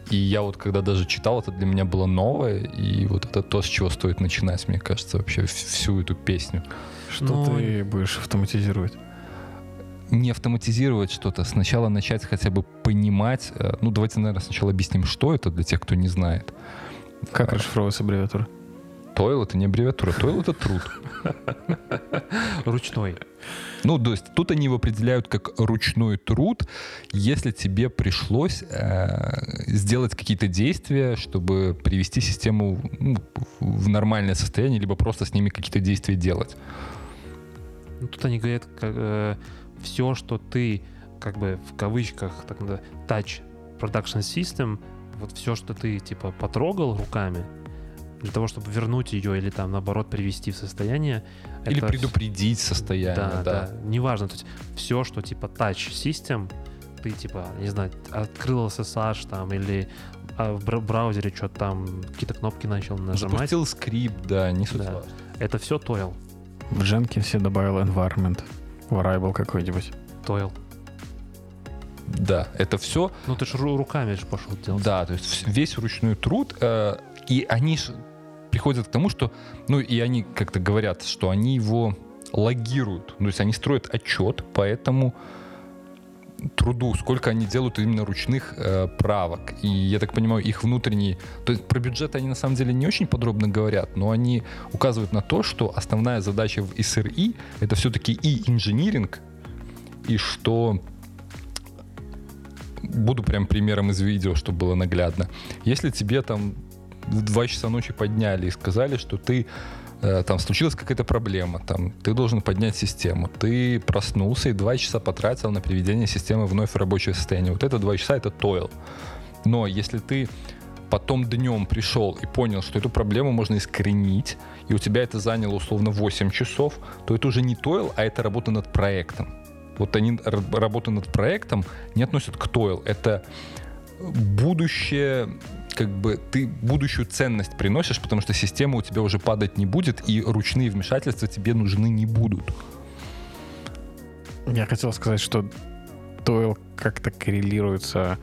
И я вот когда даже читал, это для меня было новое, и вот это то, с чего стоит начинать, мне кажется, вообще всю эту песню. Что Ну, ты будешь автоматизировать? Не автоматизировать что-то, сначала начать хотя бы понимать. э, Ну, давайте, наверное, сначала объясним, что это для тех, кто не знает. Как расшифровывается аббревиатура? Тойл — это не аббревиатура, тойл — это труд. Ручной. Ну, то есть тут они его определяют как ручной труд, если тебе пришлось э, сделать какие-то действия, чтобы привести систему ну, в нормальное состояние, либо просто с ними какие-то действия делать. Ну, тут они говорят, как, все, что ты, как бы в кавычках, так надо, touch production system, вот все, что ты, типа, потрогал руками, для того, чтобы вернуть ее или там, наоборот, привести в состояние. Или это предупредить состояние, Да, да. да, неважно, то есть все, что типа touch system, ты типа, не знаю, открыл SSH там или а, в бра- браузере что-то там, какие-то кнопки начал нажимать, Запустил скрипт, да, не суть Да. важно. это все тойл. В Jenkins добавил environment, variable какой-нибудь. Тойл. Да, это все Ну ты же руками же пошел делать. Да, то есть весь ручной труд, э, и они ж приходят к тому, что, ну и они как-то говорят, что они его логируют, то есть они строят отчет по этому труду, сколько они делают именно ручных э, правок. И я так понимаю, их внутренние... То есть про бюджет они на самом деле не очень подробно говорят, но они указывают на то, что основная задача в SRE — это все-таки и инжиниринг, и что буду прям примером из видео, чтобы было наглядно. Если тебе там в 2 часа ночи подняли и сказали, что ты там случилась какая-то проблема, там ты должен поднять систему, ты проснулся и 2 часа потратил на приведение системы вновь в рабочее состояние. Вот это 2 часа это тойл. Но если ты потом днем пришел и понял, что эту проблему можно искоренить, и у тебя это заняло условно 8 часов, то это уже не тойл, а это работа над проектом. Вот они р- работу над проектом не относят к тойл. Это будущее, как бы ты будущую ценность приносишь, потому что система у тебя уже падать не будет, и ручные вмешательства тебе нужны не будут. Я хотел сказать, что тойл как-то коррелируется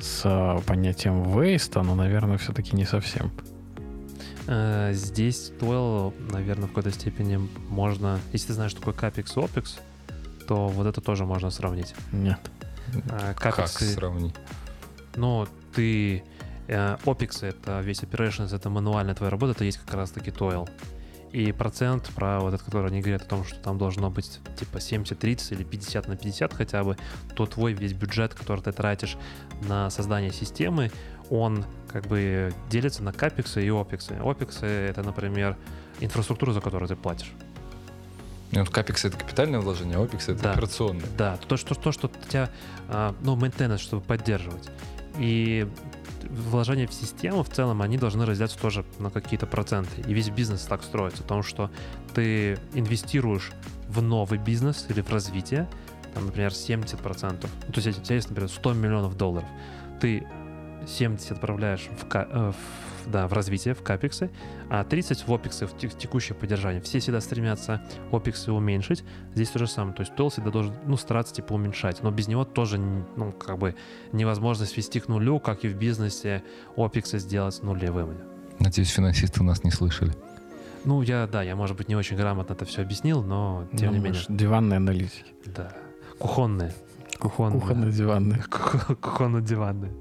с а, понятием waste, но, наверное, все-таки не совсем. Э, Здесь тойл, наверное, в какой-то степени можно... Если ты знаешь, что такое капекс и опекс, то вот это тоже можно сравнить. Нет. А, Как Capex, сравнить? но ты... э, Опекс — это весь operations, это мануальная твоя работа, это есть как раз-таки тойл. И процент про вот этот, который они говорят о том, что там должно быть типа 70-30 или 50 на 50 хотя бы, то твой весь бюджет, который ты тратишь на создание системы, он как бы делится на капексы и опексы. Опексы — это, например, инфраструктура, за которую ты платишь. Ну, вот капекс это капитальное вложение, а опекс это Да. операционное. Да, то, что, то, что у тебя, а, ну, maintenance, чтобы поддерживать. И вложения в систему в целом, они должны разделяться тоже на какие-то проценты. И весь бизнес так строится, потому что ты инвестируешь в новый бизнес или в развитие, там, например, 70%. Ну, то есть, если например, 100 миллионов долларов, ты 70 отправляешь в, э, в- да, в развитие, в капексы, а 30 в опексы, в те- в текущее поддержание. Все всегда стремятся опексы уменьшить. Здесь то же самое. То есть тол всегда должен ну, стараться типа уменьшать. Но без него тоже ну, как бы невозможно свести к нулю, как и в бизнесе опексы сделать нулевыми. Надеюсь, финансисты нас не слышали. Ну, я, да, я, может быть, не очень грамотно это все объяснил, но тем Ну, не менее. Диванные аналитики. Да. Кухонные. Кухонные. Кухонно-диванные. Кухонно-диванные.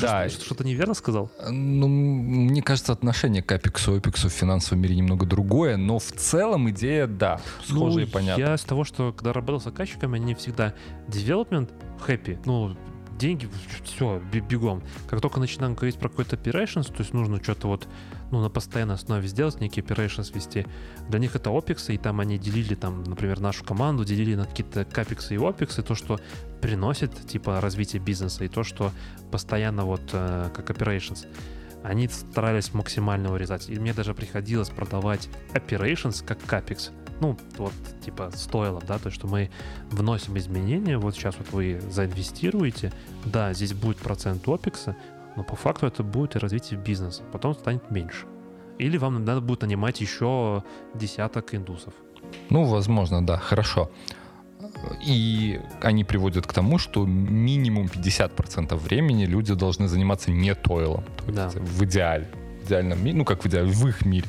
Да. Что- Что-то неверно сказал? Ну, мне кажется, отношение к апексу и опексу в финансовом мире немного другое, но в целом идея, да, схожая и ну, понятна. Я с того, что когда работал с заказчиками, они всегда development happy, ну, деньги, все, бегом. Как только начинаем говорить про какой-то operations, то есть нужно что-то вот, ну, на постоянной основе сделать, некий operations вести, для них это опексы, и там они делили, там, например, нашу команду, делили на какие-то капексы и опексы, то, что приносит, типа, развитие бизнеса, и то, что постоянно вот э, как operations. Они старались максимально урезать. И мне даже приходилось продавать operations как капекс. Ну, вот, типа, стоило, да, то, что мы вносим изменения, вот сейчас вот вы заинвестируете, да, здесь будет процент опекса, но по факту это будет и развитие бизнеса, потом станет меньше. Или вам надо будет нанимать еще десяток индусов. Ну, возможно, да, хорошо. И они приводят к тому, что минимум 50% времени люди должны заниматься не тойлом. То Да. есть в идеале. В идеальном мире, ну как в идеале, в их мире.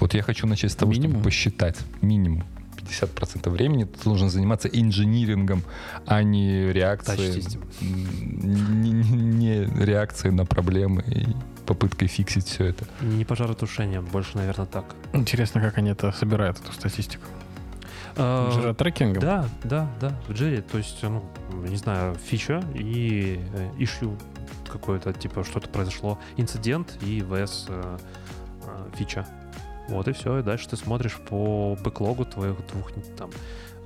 Вот я хочу начать с того, Минимум? чтобы посчитать. Минимум. 50% времени ты должен заниматься инжинирингом, а не реакцией, не, не- не реакцией на проблемы и попыткой фиксить все это. Не пожаротушение, больше, наверное, так. Интересно, как они это собирают, эту статистику. А, Жиротрекингом? Да, да, да, в Джерри, то есть, ну, не знаю, фича и э, issue какое-то, типа, что-то произошло, инцидент и vs э, э, фича. Вот и все, и дальше ты смотришь по бэклогу твоих двух, там,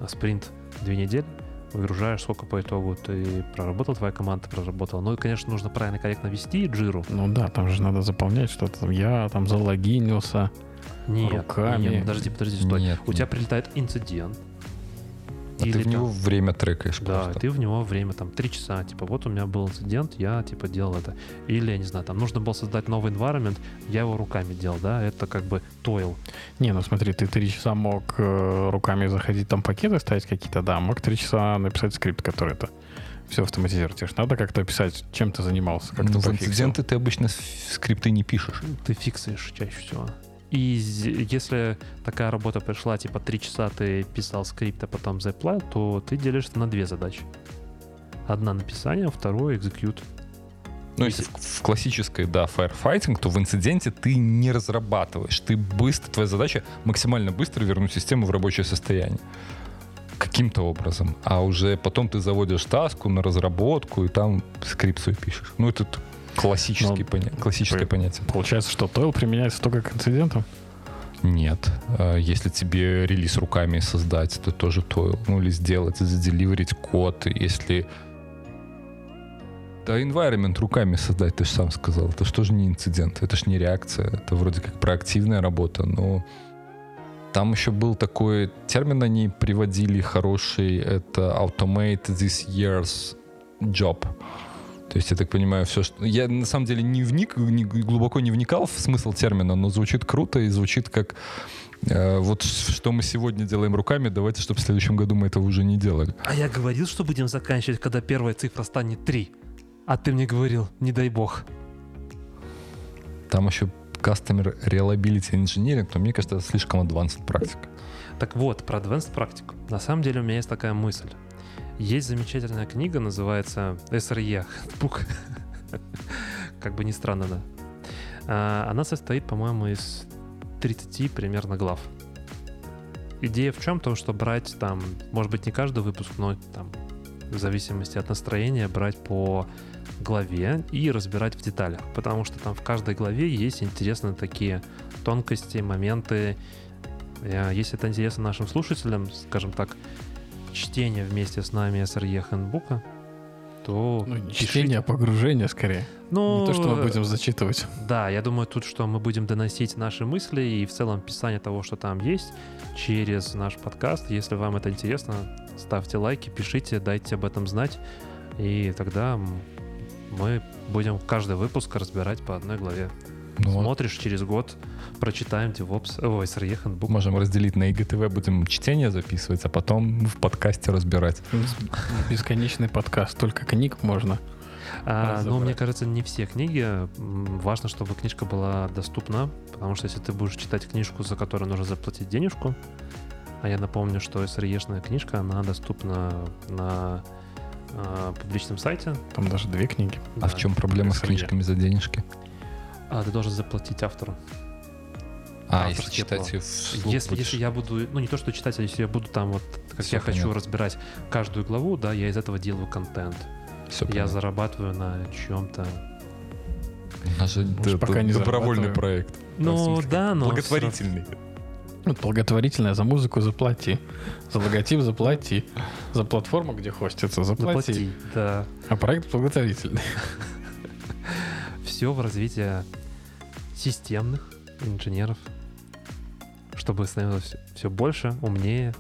э, спринт две недели, выгружаешь, сколько по итогу ты проработал, твоя команда проработала. Ну и, конечно, нужно правильно, корректно вести джиру. Ну да, там же надо заполнять что-то. Я там залогинился. Нет, Руками. нет, подожди, подожди, стой. Нет, У тебя нет. прилетает инцидент, А ты или в там- него время трекаешь Да, просто. ты в него время, там, три часа, типа, вот у меня был инцидент, я, типа, делал это. Или, я не знаю, там, нужно было создать новый environment, я его руками делал, да, это как бы тойл. Не, ну смотри, ты три часа мог э, руками заходить, там пакеты ставить какие-то, да, мог три часа написать скрипт, который это все автоматизирует. Тебе ж надо как-то описать, чем ты занимался, как Ну, ты в пофиксил. инциденты ты обычно скрипты не пишешь. Ты фиксаешь чаще всего. И если такая работа пришла, типа, три часа ты писал скрипт, а потом заплат, то ты делишься на две задачи. Одна написание, второе execute. Ну, если в, в классической, да, firefighting, то в инциденте ты не разрабатываешь. Ты быстро, твоя задача максимально быстро вернуть систему в рабочее состояние. Каким-то образом. А уже потом ты заводишь таску на разработку, и там скрипт свой пишешь. Ну, это классический Ну, поня- классическое при- понятие. Получается, что тойл применяется только к инцидентам? Нет. А Если тебе релиз руками создать, это тоже тойл. Ну, или сделать, заделиверить код. Если... Да, environment руками создать, ты же сам сказал. Это же не инцидент, это же не реакция. Это вроде как проактивная работа, но там еще был такой термин, они приводили хороший, это automate this year's job. То есть, я так понимаю, все, что... Я на самом деле не вник, не- глубоко не вникал в смысл термина, но звучит круто и звучит как э, вот что мы сегодня делаем руками, давайте, чтобы в следующем году мы этого уже не делали. А я говорил, что будем заканчивать, когда первая цифра станет 3. А ты мне говорил, не дай бог. Там еще Customer Reliability Engineering, но мне кажется, это слишком advanced практика. Так вот, про advanced практику. На самом деле у меня есть такая мысль. Есть замечательная книга, называется SRE Handbook. Как бы ни странно, да. А, Она состоит, по-моему, из 30 примерно глав. Идея в чем? То, что брать там, может быть, не каждый выпуск, но там в зависимости от настроения брать по главе и разбирать в деталях. Потому что там в каждой главе есть интересные такие тонкости, моменты. Э, Если это интересно нашим слушателям, скажем так, чтение вместе с нами SRE Handbook, то Ну, не пишите. чтение, а погружение скорее. Ну, Не то, что мы будем зачитывать. Да, я думаю тут, что мы будем доносить наши мысли и в целом писание того, что там есть, через наш подкаст. Если вам это интересно, ставьте лайки, пишите, дайте об этом знать. И тогда мы будем каждый выпуск разбирать по одной главе. Ну, вот Смотришь через год, прочитаем DevOps, ой, SRE Handbook. можем разделить на ИГТВ, будем чтение записывать, а потом в подкасте разбирать. Бесконечный подкаст, только книг можно. А, но мне кажется, не все книги. Важно, чтобы книжка была доступна, потому что если ты будешь читать книжку, за которую нужно заплатить денежку, а я напомню, что SRE-шная книжка, она доступна на а, публичном сайте. Там даже две книги. А Да. в чем проблема с книжками за денежки? А, ты должен заплатить автору. А, если читать ее вслух Если, будешь. если я буду, ну не то что читать, а если я буду там вот, как Всё я хочу понятно. разбирать каждую главу, да, я из этого делаю контент. Всё Я понятно. зарабатываю на чем-то. У нас же Может, д- пока не добровольный проект. Ну да, но... Благотворительный. Вот благотворительное за музыку заплати. За логотип заплати. За платформу, где хостится, заплати. Заплати, да. А проект благотворительный. все в развитие системных инженеров, чтобы становилось все больше, умнее.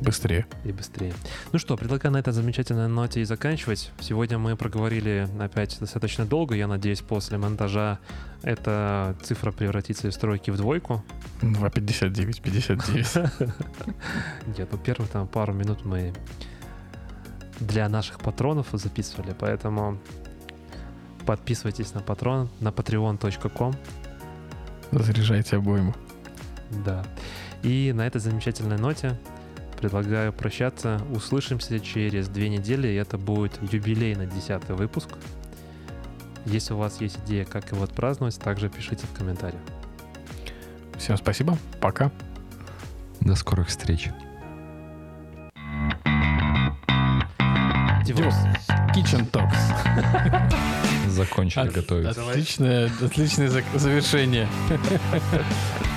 Быстрее. и быстрее. Ну что, предлагаю на этой замечательной ноте и заканчивать. Сегодня мы проговорили опять достаточно долго. Я надеюсь, после монтажа эта цифра превратится из тройки в двойку. 2.59, 59. Нет, ну первых там пару минут мы для наших патронов записывали, поэтому подписывайтесь на патрон на patreon.com. Заряжайте обойму. Да. И на этой замечательной ноте предлагаю прощаться. Услышимся через две недели, и это будет юбилейный десятый выпуск. Если у вас есть идея, как его отпраздновать, также пишите в комментариях. Всем спасибо. Пока. До скорых встреч. Девос. Kitchen Talks. Закончили От- готовить. Отличное, отличное завершение.